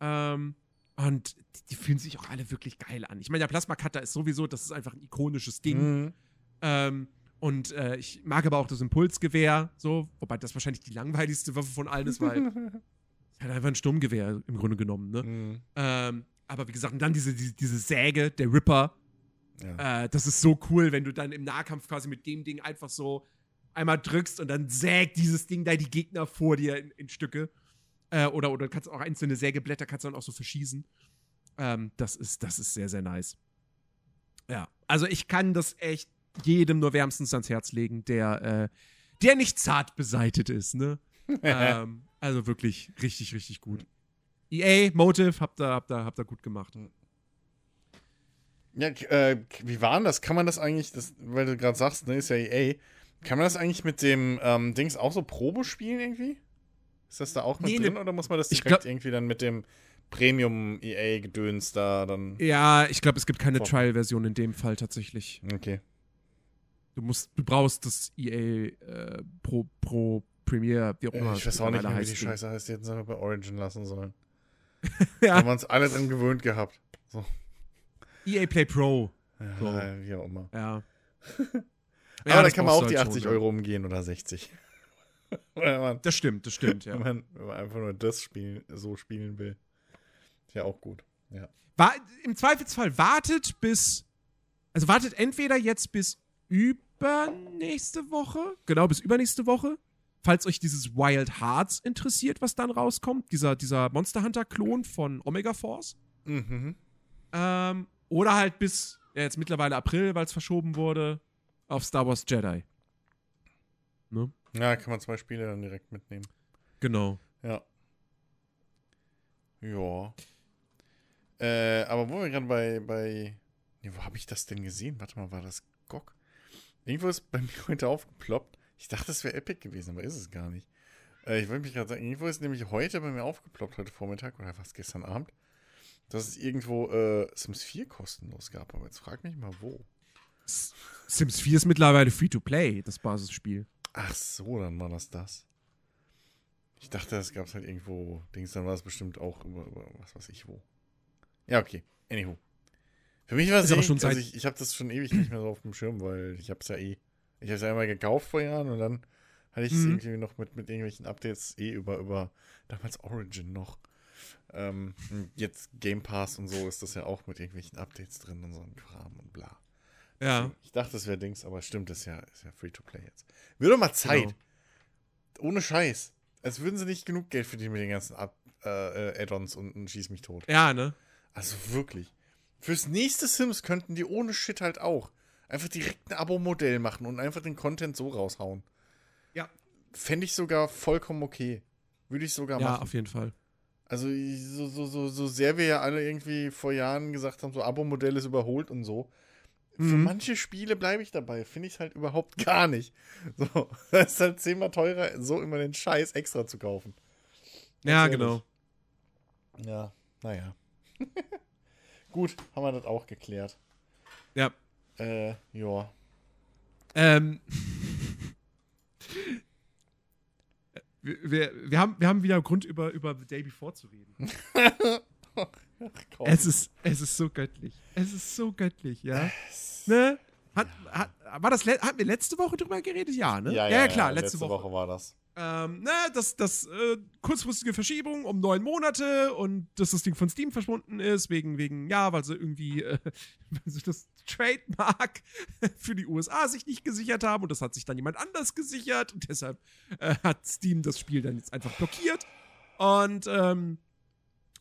Ähm, und die, die fühlen sich auch alle wirklich geil an. Ich meine, der Plasma Cutter ist sowieso, das ist einfach ein ikonisches Ding. Mhm. Ähm, und äh, ich mag aber auch das Impulsgewehr, so, wobei das wahrscheinlich die langweiligste Waffe von allen ist, weil <laughs> es halt einfach ein Sturmgewehr im Grunde genommen, ne? Mhm. Ähm, aber wie gesagt, und dann diese, diese, diese Säge, der Ripper, Ja. äh, das ist so cool, wenn du dann im Nahkampf quasi mit dem Ding einfach so einmal drückst und dann sägt dieses Ding da die Gegner vor dir in, in Stücke. Äh, oder, oder kannst auch einzelne Sägeblätter kannst du dann auch so verschießen. Ähm, das, ist, das ist sehr, sehr nice. Ja, also ich kann das echt jedem nur wärmstens ans Herz legen, der, äh, der nicht zart beseitet ist, ne? <laughs> ähm, also wirklich richtig, richtig gut. EA, Motive, habt ihr, habt ihr, habt ihr gut gemacht. Ja, äh, wie war denn das? Kann man das eigentlich, das, weil du gerade sagst, ne, ist ja EA, kann man das eigentlich mit dem ähm, Dings auch so Probe spielen irgendwie? Ist das da auch mit Nee, drin ne- oder muss man das direkt glaub- irgendwie dann mit dem Premium EA Gedöns da dann? Ja, ich glaube, es gibt keine. Trial-Version in dem Fall tatsächlich. Okay. Du musst, du brauchst das EA äh, Pro, Pro Premiere, wie auch immer. Äh, ich weiß auch nicht mehr, wie die. Scheiße heißt. Die hätten es einfach bei Origin lassen sollen. <laughs> Ja. Haben wir uns alle dran gewöhnt gehabt. EA E Play Pro. Ja, So. Wie auch immer. Ja. <laughs> Aber Ja, da das kann man auch die du halt 80 schon, ja. Euro umgehen oder 60. <laughs> wenn, man, Das stimmt, das stimmt, ja. wenn, man, wenn man einfach nur das spielen, so spielen will. Ist ja auch gut. Ja. War, Im Zweifelsfall wartet bis. Also wartet entweder jetzt bis übernächste Woche. Genau, bis übernächste Woche. Falls euch dieses Wild Hearts interessiert, was dann rauskommt. Dieser, dieser Monster Hunter-Klon von Omega Force. Mhm. Ähm, oder halt bis ja, jetzt mittlerweile April, weil es verschoben wurde, auf Star Wars Jedi. Ne? Ja, kann man zwei Spiele dann direkt mitnehmen. Genau. Ja. Ja. Äh, aber wo wir gerade bei, bei. Nee, wo habe ich das denn gesehen? Warte mal, war das GOG? Irgendwo ist bei <laughs> mir heute aufgeploppt. Ich dachte, das wäre Epic gewesen, aber ist es gar nicht. Äh, ich wollte mich gerade sagen, irgendwo ist nämlich heute bei mir aufgeploppt, heute Vormittag oder was gestern Abend, dass es irgendwo äh, Sims 4 kostenlos gab. Aber jetzt frag mich mal, wo. Sims 4 ist mittlerweile Free-to-Play, das Basisspiel. Ach so, dann war das das. Ich dachte, das gab es halt irgendwo. Dings, dann war es bestimmt auch über, über was weiß ich wo. Ja, okay. Anywho. Für mich war es aber eh- schon seit- also ich, ich habe das schon ewig nicht mehr so auf dem Schirm, weil ich habe es ja eh. Ich habe es ja einmal gekauft vor Jahren und dann hatte ich es Mhm. irgendwie noch mit, mit irgendwelchen Updates eh über, über damals Origin noch. Ähm, jetzt Game Pass und so ist das ja auch mit irgendwelchen Updates drin und so ein Kram und bla. Ja. Ich dachte, das wäre Dings, aber stimmt, das ist ja, ist ja Free-to-Play jetzt. Wird doch mal Zeit. Genau. Ohne Scheiß. Als würden sie nicht genug Geld verdienen mit den ganzen äh, äh, Add-ons und, und schieß mich tot. Ja, ne? Also wirklich. Fürs nächste Sims könnten die ohne Shit halt auch einfach direkt ein Abo-Modell machen und einfach den Content so raushauen. Ja. Fände ich sogar vollkommen okay. Würde ich sogar Ja, machen. auf jeden Fall. Also so, so, so, so sehr wir ja alle irgendwie vor Jahren gesagt haben, so Abo-Modell ist überholt und so. Für Mhm. manche Spiele bleibe ich dabei. Finde ich halt überhaupt <laughs> gar nicht. So, <laughs> das ist halt zehnmal teurer, so immer den Scheiß extra zu kaufen. Ja, ehrlich. genau. Ja, naja. <laughs> Gut, haben wir das auch geklärt. Ja. Äh, ja. Ähm. <laughs> wir, wir, wir, haben, wir haben wieder Grund, über, über The Day Before zu reden. <laughs> Ach. Es ist, es ist so göttlich. Es ist so göttlich, ja. Ne? Hat, hat, war das, hatten wir letzte Woche drüber geredet? Ja, ne? klar, letzte, Woche. war das. Ähm, ne, das, das äh, kurzfristige Verschiebung um neun Monate und dass das Ding von Steam verschwunden ist, wegen, wegen, ja, weil sie irgendwie äh, <laughs> sie das Trademark <laughs> für die USA sich nicht gesichert haben und das hat sich dann jemand anders gesichert und deshalb äh, hat Steam das Spiel dann jetzt einfach blockiert. Und, ähm,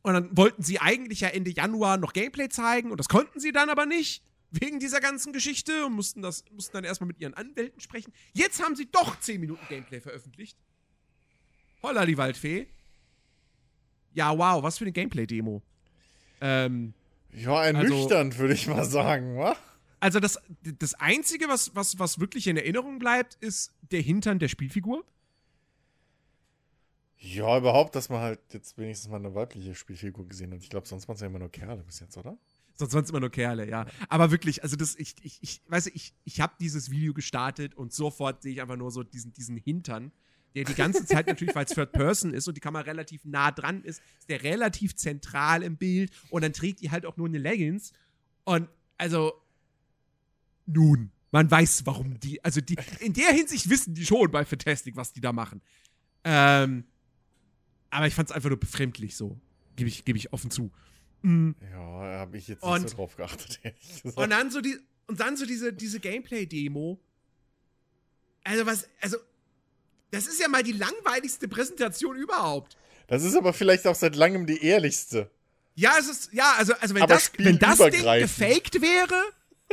und dann wollten sie eigentlich ja Ende Januar noch Gameplay zeigen und das konnten sie dann aber nicht. Wegen dieser ganzen Geschichte und mussten, das, mussten dann erstmal mit ihren Anwälten sprechen. Jetzt haben sie doch 10 Minuten Gameplay veröffentlicht. Holla, die Waldfee. Ja, wow, was für eine Gameplay-Demo. Ähm, Ja, ernüchternd, würde ich mal sagen, wa? also das, das Einzige, was, was, was wirklich in Erinnerung bleibt, ist der Hintern der Spielfigur. Ja, überhaupt, dass man halt jetzt wenigstens mal eine weibliche Spielfigur gesehen hat. Ich glaube, sonst waren es ja immer nur Kerle bis jetzt, oder? Sonst es immer nur Kerle, ja. Aber wirklich, also das, ich, ich, ich weiß ich, ich habe dieses Video gestartet und sofort sehe ich einfach nur so diesen, diesen Hintern, der die ganze Zeit natürlich, weil es Third Person ist und die Kamera relativ nah dran ist, ist der relativ zentral im Bild und dann trägt die halt auch nur eine Leggings und also nun, man weiß, warum die, also die, in der Hinsicht wissen die schon bei Fantastic, was die da machen. Ähm, aber ich fand es einfach nur befremdlich so, gebe ich, geb ich offen zu. Mhm. Ja, habe ich jetzt Und- nicht so drauf geachtet, ehrlich gesagt. Und dann so die und dann so diese diese Gameplay Demo. Also was also das ist ja mal die langweiligste Präsentation überhaupt. Das ist aber vielleicht auch seit langem die ehrlichste. Ja, es ist ja, also also wenn Aber das wenn das Ding gefaked wäre,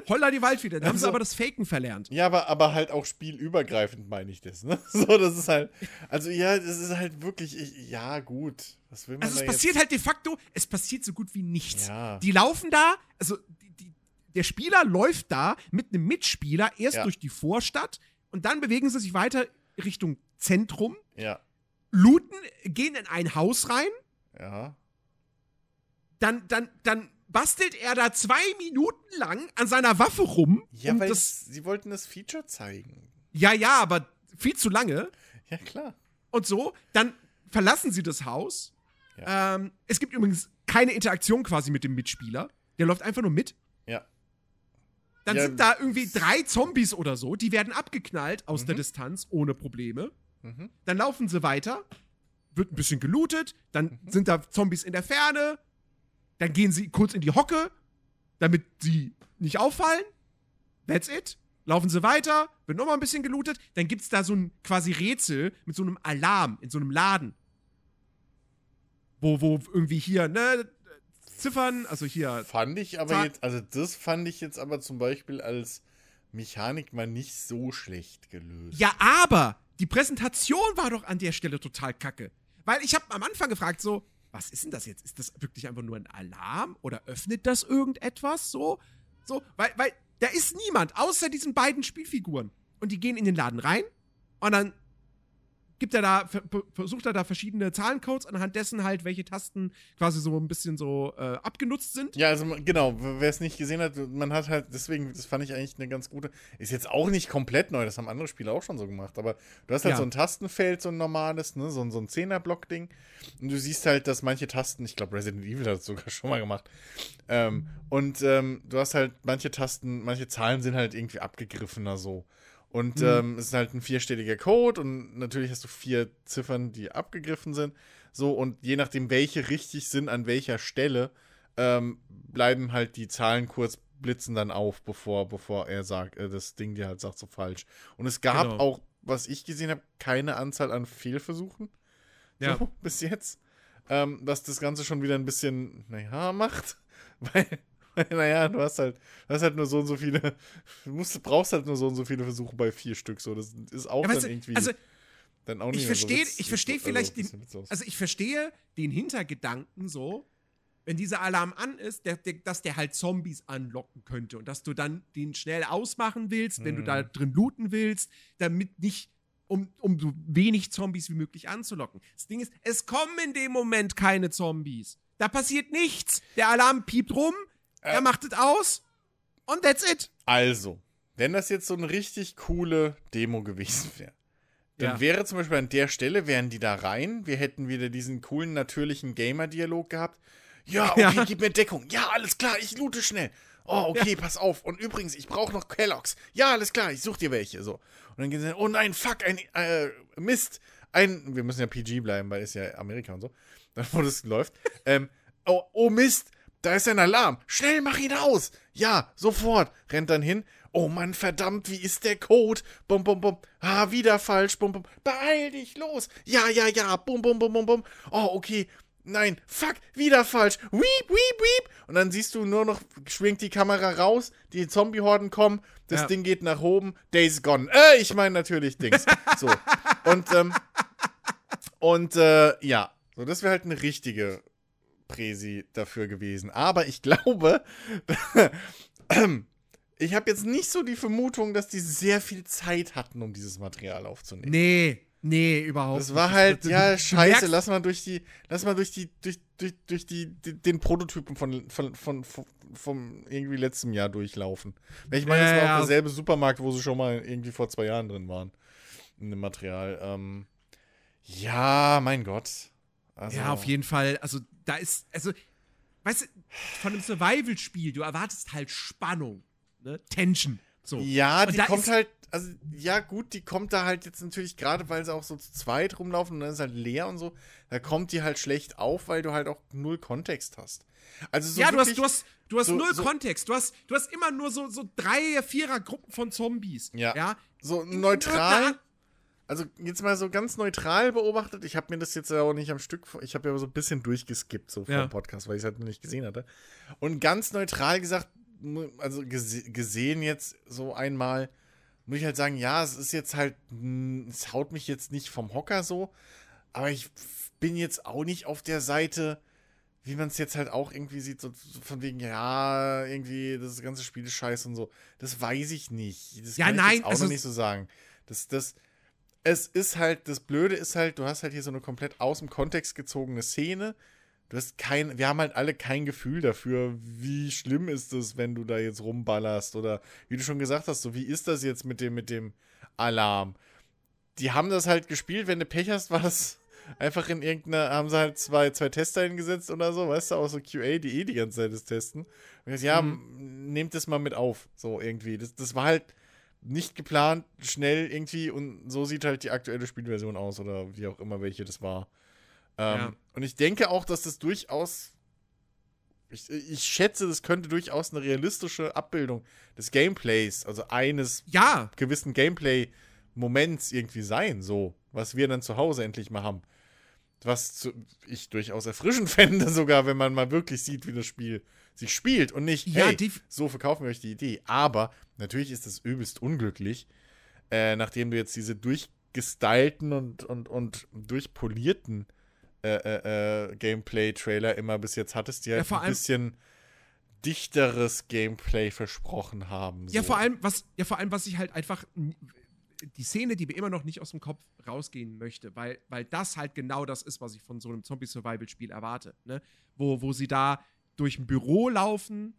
holla die Waldfee, dann haben sie Also- aber das Faken verlernt. Ja, aber, aber halt auch spielübergreifend meine ich das, ne? <laughs> So, das ist halt. Also ja, das ist halt wirklich. Ich, ja, gut. Was will man Also es passiert jetzt? halt de facto, es passiert so gut wie nichts. Ja. Die laufen da, also die, die, der Spieler läuft da mit einem Mitspieler erst Ja. durch die Vorstadt und dann bewegen sie sich weiter Richtung Zentrum, Ja, looten, gehen in ein Haus rein, ja. dann, dann, dann bastelt er da zwei Minuten lang an seiner Waffe rum. Ja, um weil das, sie wollten das Feature zeigen. ja, ja, aber viel zu lange. Ja, klar. Und so, dann verlassen sie das Haus. Ja. Ähm, es gibt übrigens keine Interaktion quasi mit dem Mitspieler. Der läuft einfach nur mit. Ja. Dann Ja. sind da irgendwie drei Zombies oder so, die werden abgeknallt aus Mhm. der Distanz ohne Probleme. Mhm. Dann laufen sie weiter, wird ein bisschen gelootet, dann Mhm. sind da Zombies in der Ferne, dann gehen sie kurz in die Hocke, damit sie nicht auffallen. That's it. Laufen sie weiter, wird nochmal ein bisschen gelootet, dann gibt's da so ein quasi Rätsel mit so einem Alarm in so einem Laden. Wo, wo irgendwie hier, ne, Ziffern, also hier Fand ich aber Zahl- jetzt, also das fand ich jetzt aber zum Beispiel als Mechanik mal nicht so schlecht gelöst. Ja, aber die Präsentation war doch an der Stelle total kacke. Weil ich habe am Anfang gefragt, so, was ist denn das jetzt? Ist das wirklich einfach nur ein Alarm oder öffnet das irgendetwas so? So, weil, weil da ist niemand außer diesen beiden Spielfiguren. Und die gehen in den Laden rein und dann gibt er da, ver- versucht er da verschiedene Zahlencodes, anhand dessen halt, welche Tasten quasi so ein bisschen so äh, abgenutzt sind. Ja, also genau, wer es nicht gesehen hat, man hat halt, deswegen, das fand ich eigentlich eine ganz gute. Ist jetzt auch nicht komplett neu, das haben andere Spiele auch schon so gemacht, aber du hast halt Ja. so ein Tastenfeld, so ein normales, ne, so, ein- so ein Zehnerblock-Ding. Und du siehst halt, dass manche Tasten, ich glaube, Resident Evil hat es sogar <laughs> schon mal gemacht. Ähm, und ähm, du hast halt manche Tasten, manche Zahlen sind halt irgendwie abgegriffener so. Und Mhm. ähm, es ist halt ein vierstelliger Code und natürlich hast du vier Ziffern, die abgegriffen sind. So, und je nachdem, welche richtig sind, an welcher Stelle, ähm, bleiben halt die Zahlen kurz blitzen dann auf, bevor, bevor er sagt, äh, das Ding dir halt sagt so falsch. Und es gab Genau. auch, was ich gesehen habe, keine Anzahl an Fehlversuchen. Ja. So, <laughs> bis jetzt. Ähm, was das Ganze schon wieder ein bisschen, naja, macht. <laughs> Weil, weil, <laughs> naja, du hast halt, du hast halt nur so und so viele, du musst, brauchst halt nur so und so viele Versuche bei vier Stück. So, das ist auch Ja, dann weißt du, irgendwie. also dann auch nicht ich mehr so verstehe, witz- ich verstehe vielleicht also, den, also ich verstehe den Hintergedanken so, wenn dieser Alarm an ist, der, der, dass der halt Zombies anlocken könnte und dass du dann den schnell ausmachen willst, wenn du Mhm. da drin looten willst, damit nicht, um, um so wenig Zombies wie möglich anzulocken. Das Ding ist, es kommen in dem Moment keine Zombies. Da passiert nichts. Der Alarm piept rum, er Äh. macht es aus und that's it. Also, wenn das jetzt so eine richtig coole Demo gewesen wäre, dann Ja. wäre zum Beispiel an der Stelle, wären die da rein, wir hätten wieder diesen coolen, natürlichen Gamer-Dialog gehabt. Ja, <laughs> okay, Ja. gib mir Deckung. Ja, alles klar, ich loote schnell. Oh, okay, pass auf. Und übrigens, ich brauche noch Kelloggs. Ja, alles klar, ich such dir welche. So. Und dann gehen sie, oh nein, fuck, ein äh, Mist. Ein, wir müssen ja PG bleiben, weil es ja Amerika und so. Dann, <laughs> wo das läuft. ähm, oh, oh Mist, da ist ein Alarm. Schnell, mach ihn aus. Ja, sofort. Rennt dann hin. Oh Mann, verdammt, wie ist der Code? Bum, bum, bum. Ah, wieder falsch. Bum, bum. Beeil dich, los. Ja, ja, ja. Bum, bum, bum, bum, bum. Oh, okay. Nein, fuck, wieder falsch. Weep, weep, weep. Und dann siehst du nur noch, schwingt die Kamera raus, die Zombie-Horden kommen, das Ja. Ding geht nach oben, Days gone. Äh, ich meine natürlich Dings. So. Und, ähm, und, äh, ja. So, das wäre halt eine richtige Präsi dafür gewesen. Aber ich glaube, <laughs> ich habe jetzt nicht so die Vermutung, dass die sehr viel Zeit hatten, um dieses Material aufzunehmen. Nee, nee, überhaupt Das war nicht. halt, ja, scheiße, lass mal durch die, lass mal durch die, durch, durch, durch die, die, den Prototypen von, von, von, von, vom irgendwie letzten Jahr durchlaufen. Ich meine, das Ja, war ja. auch derselbe Supermarkt, wo sie schon mal irgendwie vor zwei Jahren drin waren. In dem Material. Ähm, ja, mein Gott. Also, Ja, auf jeden Fall. Also, da ist, also, weißt du, von einem Survival-Spiel, du erwartest halt Spannung, ne? Tension. So. Ja, Und die kommt halt, also ja gut, die kommt da halt jetzt natürlich gerade, weil sie auch so zu zweit rumlaufen und dann ist halt leer und so, da kommt die halt schlecht auf, weil du halt auch null Kontext hast. Also so ja, du hast, wirklich- du hast, du hast so- null so- Kontext. Du hast, du hast immer nur so, so drei, vierer Gruppen von Zombies. Ja. ja? so neutral, also jetzt mal so ganz neutral beobachtet, ich habe mir das jetzt auch nicht am Stück, ich habe ja so ein bisschen durchgeskippt so vor Ja. Podcast, weil ich es halt noch nicht gesehen hatte. Und ganz neutral gesagt, also gese gesehen jetzt so einmal, muss ich halt sagen, ja, es ist jetzt halt, mh, es haut mich jetzt nicht vom Hocker so, aber ich bin jetzt auch nicht auf der Seite, wie man es jetzt halt auch irgendwie sieht, so, so von wegen, ja, irgendwie, das ganze Spiel ist scheiße und so. Das weiß ich nicht. Das Ja, kann ich nein, jetzt auch also- noch nicht so sagen. Das, das, es ist halt, das Blöde ist halt, du hast halt hier so eine komplett aus dem Kontext gezogene Szene. Du hast kein, wir haben halt alle kein Gefühl dafür, wie schlimm ist es, wenn du da jetzt rumballerst oder wie du schon gesagt hast, so wie ist das jetzt mit dem, mit dem Alarm? Die haben das halt gespielt, wenn du Pech hast, war das einfach in irgendeiner, haben sie halt zwei, zwei Tester hingesetzt oder so, weißt du, auch so QA, die eh die ganze Zeit das testen. Und jetzt, ja, m- nehmt das mal mit auf, so irgendwie. Das, das war halt nicht geplant, schnell irgendwie und so sieht halt die aktuelle Spielversion aus oder wie auch immer welche das war. Ähm, Ja. Und ich denke auch, dass das durchaus, ich, ich schätze, das könnte durchaus eine realistische Abbildung des Gameplays, also eines Ja, gewissen Gameplay-Moments irgendwie sein, so, was wir dann zu Hause endlich mal haben. Was zu, ich durchaus erfrischend <laughs> fände, sogar, wenn man mal wirklich sieht, wie das Spiel sich spielt und nicht, Ja, hey, so verkaufen wir euch die Idee. Aber natürlich ist es übelst unglücklich, äh, nachdem du jetzt diese durchgestylten und, und, und durchpolierten äh, äh, äh, Gameplay-Trailer immer bis jetzt hattest, die Ja, halt vor ein bisschen dichteres Gameplay versprochen haben. ja, so. vor allem, was, ja, vor allem, was ich halt einfach, die Szene, die mir immer noch nicht aus dem Kopf rausgehen möchte, weil, weil das halt genau das ist, was ich von so einem Zombie-Survival-Spiel erwarte, ne? Wo, wo sie da durch ein Büro laufen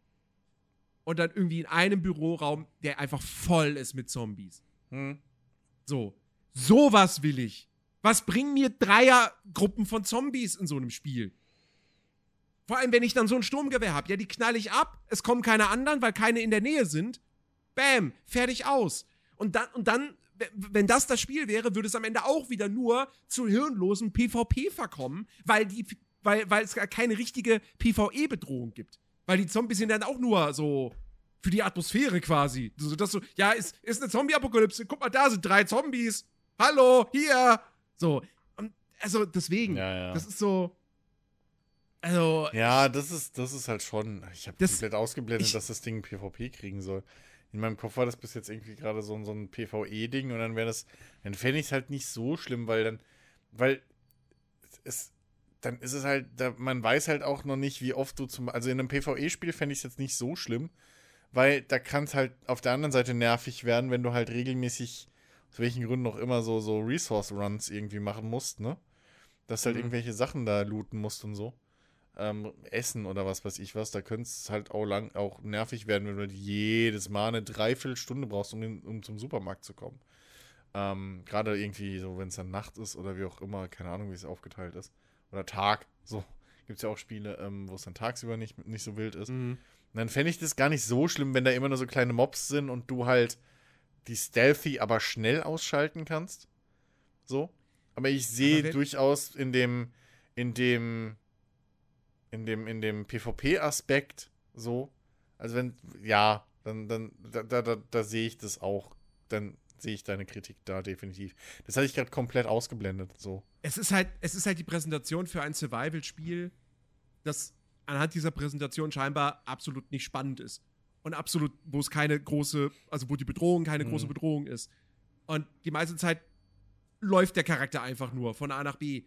und dann irgendwie in einem Büroraum, der einfach voll ist mit Zombies. Hm. So. Sowas will ich. Was bringen mir Dreiergruppen von Zombies in so einem Spiel? Vor allem, wenn ich dann so ein Sturmgewehr habe. Ja, die knall ich ab. Es kommen keine anderen, weil keine in der Nähe sind. Bam, fertig aus. Und dann, und dann, wenn das das Spiel wäre, würde es am Ende auch wieder nur zu hirnlosen PvP verkommen, weil die, weil, weil es gar keine richtige PvE-Bedrohung gibt. Weil die Zombies sind dann auch nur so für die Atmosphäre quasi. So, dass so, ja, ist, ist eine Zombie-Apokalypse. Guck mal, da sind drei Zombies. Hallo, hier. So. Und, also deswegen, Ja, ja. das ist so. Also, Ja, das ist, das ist halt schon. Ich habe Das- komplett ausgeblendet, ich- dass das Ding PvP kriegen soll. In meinem Kopf war das bis jetzt irgendwie gerade so, ein- so ein PvE-Ding und dann wäre das, dann fände ich es halt nicht so schlimm, weil dann, weil es, dann ist es halt, da, man weiß halt auch noch nicht, wie oft du zum, also in einem PvE-Spiel fände ich es jetzt nicht so schlimm, weil da kann es halt auf der anderen Seite nervig werden, wenn du halt regelmäßig, aus welchen Gründen auch immer, so, so Resource-Runs irgendwie machen musst, ne? Dass du halt Mhm. irgendwelche Sachen da looten musst und so ähm, Essen oder was weiß ich was, da könnte es halt auch lang auch nervig werden, wenn du halt jedes Mal eine Dreiviertelstunde brauchst, um, in, um zum Supermarkt zu kommen. Ähm, Gerade irgendwie so, wenn es dann Nacht ist oder wie auch immer, keine Ahnung, wie es aufgeteilt ist. Oder Tag, <laughs> so. Gibt es ja auch Spiele, ähm, wo es dann tagsüber nicht, nicht so wild ist. mh. Und dann fände ich das gar nicht so schlimm, wenn da immer nur so kleine Mobs sind und du halt die Stealthy aber schnell ausschalten kannst. So. Aber ich sehe durchaus in dem, in dem, in dem, in dem PvP-Aspekt so. Also wenn, ja, Dann, dann, da, da, da, da sehe ich das auch. Dann sehe ich deine Kritik da definitiv. Das hatte ich gerade komplett ausgeblendet. So. Es ist halt, es ist halt die Präsentation für ein Survival-Spiel, das anhand dieser Präsentation scheinbar absolut nicht spannend ist. Und absolut, wo es keine große, also wo die Bedrohung keine Mhm. große Bedrohung ist. Und die meiste Zeit läuft der Charakter einfach nur von A nach B.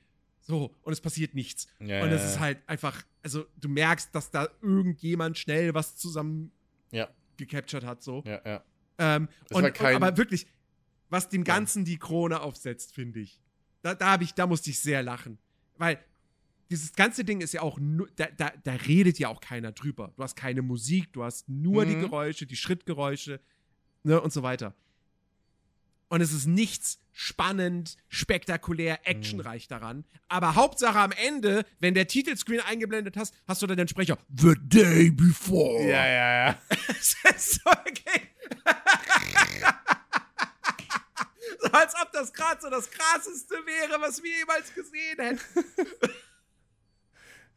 So, und es passiert nichts. Ja, und es ja, ist ja. halt einfach, also du merkst, dass da irgendjemand schnell was zusammen Ja, gecaptured hat, so. ja, ja. Ähm, und, und, aber wirklich, was dem Ganzen die Krone aufsetzt, finde ich. Da, da, hab ich, da musste ich sehr lachen. Weil dieses ganze Ding ist ja auch nur, da, da, da redet ja auch keiner drüber. Du hast keine Musik, du hast nur die Mhm. Geräusche, die Schrittgeräusche, ne, und so weiter. Und es ist nichts spannend, spektakulär, Mhm. actionreich daran. Aber Hauptsache am Ende, wenn der Titelscreen eingeblendet hast, hast du dann den Sprecher The Day Before. Ja, ja, ja. <laughs> Das ist so okay. <laughs> so als ob das gerade so das krasseste wäre, was wir jemals gesehen hätten.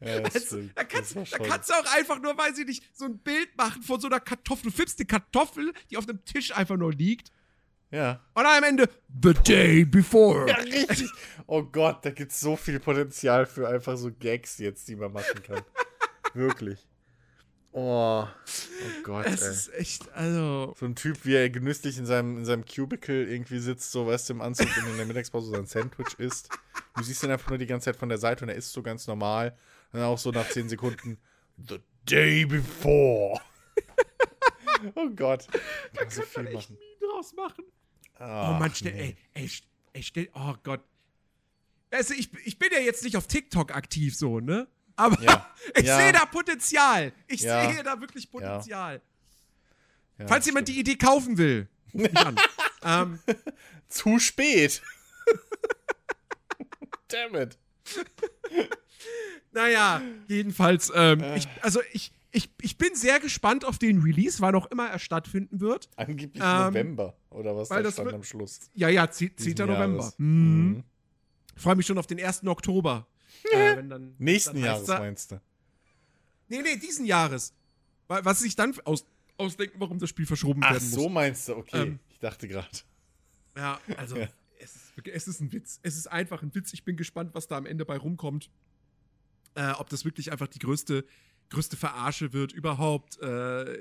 <laughs> ja Also, da, kannst, da kannst du auch einfach nur, weiß ich nicht, so ein Bild machen von so einer Kartoffel. Du filmst eine Kartoffel, die auf einem Tisch einfach nur liegt. Ja. Und dann am Ende, The Day Before. Ja, richtig. Oh Gott, da gibt es so viel Potenzial für einfach so Gags jetzt, die man machen kann. <laughs> Wirklich. Oh, oh Gott, Es ey. ist echt, also. So ein Typ, wie er genüsslich in seinem, in seinem Cubicle irgendwie sitzt, so weißt du, im Anzug und in der Mittagspause sein Sandwich isst. Du siehst ihn einfach nur die ganze Zeit von der Seite und er isst so ganz normal. Und dann auch so nach 10 Sekunden, The day before. <laughs> oh Gott. Kann man so Kann viel man echt machen. nie draus machen. Oh Ach, Mann, stell, nee. ey, ey, ey, stell, oh Gott. Also ich, ich bin ja jetzt nicht auf TikTok aktiv so, ne? Aber Ja. <laughs> ich Ja. sehe da Potenzial. Ich Ja. sehe da wirklich Potenzial. Falls jemand die Idee kaufen will, <laughs> ähm, <laughs> Zu spät. Damn it. naja, jedenfalls, ähm, Äh. ich, also ich, ich, ich bin sehr gespannt auf den Release, wann auch immer er stattfinden wird. Angeblich Ähm, November oder was weil da das stand wird- am Schluss. Ja, ja, 10. diesen November. Mhm. Mhm. Ich freue mich schon auf den 1. Oktober. <laughs> äh, dann, Nächsten dann Jahres da- meinst du? Nee, nee, diesen Jahres. Wa- Was sich dann aus, ausdenken, warum das Spiel verschoben Ach werden muss. so meinst du, okay. Ähm, ich dachte gerade. Ja, also, <laughs> Ja. Es, ist, es ist ein Witz. Es ist einfach ein Witz. Ich bin gespannt, was da am Ende bei rumkommt. Äh, ob das wirklich einfach die größte, größte Verarsche wird überhaupt. Äh,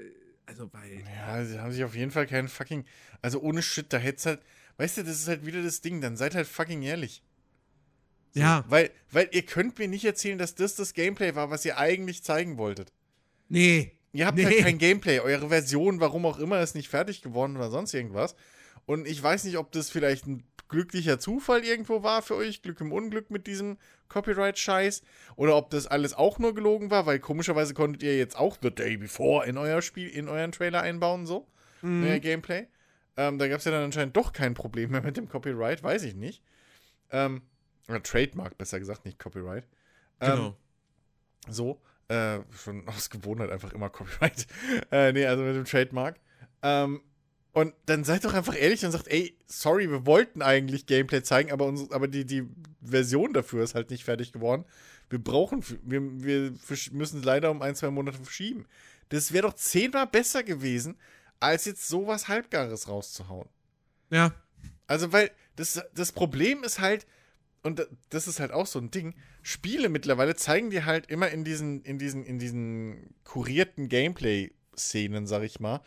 also, weil. Ja, sie haben sich auf jeden Fall keinen fucking. Also ohne Shit, da hätt's halt. Weißt du, das ist halt wieder das Ding, dann seid halt fucking ehrlich. So, Ja. Weil, weil ihr könnt mir nicht erzählen, dass das das Gameplay war, was ihr eigentlich zeigen wolltet. Nee. Ihr habt Nee. halt kein Gameplay. Eure Version, warum auch immer, ist nicht fertig geworden oder sonst irgendwas. Und ich weiß nicht, ob das vielleicht ein glücklicher Zufall irgendwo war für euch, Glück im Unglück mit diesem Copyright-Scheiß, oder ob das alles auch nur gelogen war, weil komischerweise konntet ihr jetzt auch The Day Before in euer Spiel, in euren Trailer einbauen, so, Mhm. euer Gameplay. Ähm, da gab es ja dann anscheinend doch kein Problem mehr mit dem Copyright, weiß ich nicht. Ähm, oder Trademark, besser gesagt, nicht Copyright. Ähm, Genau. so, äh, schon <laughs> aus Gewohnheit einfach immer Copyright. <laughs> äh, nee, also mit dem Trademark. Ähm, und dann seid doch einfach ehrlich und sagt, ey, sorry, wir wollten eigentlich Gameplay zeigen, aber, uns, aber die, die Version dafür ist halt nicht fertig geworden. Wir brauchen, wir, wir müssen es leider um ein, zwei Monate verschieben. Das wäre doch zehnmal besser gewesen, als jetzt sowas Halbgares rauszuhauen. ja. Also, weil das, das Problem ist halt, und da- das ist halt auch so ein Ding, Spiele mittlerweile zeigen dir halt immer in diesen, in diesen, in diesen kurierten Gameplay-Szenen, sag ich mal,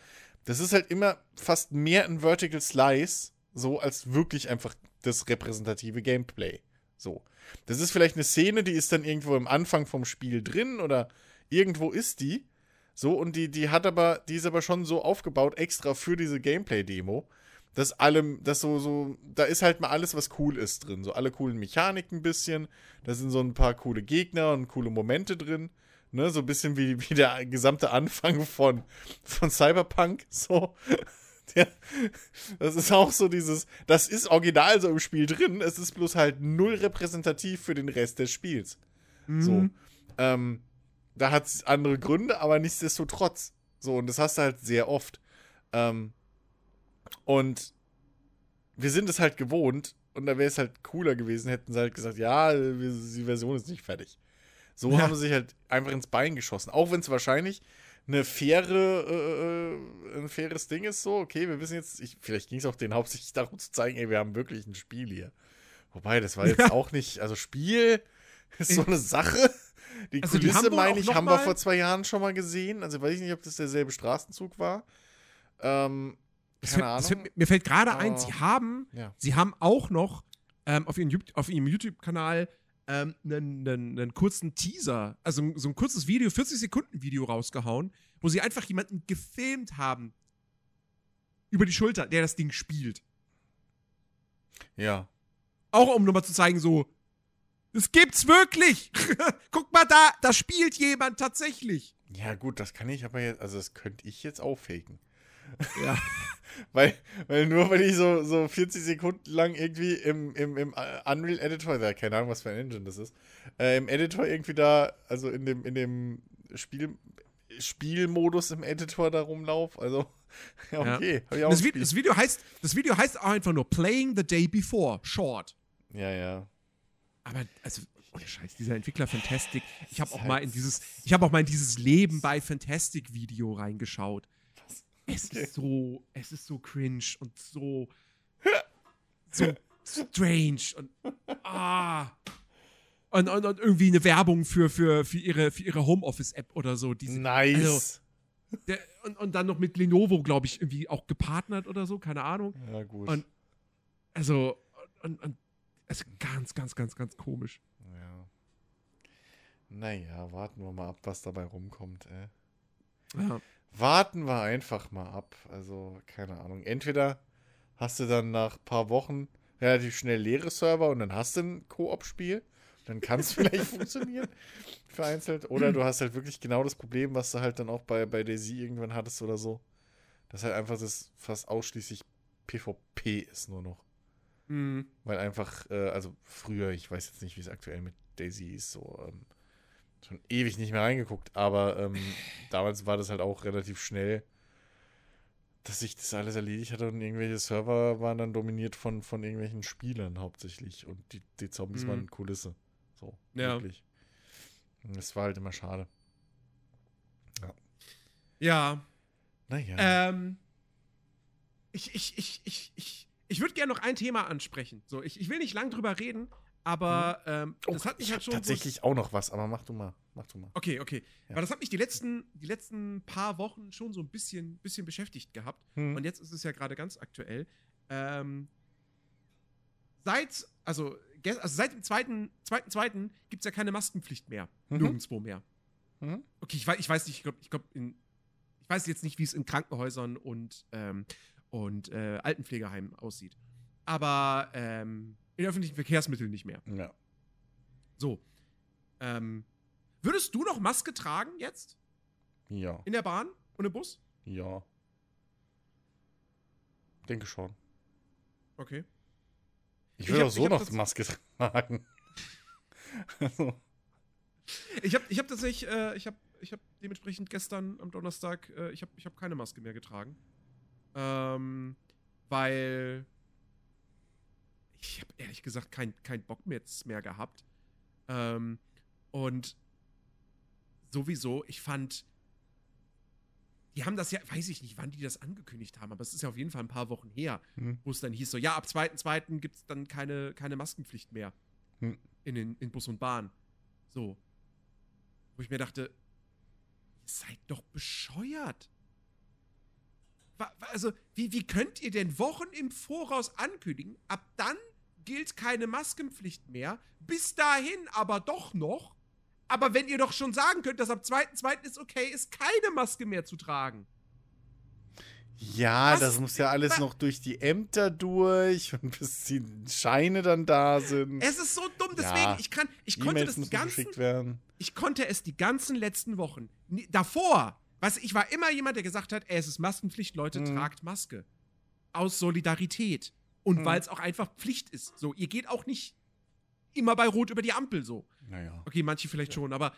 das ist halt immer fast mehr ein Vertical Slice, so als wirklich einfach das repräsentative Gameplay. So. Das ist vielleicht eine Szene, die ist dann irgendwo am Anfang vom Spiel drin oder irgendwo ist die. So, und die, die hat aber, die ist aber schon so aufgebaut, extra für diese Gameplay-Demo, dass allem, dass so, so, da ist halt mal alles, was cool ist drin. So alle coolen Mechaniken ein bisschen. Da sind so ein paar coole Gegner und coole Momente drin. Ne, so ein bisschen wie, wie der gesamte Anfang von, von Cyberpunk. So. <laughs> Der, das ist auch so dieses, das ist original so im Spiel drin. Es ist bloß halt null repräsentativ für den Rest des Spiels. So. Mhm. Ähm, da hat es andere Gründe, aber nichtsdestotrotz. So, und das hast du halt sehr oft. Ähm, und wir sind es halt gewohnt, und da wäre es halt cooler gewesen, hätten sie halt gesagt, ja, die Version ist nicht fertig. So Ja. haben sie sich halt einfach ins Bein geschossen. Auch wenn es wahrscheinlich, eine faire, äh, äh, ein faires Ding ist so, okay, wir wissen jetzt, ich, vielleicht ging es auch denen hauptsächlich darum zu zeigen, ey, wir haben wirklich ein Spiel hier. Wobei, das war jetzt Ja. auch nicht, also Spiel <laughs> ist so eine Sache. Die Also Kulisse, meine ich, haben wir vor zwei Jahren schon mal gesehen. Also weiß ich nicht, ob das derselbe Straßenzug war. Ähm, keine Ahnung. fällt- mir fällt gerade ein, sie haben, Ja. sie haben auch noch ähm, auf, ihrem, auf ihrem YouTube-Kanal ähm, einen, einen, einen kurzen Teaser, also so ein kurzes Video, 40 Sekunden Video rausgehauen, wo sie einfach jemanden gefilmt haben über die Schulter, der das Ding spielt. Ja. Auch um nochmal zu zeigen, so, das gibt's wirklich. <laughs> Guck mal da, da spielt jemand tatsächlich. Ja, gut, das kann ich aber jetzt, also das könnte ich jetzt auch faken. Ja. <laughs> <laughs> Weil, weil nur wenn ich so, so 40 Sekunden lang irgendwie im, im, im Unreal Editor, ja, keine Ahnung, was für ein Engine das ist, äh, im Editor irgendwie da, also in dem, in dem Spiel, Spielmodus im Editor da rumlauf, also, <laughs> ja, okay. Hab auch Das, Vi gespielt. das, Video heißt, das Video heißt auch einfach nur Playing the Day Before, Short. Ja, ja. Aber, also, ohne Scheiß, dieser Entwickler Fantastic, ich habe auch mal halt- in dieses, ich habe auch mal in dieses Leben bei Fantastic Video reingeschaut. Es Okay. ist so, es ist so cringe und so, <laughs> so strange und, ah. Und, und, und irgendwie eine Werbung für, für, für ihre, für ihre Homeoffice-App oder so. Diese, Nice. also- der, und, und dann noch mit Lenovo, glaube ich, irgendwie auch gepartnert oder so, keine Ahnung. ja, gut. Und- Also, und, und, also ganz, ganz, ganz, ganz komisch. ja. Naja, warten wir mal ab, was dabei rumkommt, ey. Ja. Warten wir einfach mal ab. Also, keine Ahnung. Entweder hast du dann nach ein paar Wochen relativ schnell leere Server und dann hast du ein Koop-Spiel. Dann kann es <laughs> vielleicht funktionieren. Vereinzelt. Oder du hast halt wirklich genau das Problem, was du halt dann auch bei, bei Daisy irgendwann hattest oder so. Dass halt einfach das fast ausschließlich PvP ist nur noch. Mhm. Weil einfach, äh, also früher, ich weiß jetzt nicht, wie es aktuell mit Daisy ist, so ähm, schon ewig nicht mehr reingeguckt, aber ähm, damals war das halt auch relativ schnell, dass sich das alles erledigt hatte und irgendwelche Server waren dann dominiert von, von irgendwelchen Spielern hauptsächlich und die, die Zombies Mhm. waren Kulisse. So, Ja. wirklich. Und das war halt immer schade. Ja. Naja. Ähm, ich, ich, ich, ich, ich, ich würde gerne noch ein Thema ansprechen. So, ich, ich will nicht lang drüber reden, aber ähm, Oh, das hat mich ich halt schon. tatsächlich auch noch was, aber mach du mal. Mach du mal. Okay, okay. Ja. Aber das hat mich die letzten, die letzten paar Wochen schon so ein bisschen, bisschen beschäftigt gehabt. Hm. Und jetzt ist es ja gerade ganz aktuell. Ähm, seit, also, also seit dem zweiten, zweiten, zweiten gibt es ja keine Maskenpflicht mehr. Mhm. Nirgendwo mehr. Mhm. Okay, ich weiß, ich weiß nicht, ich glaube, ich, glaub, in- ich weiß jetzt nicht, wie es in Krankenhäusern und, ähm, und äh, Altenpflegeheimen aussieht. Aber ähm, in öffentlichen Verkehrsmitteln nicht mehr. Ja. So. Ähm, würdest du noch Maske tragen jetzt? Ja. In der Bahn und im Bus? Ja. Denke schon. Okay. Ich hab- auch so noch Maske tragen. <laughs> also, Ich habe ich hab tatsächlich, äh, ich habe ich hab dementsprechend gestern am Donnerstag, äh, ich habe ich hab keine Maske mehr getragen. Ähm, weil ich habe ehrlich gesagt keinen kein Bock mehr jetzt mehr gehabt. Ähm, und sowieso, ich fand, die haben das ja, weiß ich nicht, wann die das angekündigt haben, aber es ist ja auf jeden Fall ein paar Wochen her, hm. wo es dann hieß so, ja, ab 2.2. gibt es dann keine, keine Maskenpflicht mehr Hm. in, den, in Bus und Bahn. So. Wo ich mir dachte, ihr seid doch bescheuert. Also, wie, wie könnt ihr denn Wochen im Voraus ankündigen, ab dann gilt keine Maskenpflicht mehr, bis dahin aber doch noch. Aber wenn ihr doch schon sagen könnt, dass ab 2.2. ist okay ist, keine Maske mehr zu tragen. Ja, Was? das muss ja alles noch durch die Ämter durch und <laughs> bis die Scheine dann da sind. Es ist so dumm, deswegen, Ja. ich kann, ich konnte das die ganzen, ich konnte es die ganzen letzten Wochen. Davor, weißt du, ich war immer jemand, der gesagt hat, ey, es ist Maskenpflicht, Leute, Mhm. tragt Maske. Aus Solidarität. Und Mhm. weil es auch einfach Pflicht ist. So, ihr geht auch nicht immer bei Rot über die Ampel so. Naja. Okay, manche vielleicht schon, aber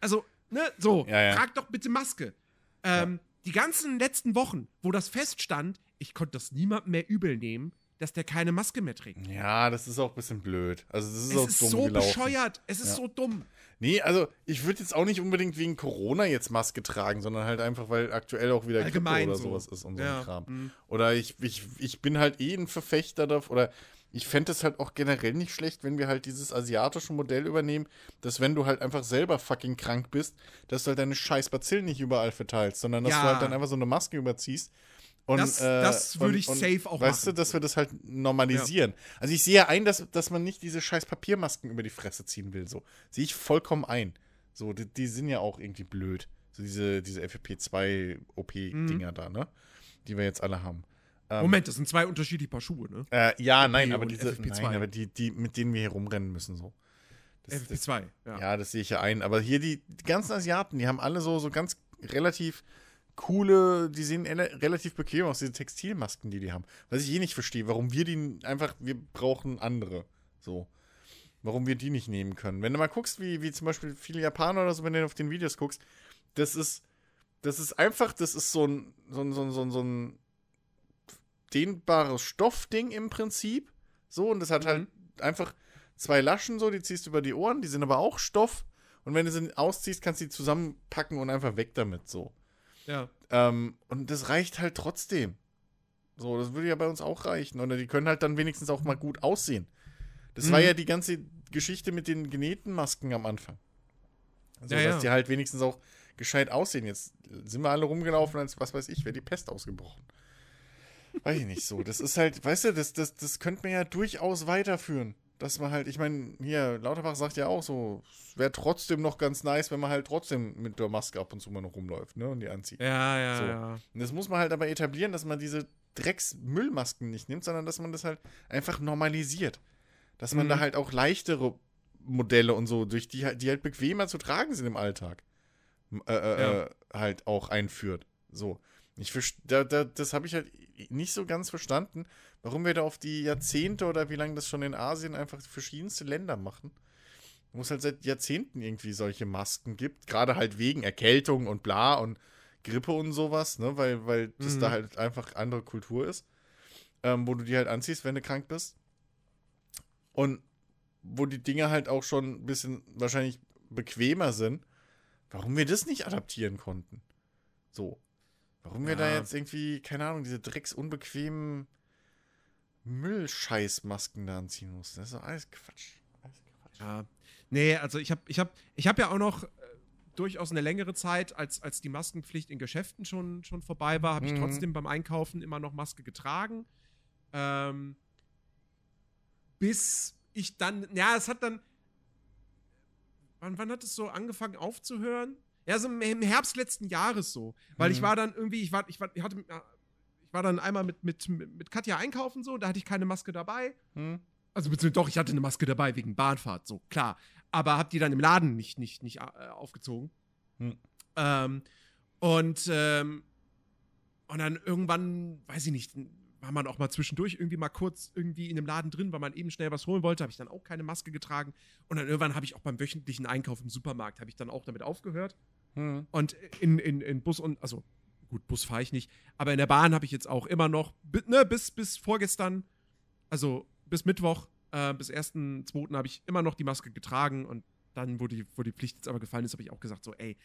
also, ne, so, Ja, ja. tragt doch bitte Maske. Ähm, Die ganzen letzten Wochen, wo das feststand, ich konnte das niemandem mehr übel nehmen, dass der keine Maske mehr trägt. Ja, das ist auch ein bisschen blöd. Also, das ist Es auch ist dumm so gelaufen. bescheuert. Es ist Ja. so dumm. Nee, also ich würde jetzt auch nicht unbedingt wegen Corona jetzt Maske tragen, sondern halt einfach, weil aktuell auch wieder Allgemein Grippe oder so. sowas ist und so Ja, ein Kram. mhm. Oder ich, ich, ich bin halt eh ein Verfechter davon, oder ich fände es halt auch generell nicht schlecht, wenn wir halt dieses asiatische Modell übernehmen, dass wenn du halt einfach selber fucking krank bist, dass du halt deine scheiß Bazillen nicht überall verteilst, sondern dass Ja. du halt dann einfach so eine Maske überziehst. Und, Das- äh, das würde ich und, safe auch Weißt machen. du, dass wir das halt normalisieren. Also ich sehe ja ein, dass, dass man nicht diese scheiß Papiermasken über die Fresse ziehen will. So. Sehe ich vollkommen ein. So, die, die sind ja auch irgendwie blöd. So diese, diese FFP2-OP-Dinger da, ne? Die wir jetzt alle haben. Ähm, Moment, das sind zwei unterschiedliche Paar Schuhe, ne? Äh, ja, nein, aber diese, FFP2. nein, aber die, die, mit denen wir hier rumrennen müssen, so. Das, das, FFP2, ja. ja, das sehe ich ja ein. Aber hier die, die ganzen Asiaten, die haben alle so, so ganz relativ coole, die sehen relativ bequem aus, diese Textilmasken, die die haben. Was ich eh nicht verstehe, warum wir die einfach, wir brauchen andere. So. Warum wir die nicht nehmen können. Wenn du mal guckst, wie, wie zum Beispiel viele Japaner oder so, wenn du auf den Videos guckst, das ist, das ist einfach, das ist so ein, so ein, so ein, so ein, so ein dehnbares Stoffding im Prinzip. So, und das hat halt einfach zwei Laschen so, die ziehst du über die Ohren, die sind aber auch Stoff. Und wenn du sie ausziehst, kannst du die zusammenpacken und einfach weg damit, so. Ja. Ähm, und das reicht halt trotzdem. So, das würde ja bei uns auch reichen. Oder die können halt dann wenigstens auch mal gut aussehen. Das war Mhm. ja die ganze Geschichte mit den genähten Masken am Anfang. So, Ja, dass ja. die halt wenigstens auch gescheit aussehen. Jetzt sind wir alle rumgelaufen, als was weiß ich, wäre die Pest ausgebrochen. Weiß ich nicht so. Das ist halt, weißt du, das, das, das könnte man ja durchaus weiterführen. Dass man halt, ich meine, hier, Lauterbach sagt ja auch so, es wäre trotzdem noch ganz nice, wenn man halt trotzdem mit der Maske ab und zu mal noch rumläuft, ne? Und die anzieht. Ja, ja, So. ja. Und das muss man halt aber etablieren, dass man diese Drecksmüllmasken nicht nimmt, sondern dass man das halt einfach normalisiert. Dass man Mhm. da halt auch leichtere Modelle und so, durch die, halt- die halt bequemer zu tragen sind im Alltag, äh, äh, Ja. äh, halt auch einführt. So. Ich da, da, das habe ich halt nicht so ganz verstanden, warum wir da auf die Jahrzehnte oder wie lange das schon in Asien einfach verschiedenste Länder machen. Wo es halt seit Jahrzehnten irgendwie solche Masken gibt, gerade halt wegen Erkältung und bla und Grippe und sowas, ne, weil, weil das Mhm. da halt einfach andere Kultur ist, ähm, wo du die halt anziehst, wenn du krank bist. Und wo die Dinge halt auch schon ein bisschen wahrscheinlich bequemer sind, warum wir das nicht adaptieren konnten. So. Warum wir da Ja. jetzt irgendwie, keine Ahnung, diese drecksunbequemen Müllscheißmasken da anziehen mussten. Das ist doch alles Quatsch. Alles Quatsch. Ja. Nee, also ich habe ich hab, ich hab ja auch noch äh, durchaus eine längere Zeit, als, als die Maskenpflicht in Geschäften schon, schon vorbei war, habe ich Mhm. trotzdem beim Einkaufen immer noch Maske getragen. Ähm, bis ich dann, ja, es hat dann, wann, wann hat es so angefangen aufzuhören? Ja, so im- Herbst letzten Jahres so. Weil ich Mhm. war dann irgendwie, ich war, ich war, ich hatte, ich war dann einmal mit, mit, mit Katja einkaufen so, da hatte ich keine Maske dabei. Hm? Also beziehungsweise doch, ich hatte eine Maske dabei wegen Bahnfahrt, so klar. Aber hab die dann im Laden nicht, nicht, nicht äh, aufgezogen. Hm. Ähm, und, ähm, und dann irgendwann, weiß ich nicht, war man auch mal zwischendurch irgendwie mal kurz irgendwie in einem Laden drin, weil man eben schnell was holen wollte, habe ich dann auch keine Maske getragen. Und dann irgendwann habe ich auch beim wöchentlichen Einkauf im Supermarkt, habe ich dann auch damit aufgehört. Hm. Und in, in, in Bus und, also gut, Bus fahre ich nicht, aber in der Bahn habe ich jetzt auch immer noch, ne, bis, bis vorgestern, also bis Mittwoch, äh, bis 1.2. habe ich immer noch die Maske getragen und dann, wo die, wo die Pflicht jetzt aber gefallen ist, habe ich auch gesagt, so, ey,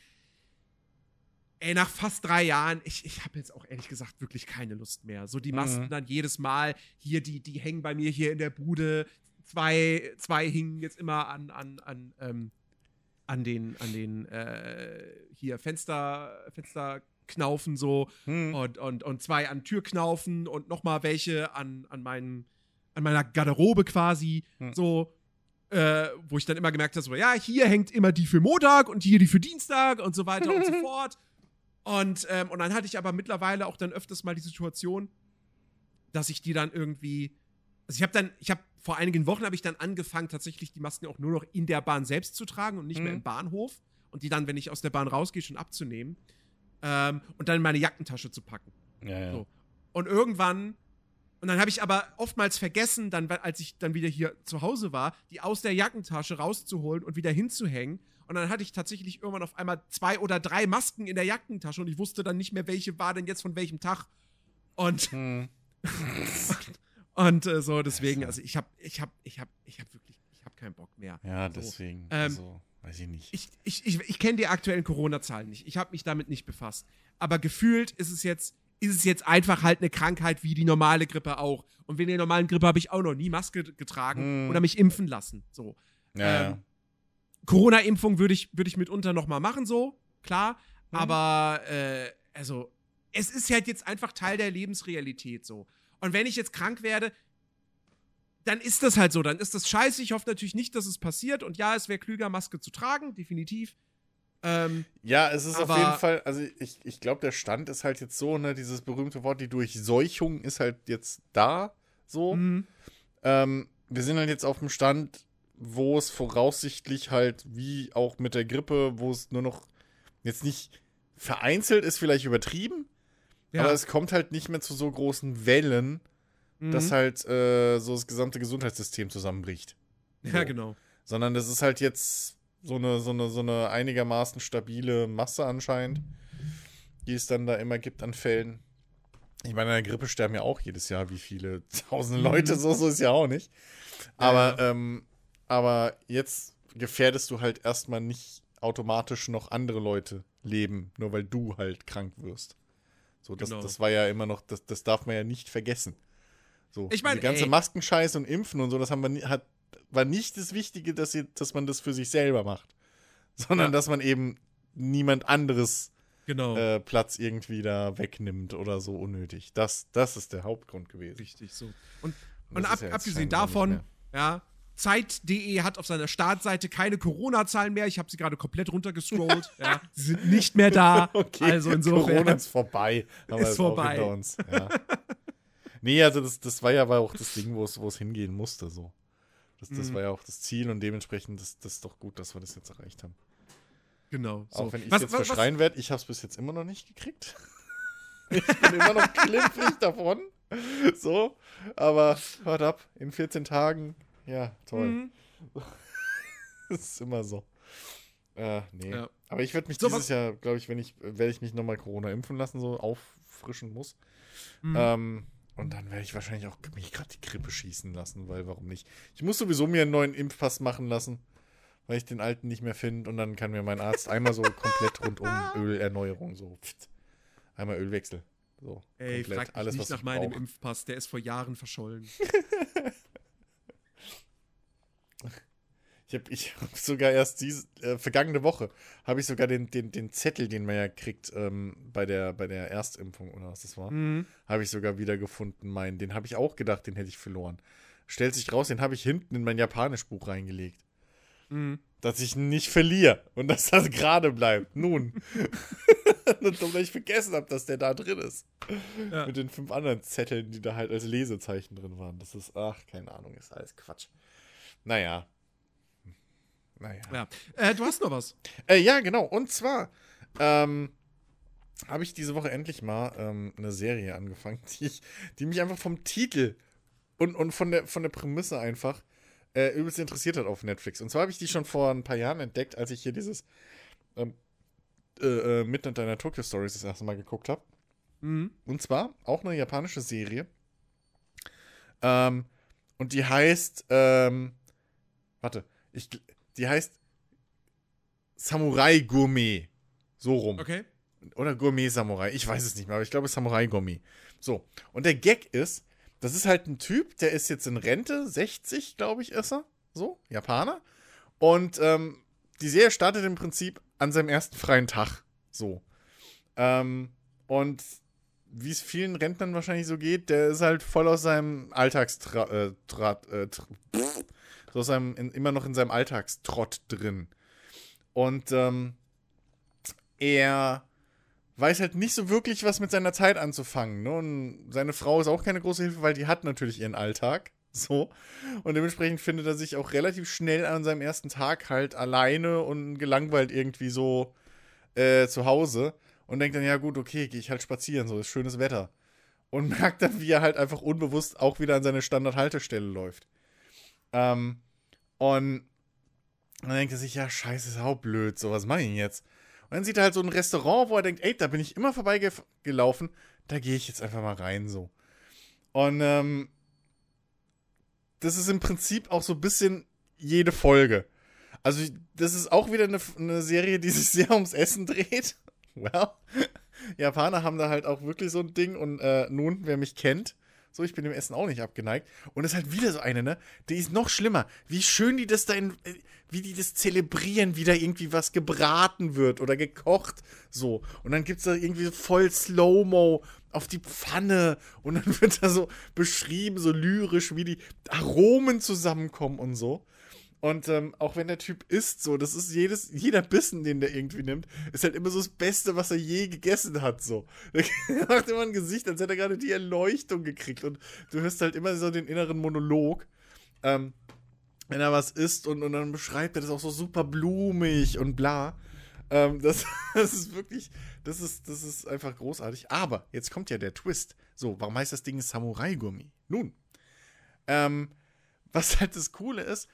ey, nach fast drei Jahren, ich, ich habe jetzt auch ehrlich gesagt wirklich keine Lust mehr. So die Masken Mhm. dann jedes Mal, hier, die, die hängen bei mir hier in der Bude. Zwei, zwei hingen jetzt immer an, an, an, ähm, an den, an den, äh, hier Fenster, Fensterknaufen so Hm. und, und, und zwei an Türknaufen und nochmal welche an, an, meinen, an meiner Garderobe quasi. Hm. So, äh, wo ich dann immer gemerkt habe, so, ja, hier hängt immer die für Montag und hier die für Dienstag und so weiter und so <laughs> fort. Und, ähm, und dann hatte ich aber mittlerweile auch dann öfters mal die Situation, dass ich die dann irgendwie. Also ich habe dann, ich habe vor einigen Wochen habe ich dann angefangen, tatsächlich die Masken auch nur noch in der Bahn selbst zu tragen und nicht mehr Mhm. im Bahnhof. Und die dann, wenn ich aus der Bahn rausgehe, schon abzunehmen. Ähm, und dann in meine Jackentasche zu packen. Ja, ja. So. Und irgendwann, und dann habe ich aber oftmals vergessen, dann, als ich dann wieder hier zu Hause war, die aus der Jackentasche rauszuholen und wieder hinzuhängen. Und dann hatte ich tatsächlich irgendwann auf einmal zwei oder drei Masken in der Jackentasche und ich wusste dann nicht mehr, welche war denn jetzt von welchem Tag. Und, Hm. <laughs> und äh, so, deswegen, also ich habe, ich habe, ich habe, ich habe wirklich, ich habe keinen Bock mehr. Ja, So. deswegen. Ähm, also, weiß ich nicht. Ich, ich, ich, ich kenne die aktuellen Corona-Zahlen nicht. Ich habe mich damit nicht befasst. Aber gefühlt ist es jetzt, ist es jetzt einfach halt eine Krankheit wie die normale Grippe auch. Und wegen der normalen Grippe habe ich auch noch nie Maske getragen Hm. oder mich impfen lassen. So. ja, ähm, Corona-Impfung würde ich, würd ich mitunter noch mal machen, so, klar. Mhm. Aber, äh, also, es ist halt jetzt einfach Teil der Lebensrealität so. Und wenn ich jetzt krank werde, dann ist das halt so. Dann ist das scheiße. Ich hoffe natürlich nicht, dass es passiert. Und ja, es wäre klüger, Maske zu tragen, definitiv. Ähm, Ja, es ist auf jeden Fall, also ich, ich glaube, der Stand ist halt jetzt so, ne, dieses berühmte Wort, die Durchseuchung ist halt jetzt da, so. mh, Ähm, wir sind halt jetzt auf dem Stand, wo es voraussichtlich halt, wie auch mit der Grippe, wo es nur noch jetzt nicht vereinzelt ist, vielleicht übertrieben, ja, aber es kommt halt nicht mehr zu so großen Wellen, mh, dass halt äh, so das gesamte Gesundheitssystem zusammenbricht. ja, so. genau. Sondern das ist halt jetzt so eine, so eine, so eine einigermaßen stabile Masse anscheinend, die es dann da immer gibt an Fällen. Ich meine, an der Grippe sterben ja auch jedes Jahr wie viele <laughs> tausende Leute, so, so ist ja auch nicht. Aber, Ja, ähm, aber jetzt gefährdest du halt erstmal nicht automatisch noch andere Leute leben, nur weil du halt krank wirst. So, das, Genau. das war ja immer noch, das, das darf man ja nicht vergessen. So, Ich mein, die ganze. Maskenscheiße und Impfen und so, das haben wir, hat, war nicht das Wichtige, dass, ihr, dass man das für sich selber macht, sondern Ja. dass man eben niemand anderes Genau. äh, Platz irgendwie da wegnimmt oder so unnötig. Das, das ist der Hauptgrund gewesen. Richtig so. Und, Und und ab, ja abgesehen davon, ja, Zeit.de hat auf seiner Startseite keine Corona-Zahlen mehr. Ich habe sie gerade komplett runtergescrollt. <laughs> ja, sie sind nicht mehr da. <laughs> Also insofern. Corona ist vorbei. <laughs> Ist vorbei. Ja. Nee, also das, das war ja aber auch das Ding, wo es, hingehen musste. So. Das, das Mhm. war ja auch das Ziel und dementsprechend das, das ist doch gut, dass wir das jetzt erreicht haben. Genau. Auch So. wenn ich Was- jetzt was- verschreien werde, ich habe es bis jetzt immer noch nicht gekriegt. <laughs> ich bin immer noch klimpflich davon. So, aber hört ab, in 14 Tagen, ja, toll. Mhm. <laughs> Das ist immer so. Äh, nee. Ja. Aber ich werde mich So, dieses Jahr, glaube ich, wenn ich, werde ich mich nochmal Corona impfen lassen, so auffrischen muss. Mhm. Ähm, und dann werde ich wahrscheinlich auch mich gerade die Grippe schießen lassen, weil warum nicht? Ich muss sowieso mir einen neuen Impfpass machen lassen, weil ich den alten nicht mehr finde. Und dann kann mir mein Arzt einmal so komplett rundum <laughs> Ölerneuerung, so pft, einmal Ölwechsel. So, Ey, frag mich alles, nicht nach meinem brauch. Impfpass. Der ist vor Jahren verschollen. <laughs> Ich habe ich <laughs> hab sogar erst diese äh, vergangene Woche habe ich sogar den, den, den Zettel, den man ja kriegt ähm, bei, der, bei der Erstimpfung oder was das war, Mhm. habe ich sogar wieder gefunden. Meinen, den habe ich auch gedacht, den hätte ich verloren. Stellt sich raus, den habe ich hinten in mein Japanischbuch reingelegt. Mhm. Dass ich ihn nicht verliere und dass das <laughs> gerade bleibt. Nun. <laughs> und weil ich vergessen habe, dass der da drin ist. Ja. Mit den fünf anderen Zetteln, die da halt als Lesezeichen drin waren. Das ist, ach, keine Ahnung, ist alles Quatsch. Naja. Naja. Ja. Äh, du hast noch was. Äh, ja, genau. Und zwar ähm, habe ich diese Woche endlich mal ähm, eine Serie angefangen, <laughs> die, ich, die mich einfach vom Titel und, und von, der, von der Prämisse einfach äh, übelst interessiert hat auf Netflix. Und zwar habe ich die schon vor ein paar Jahren entdeckt, als ich hier dieses ähm, äh, äh, Midnight Deiner Tokyo Stories das erste Mal geguckt habe. Mhm. Und zwar auch eine japanische Serie. Ähm, und die heißt, ähm, warte, ich, die heißt Samurai Gourmet. So rum. Okay. Oder Gourmet Samurai. Ich weiß es nicht mehr, aber ich glaube Samurai Gourmet. So. Und der Gag ist, das ist halt ein Typ, der ist jetzt in Rente, 60, glaube ich, ist er. So, Japaner. Und ähm, die Serie startet im Prinzip an seinem ersten freien Tag. So. Ähm, und wie es vielen Rentnern wahrscheinlich so geht, der ist halt voll aus seinem Alltagstrott, äh, Trat- äh, tr- pff, so seinem, in, immer noch in seinem Alltagstrott drin. Und ähm, er weiß halt nicht so wirklich, was mit seiner Zeit anzufangen. Ne? Und seine Frau ist auch keine große Hilfe, weil die hat natürlich ihren Alltag. <laughs> So. Und dementsprechend findet er sich auch relativ schnell an seinem ersten Tag halt alleine und gelangweilt irgendwie so äh, zu Hause. Und denkt dann, ja gut, okay, gehe ich halt spazieren, so ist schönes Wetter. Und <laughs> merkt dann, wie er halt einfach unbewusst auch wieder an seine Standardhaltestelle läuft. Ähm, und dann denkt er sich, ja, scheiße, ist auch blöd, so was mache ich denn jetzt? Und dann sieht er halt so ein Restaurant, wo er denkt, ey, da bin ich immer vorbeigelaufen, da gehe ich jetzt einfach mal rein, so. Und ähm, das ist im Prinzip auch so ein bisschen jede Folge. Also, das ist auch wieder eine, eine Serie, die sich <laughs> sehr ums Essen dreht. <laughs> Well, <laughs> Japaner haben da halt auch wirklich so ein Ding und äh, nun, wer mich kennt, so, ich bin dem Essen auch nicht abgeneigt. Und es ist halt wieder so eine, ne? Die ist noch schlimmer. Wie schön die das da in, äh, wie die das zelebrieren, wie da irgendwie was gebraten wird oder gekocht. So. Und dann gibt es da irgendwie voll Slow-Mo auf die Pfanne. Und dann <laughs> wird da so beschrieben, so lyrisch, wie die Aromen zusammenkommen und so. Und ähm, auch wenn der Typ isst, so, das ist jedes, jeder Bissen, den der irgendwie nimmt, ist halt immer so das Beste, was er je gegessen hat, so. <laughs> Er macht immer ein Gesicht, als hätte er gerade die Erleuchtung gekriegt. Und du hörst halt immer so den inneren Monolog, ähm, wenn er was isst und, und dann beschreibt er das auch so super blumig und bla. Ähm, <laughs> das, das ist wirklich, das ist, das ist einfach großartig. Aber jetzt kommt ja der Twist. So, warum heißt das Ding Samurai-Gummi? Nun, ähm, was halt das Coole ist,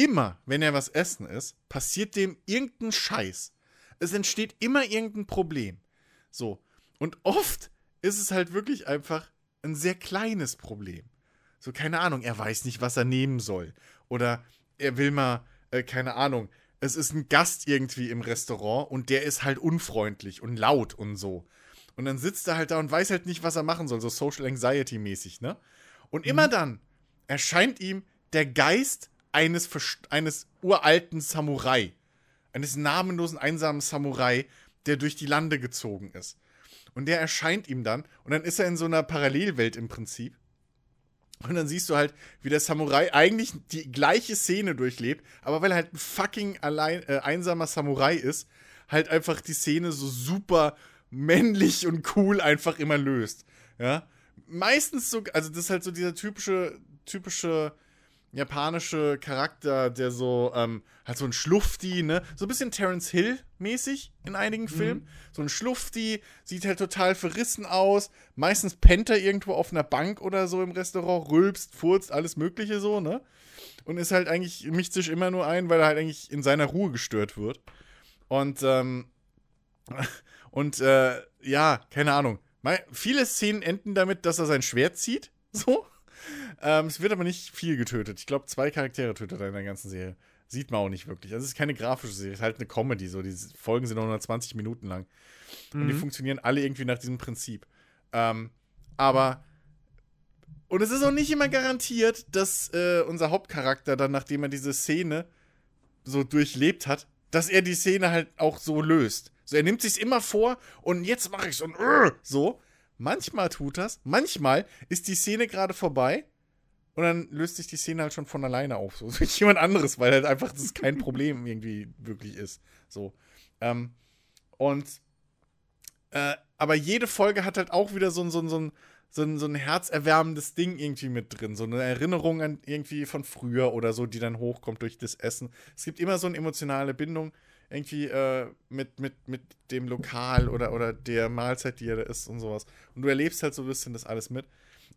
immer, wenn er was essen ist, passiert dem irgendein Scheiß. Es entsteht immer irgendein Problem. So. Und oft ist es halt wirklich einfach ein sehr kleines Problem. So, keine Ahnung, er weiß nicht, was er nehmen soll. Oder er will mal, äh, keine Ahnung, es ist ein Gast irgendwie im Restaurant und der ist halt unfreundlich und laut und so. Und dann sitzt er halt da und weiß halt nicht, was er machen soll, so Social Anxiety mäßig, ne? Und immer mhm. dann erscheint ihm der Geist eines, eines uralten Samurai. Eines namenlosen, einsamen Samurai, der durch die Lande gezogen ist. Und der erscheint ihm dann. Und dann ist er in so einer Parallelwelt im Prinzip. Und dann siehst du halt, wie der Samurai eigentlich die gleiche Szene durchlebt, aber weil er halt ein fucking allein, äh, einsamer Samurai ist, halt einfach die Szene so super männlich und cool einfach immer löst. Ja. Meistens so, also das ist halt so dieser typische, typische japanische Charakter, der so, ähm, halt so ein Schlufti, ne? So ein bisschen Terence Hill-mäßig in einigen mhm. Filmen. So ein Schlufti, sieht halt total verrissen aus. Meistens pennt er irgendwo auf einer Bank oder so im Restaurant, rülpst, furzt, alles Mögliche so, ne? Und ist halt eigentlich, mischt sich immer nur ein, weil er halt eigentlich in seiner Ruhe gestört wird. Und, ähm, <laughs> und, äh, ja, keine Ahnung. Viele Szenen enden damit, dass er sein Schwert zieht. <laughs> So. Ähm, es wird aber nicht viel getötet. Ich glaube, zwei Charaktere tötet er in der ganzen Serie. Sieht man auch nicht wirklich. Also es ist keine grafische Serie, es ist halt eine Comedy. So. Die Folgen sind 120 Minuten lang. Mhm. Und die mhm. funktionieren alle irgendwie nach diesem Prinzip. Ähm, aber. Und es ist auch nicht immer garantiert, dass äh, unser Hauptcharakter dann, nachdem er diese Szene so durchlebt hat, dass er die Szene halt auch so löst. So, er nimmt sich's immer vor und jetzt mache ich's und uh, so. Manchmal tut das, manchmal ist die Szene gerade vorbei und dann löst sich die Szene halt schon von alleine auf. So <laughs> wie jemand anderes, weil halt einfach das kein Problem <laughs> irgendwie wirklich ist. So. Ähm, und äh, aber jede Folge hat halt auch wieder so, so, so, so, ein, so ein herzerwärmendes Ding irgendwie mit drin. So eine Erinnerung an irgendwie von früher oder so, die dann hochkommt durch das Essen. Es gibt immer so eine emotionale Bindung irgendwie äh, mit, mit, mit dem Lokal oder, oder der Mahlzeit, die er da isst und sowas. Und du erlebst halt so ein bisschen das alles mit.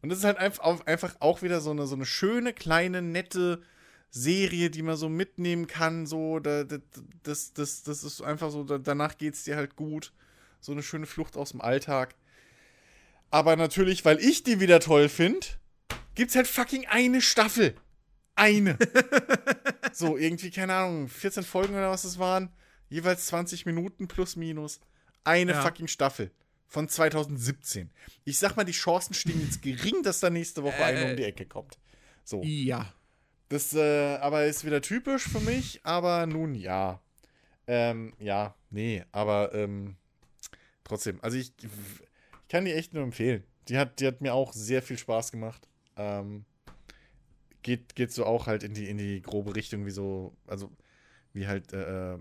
Und das ist halt einfach, einfach auch wieder so eine, so eine schöne, kleine, nette Serie, die man so mitnehmen kann. So, da, das, das, das ist einfach so, da, danach geht es dir halt gut. So eine schöne Flucht aus dem Alltag. Aber natürlich, weil ich die wieder toll finde, gibt es halt fucking eine Staffel. Eine. <laughs> so, irgendwie, keine Ahnung, 14 Folgen oder was es waren. Jeweils 20 Minuten plus minus. Eine ja. fucking Staffel. Von 2017. Ich sag mal, die Chancen stehen jetzt gering, dass da nächste Woche äh, eine um die Ecke kommt. So. Ja. Das äh, aber ist wieder typisch für mich, aber nun ja. Ähm, ja, nee, aber ähm, trotzdem. Also ich, ich, kann die echt nur empfehlen. Die hat, die hat mir auch sehr viel Spaß gemacht. Ähm, geht, geht so auch halt in die, in die grobe Richtung, wie so, also wie halt äh, äh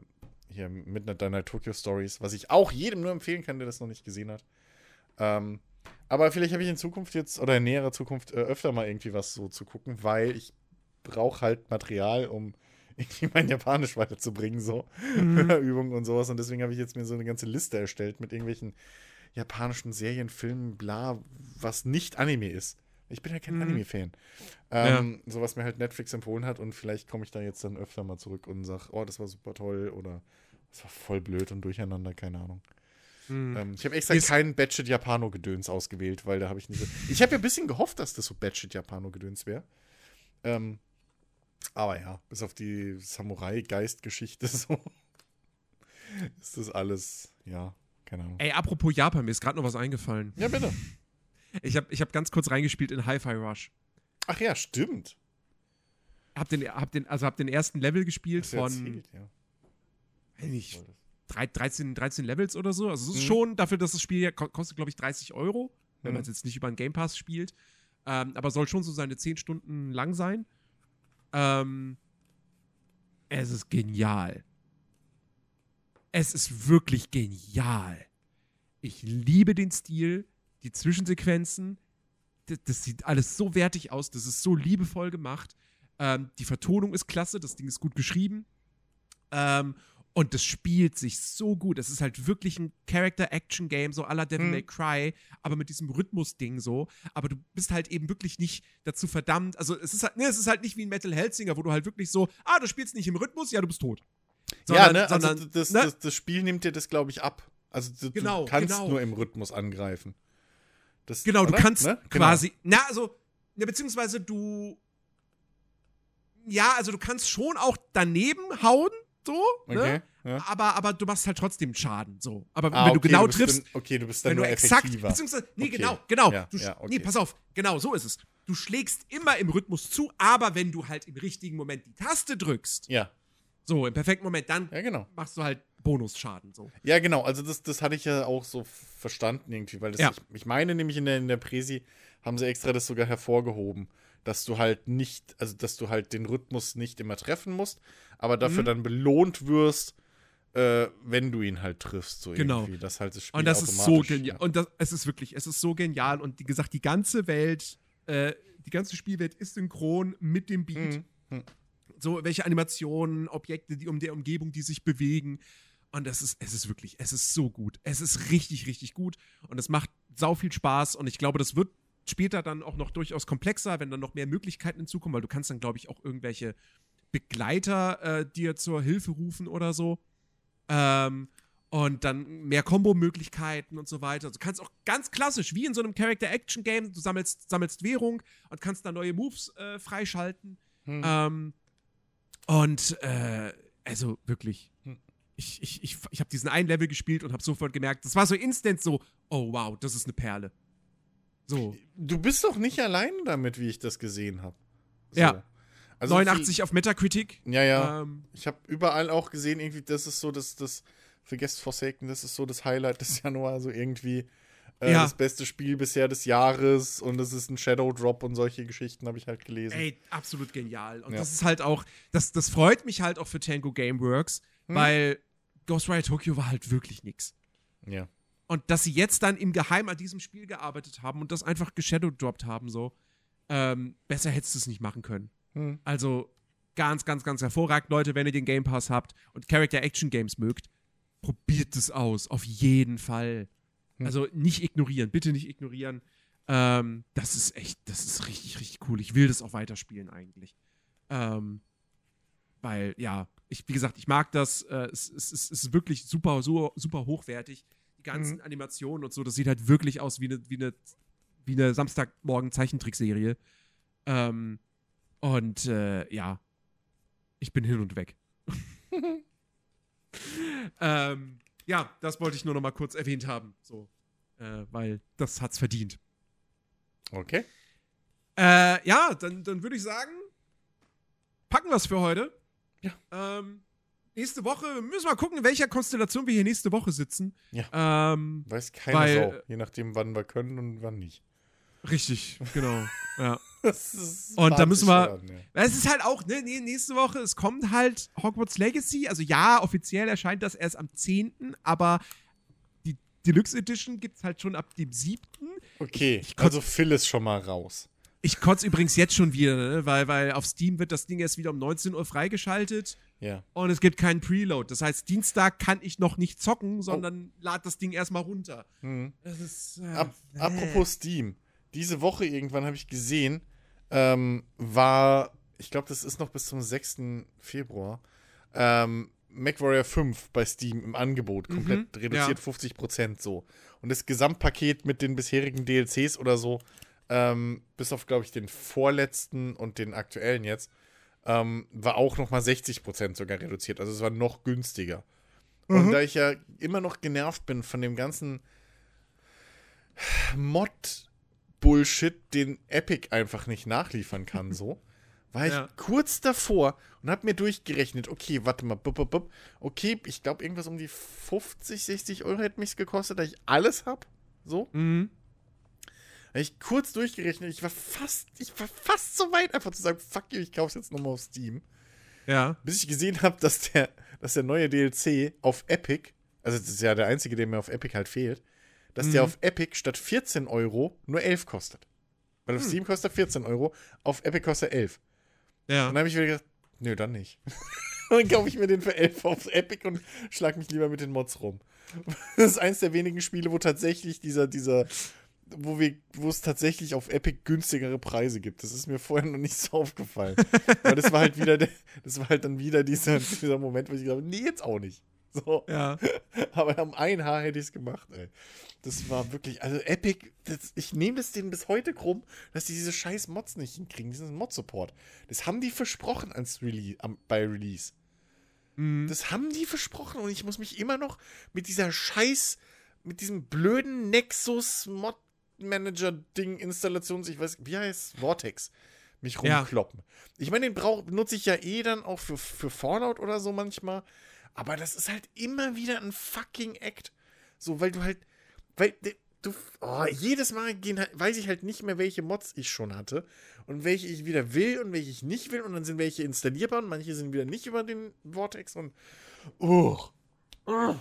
hier Midnight Night Tokyo Stories, was ich auch jedem nur empfehlen kann, der das noch nicht gesehen hat. Ähm, aber vielleicht habe ich in Zukunft jetzt oder in näherer Zukunft äh, öfter mal irgendwie was so zu gucken, weil ich brauche halt Material, um <laughs> irgendwie mein Japanisch weiterzubringen, so mhm. <laughs> Übungen und sowas. Und deswegen habe ich jetzt mir so eine ganze Liste erstellt mit irgendwelchen japanischen Serien, Filmen, bla, was nicht Anime ist. Ich bin ja kein mhm. Anime-Fan. Ähm, ja. So was mir halt Netflix empfohlen hat und vielleicht komme ich da jetzt dann öfter mal zurück und sage, oh, das war super toll oder das war voll blöd und durcheinander, keine Ahnung. Mhm. Ähm, ich habe extra Ist kein Batshit Japano-Gedöns ausgewählt, weil da habe ich nicht so. Ich habe ja ein bisschen gehofft, dass das so Batshit Japano-Gedöns wäre. Ähm, Aber ja, bis auf die Samurai-Geist-Geschichte <laughs> so ist das alles, ja, keine Ahnung. Ey, apropos Japan, mir ist gerade noch was eingefallen. Ja, bitte. Ich habe ich hab ganz kurz reingespielt in Hi-Fi Rush. Ach ja, stimmt. Hab den, hab den, also hab den ersten Level gespielt von erzählt, ja. Weiß nicht, Wolltest. drei- 13, 13 Levels oder so. Also es ist Mhm. schon dafür, dass das Spiel ja ko- kostet, glaube ich, 30 Euro, wenn Mhm. man es jetzt nicht über einen Game Pass spielt. Ähm, aber soll schon so seine 10 Stunden lang sein. Ähm, es ist genial. Es ist wirklich genial. Ich liebe den Stil, die Zwischensequenzen. Das, das sieht alles so wertig aus, das ist so liebevoll gemacht. Ähm, die Vertonung ist klasse, das Ding ist gut geschrieben. Ähm, und das spielt sich so gut. Es ist halt wirklich ein Character-Action-Game, so à la Devil Mhm. May Cry, aber mit diesem Rhythmus-Ding so. Aber du bist halt eben wirklich nicht dazu verdammt. Also, es ist halt, ne, es ist halt nicht wie ein Metal Hellsinger, wo du halt wirklich so, ah, du spielst nicht im Rhythmus, ja, du bist tot. ja, ne? sondern, also das, ne? das, das Spiel nimmt dir das, glaube ich, ab. Also du, Genau, du kannst genau. nur im Rhythmus angreifen. Das, Genau, du oder? kannst Ne? Genau. quasi, na, also, ne, beziehungsweise du, ja, also du kannst schon auch daneben hauen, so, Okay. ne? Ja. Aber, aber du machst halt trotzdem Schaden, so. Aber Ah, wenn du okay, genau bist triffst, Dann, okay, du bist dann wenn du nur exakt, effektiver. beziehungsweise, nee, Okay. genau, genau. Ja, du, ja, okay. Nee, pass auf, genau, so ist es. Du schlägst immer im Rhythmus zu, aber wenn du halt im richtigen Moment die Taste drückst, Ja, so, im perfekten Moment, dann ja, genau. machst du halt Bonusschaden, so. Ja, genau. Also das, das hatte ich ja auch so verstanden irgendwie, weil das, ich, ich meine nämlich in der, in der Präsi haben sie extra das sogar hervorgehoben, dass du halt nicht, also dass du halt den Rhythmus nicht immer treffen musst, aber dafür Mhm. dann belohnt wirst, äh, wenn du ihn halt triffst, so Genau. irgendwie. Das halt das Spiel Und das ist so genial. Und das, es ist wirklich, es ist so genial. Und wie gesagt, die ganze Welt, äh, die ganze Spielwelt ist synchron mit dem Beat. Mhm. So, welche Animationen, Objekte, die um der Umgebung, die sich bewegen. Und das ist, es ist wirklich, es ist so gut. Es ist richtig, richtig gut. Und es macht sau viel Spaß. Und ich glaube, das wird später dann auch noch durchaus komplexer, wenn dann noch mehr Möglichkeiten hinzukommen, weil du kannst dann, glaube ich, auch irgendwelche Begleiter äh, dir zur Hilfe rufen oder so. Ähm, und dann mehr Kombo-Möglichkeiten und so weiter. Also du kannst auch ganz klassisch, wie in so einem Character-Action-Game, du sammelst, sammelst Währung und kannst da neue Moves äh, freischalten. Hm. Ähm, und äh, also wirklich, Hm. ich, ich, ich, ich habe diesen einen Level gespielt und habe sofort gemerkt, das war so instant so, oh wow, das ist eine Perle. So, Du bist doch nicht allein damit, wie ich das gesehen habe. Ja. Also 89 auf Metacritic. Ja, ja. Ähm, Ich habe überall auch gesehen, irgendwie, das ist so das, das Vergesst Forsaken, das ist so das Highlight des <laughs> Januar, so irgendwie äh, Ja. das beste Spiel bisher des Jahres und es ist ein Shadow Drop und solche Geschichten habe ich halt gelesen. Ey, absolut genial. Und Ja. das ist halt auch, das, das freut mich halt auch für Tango Gameworks, Hm. weil Ghostwire Tokyo war halt wirklich nix. Ja. Und dass sie jetzt dann im Geheim an diesem Spiel gearbeitet haben und das einfach geshadowdropped haben, so, ähm, besser hättest du es nicht machen können. Hm. Also ganz, ganz, ganz hervorragend, Leute, wenn ihr den Game Pass habt und Character-Action-Games mögt, probiert es aus, auf jeden Fall. Hm. Also nicht ignorieren, bitte nicht ignorieren. Ähm, das ist echt, das ist richtig, richtig cool. Ich will das auch weiterspielen eigentlich. Ähm, weil, ja, ich, wie gesagt, ich mag das. Äh, es, es, es ist wirklich super, super, super hochwertig. Ganzen Animationen und so, das sieht halt wirklich aus wie eine, wie eine, wie eine Samstagmorgen-Zeichentrickserie. Ähm, und äh, ja, ich bin hin und weg. <laughs> ähm, ja, das wollte ich nur noch mal kurz erwähnt haben, so, äh, weil das hat's verdient. Okay. Äh, ja, dann, dann würde ich sagen, packen wir es für heute. Ja. Ähm, nächste Woche müssen wir gucken, in welcher Konstellation wir hier nächste Woche sitzen. Ja. Ähm, Weiß keiner Weil- Sau. Je nachdem, wann wir können und wann nicht. richtig, genau. ja. <laughs> Und da müssen wir- hören, ja. Es ist halt auch, ne, nächste Woche, es kommt halt Hogwarts Legacy. Also ja, offiziell erscheint das erst am 10., aber die Deluxe Edition gibt es halt schon ab dem 7. Okay, ich kotz- also Phil ist schon mal raus. Ich kotze übrigens jetzt schon wieder, ne, weil, weil auf Steam wird das Ding erst wieder um 19 Uhr freigeschaltet Ja. und es gibt keinen Preload. Das heißt, Dienstag kann ich noch nicht Oh. zocken, sondern lad das Ding erstmal runter. Mhm. Das ist. Äh, Ap äh. apropos Steam. Diese Woche irgendwann habe ich gesehen, ähm, war, ich glaube, das ist noch bis zum 6. Februar, ähm, MacWarrior 5 bei Steam im Angebot, komplett Mhm, reduziert ja. 50% so. Und das Gesamtpaket mit den bisherigen DLCs oder so, ähm, bis auf, glaube ich, den vorletzten und den aktuellen jetzt, ähm, war auch nochmal 60% sogar reduziert. Also es war noch günstiger. Und Mhm. da ich ja immer noch genervt bin von dem ganzen Mod-Bullshit, den Epic einfach nicht nachliefern kann, so, <laughs> war ich Ja. kurz davor und hab mir durchgerechnet, okay, warte mal, bup, bup, bup. okay, ich glaube, irgendwas um die 50, 60 Euro hätte mich gekostet, da ich alles hab, so. Mhm. Ich kurz durchgerechnet, ich war fast, ich war fast so weit, einfach zu sagen, fuck you, ich kauf's jetzt nochmal auf Steam. Ja. Bis ich gesehen habe, dass der, dass der neue DLC auf Epic, also das ist ja der einzige, der mir auf Epic halt fehlt, dass der Mhm. auf Epic statt 14 Euro nur 11 kostet. Weil auf Hm. Steam kostet er 14 Euro, auf Epic kostet er 11. Ja. Und dann habe ich wieder gedacht, nö, dann nicht. <laughs> dann kaufe ich mir den für 11 auf Epic und schlag mich lieber mit den Mods rum. <laughs> Das ist eins der wenigen Spiele, wo tatsächlich dieser, dieser, wo wir, wo es tatsächlich auf Epic günstigere Preise gibt. Das ist mir vorher noch nicht so aufgefallen. <laughs> Weil das war halt wieder, der, das war halt dann wieder dieser, dieser Moment, wo ich gesagt habe, nee, jetzt auch nicht. So. Ja. <laughs> Aber am ein Haar hätte ich es gemacht, ey. Das war wirklich, also Epic, das, ich nehme es denen bis heute krumm, dass die diese scheiß Mods nicht hinkriegen, diesen Mod-Support. Das haben die versprochen als Release, am, bei Release. Mhm. Das haben die versprochen und ich muss mich immer noch mit dieser scheiß, mit diesem blöden Nexus Mod Manager Ding Installations, ich weiß, wie heißt Vortex, mich Ja. rumkloppen. Ich meine, den brauch, nutze ich ja eh dann auch für, für Fallout oder so manchmal, aber das ist halt immer wieder ein fucking Act. So, weil du halt, weil du, oh, jedes Mal gehen, halt- weiß ich halt nicht mehr, welche Mods ich schon hatte und welche ich wieder will und welche ich nicht will und dann sind welche installierbar und manche sind wieder nicht über den Vortex und oh, oh,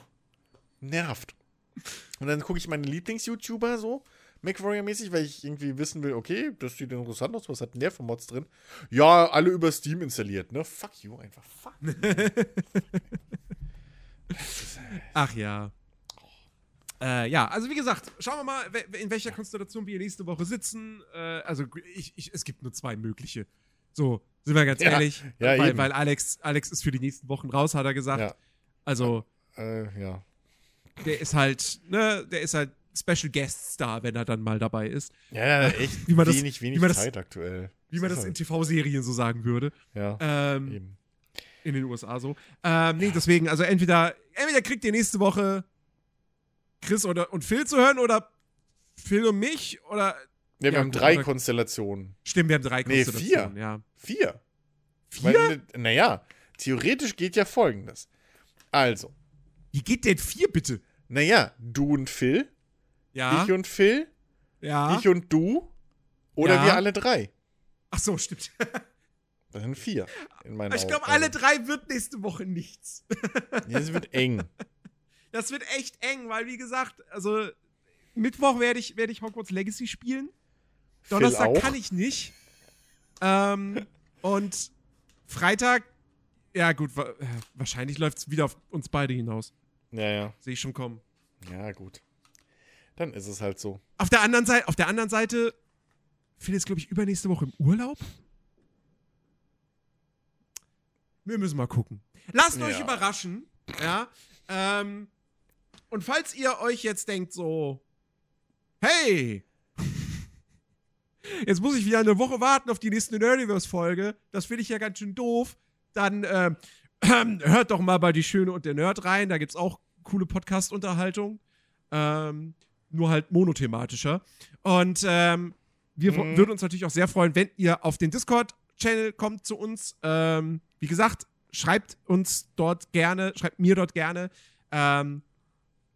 nervt. Und dann gucke ich meine Lieblings-YouTuber so, MacWarrior-mäßig, weil ich irgendwie wissen will, okay, das sieht interessant aus, was hat denn der für Mods drin? Ja, alle über Steam installiert, ne? Fuck you, einfach fuck. <laughs> Ach ja. Äh, ja, also wie gesagt, schauen wir mal, in welcher Konstellation wir nächste Woche sitzen. Äh, also ich, ich, es gibt nur zwei mögliche. So, sind wir ganz Ja, ehrlich. ja, weil weil Alex, Alex ist für die nächsten Wochen raus, hat er gesagt. Ja, Also, äh, ja. der ist halt, ne, der ist halt Special Guest Star, wenn er dann mal dabei ist. Ja, echt Wie man das- wenig, wenig wie man das- Zeit aktuell. Wie man das in halt- TV-Serien so sagen würde. Ja, Ähm, eben. in den USA so. Ähm, nee, deswegen, also entweder, entweder kriegt ihr nächste Woche Chris oder, und Phil zu hören oder Phil und mich oder. Ja, wir ja, haben drei aber- Konstellationen. Stimmt, wir haben drei Nee, Konstellationen, ja. Vier. Vier? Naja, theoretisch geht ja folgendes. Also, Wie geht denn vier bitte? naja, du und Phil, Ja. ich und Phil, ja. ich und du oder Ja. wir alle drei. Ach so, stimmt. <laughs> Das sind vier in meinen Ich glaube, alle drei wird nächste Woche nichts. <laughs> Ja, es wird eng. Das wird echt eng, weil, wie gesagt, also Mittwoch werde ich, werde ich Hogwarts Legacy spielen. Donnerstag kann ich nicht. Ähm, <laughs> und Freitag, ja gut, wa äh, wahrscheinlich läuft es wieder auf uns beide hinaus. Ja, ja. Sehe ich schon kommen. Ja, gut. Dann ist es halt so. Auf der anderen Seite, auf der anderen Seite, Phil ist, glaube ich, übernächste Woche im Urlaub. Wir müssen mal gucken. Lasst euch Ja. überraschen. Ja. Ähm, und falls ihr euch jetzt denkt, so, hey, <laughs> jetzt muss ich wieder eine Woche warten auf die nächste Nerdiverse-Folge, das finde ich ja ganz schön doof, dann ähm, <clears throat> hört doch mal bei Die Schöne und der Nerd rein, da gibt es auch coole Podcast-Unterhaltung. Ähm, nur halt monothematischer. Und ähm, wir Mhm. würden uns natürlich auch sehr freuen, wenn ihr auf den Discord-Channel kommt zu uns. Ähm, wie gesagt, schreibt uns dort gerne, schreibt mir dort gerne, ähm,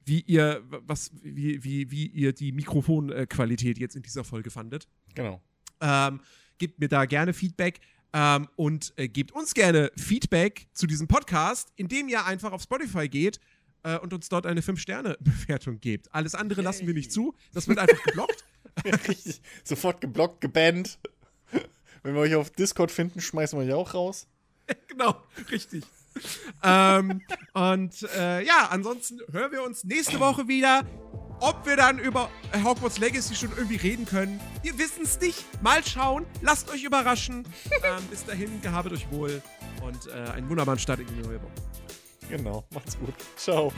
wie ihr, was, wie, wie, wie ihr die Mikrofonqualität jetzt in dieser Folge fandet. Genau. Ähm, gebt mir da gerne Feedback ähm, und äh, gebt uns gerne Feedback zu diesem Podcast, indem ihr einfach auf Spotify geht äh, und uns dort eine 5-Sterne-Bewertung gebt. Alles andere lassen wir nicht zu. Das wird einfach geblockt. <laughs> Richtig. Sofort geblockt, gebannt. Wenn wir euch auf Discord finden, schmeißen wir euch auch raus. <laughs> genau, richtig. ähm, und äh, ja, ansonsten hören wir uns nächste Woche wieder. Ob wir dann über Hogwarts Legacy schon irgendwie reden können, wir wissen es nicht. Mal schauen. Lasst euch überraschen. ähm, bis dahin, gehabet euch wohl und äh, einen wunderbaren Start in die neue Woche. Genau, macht's gut. Ciao.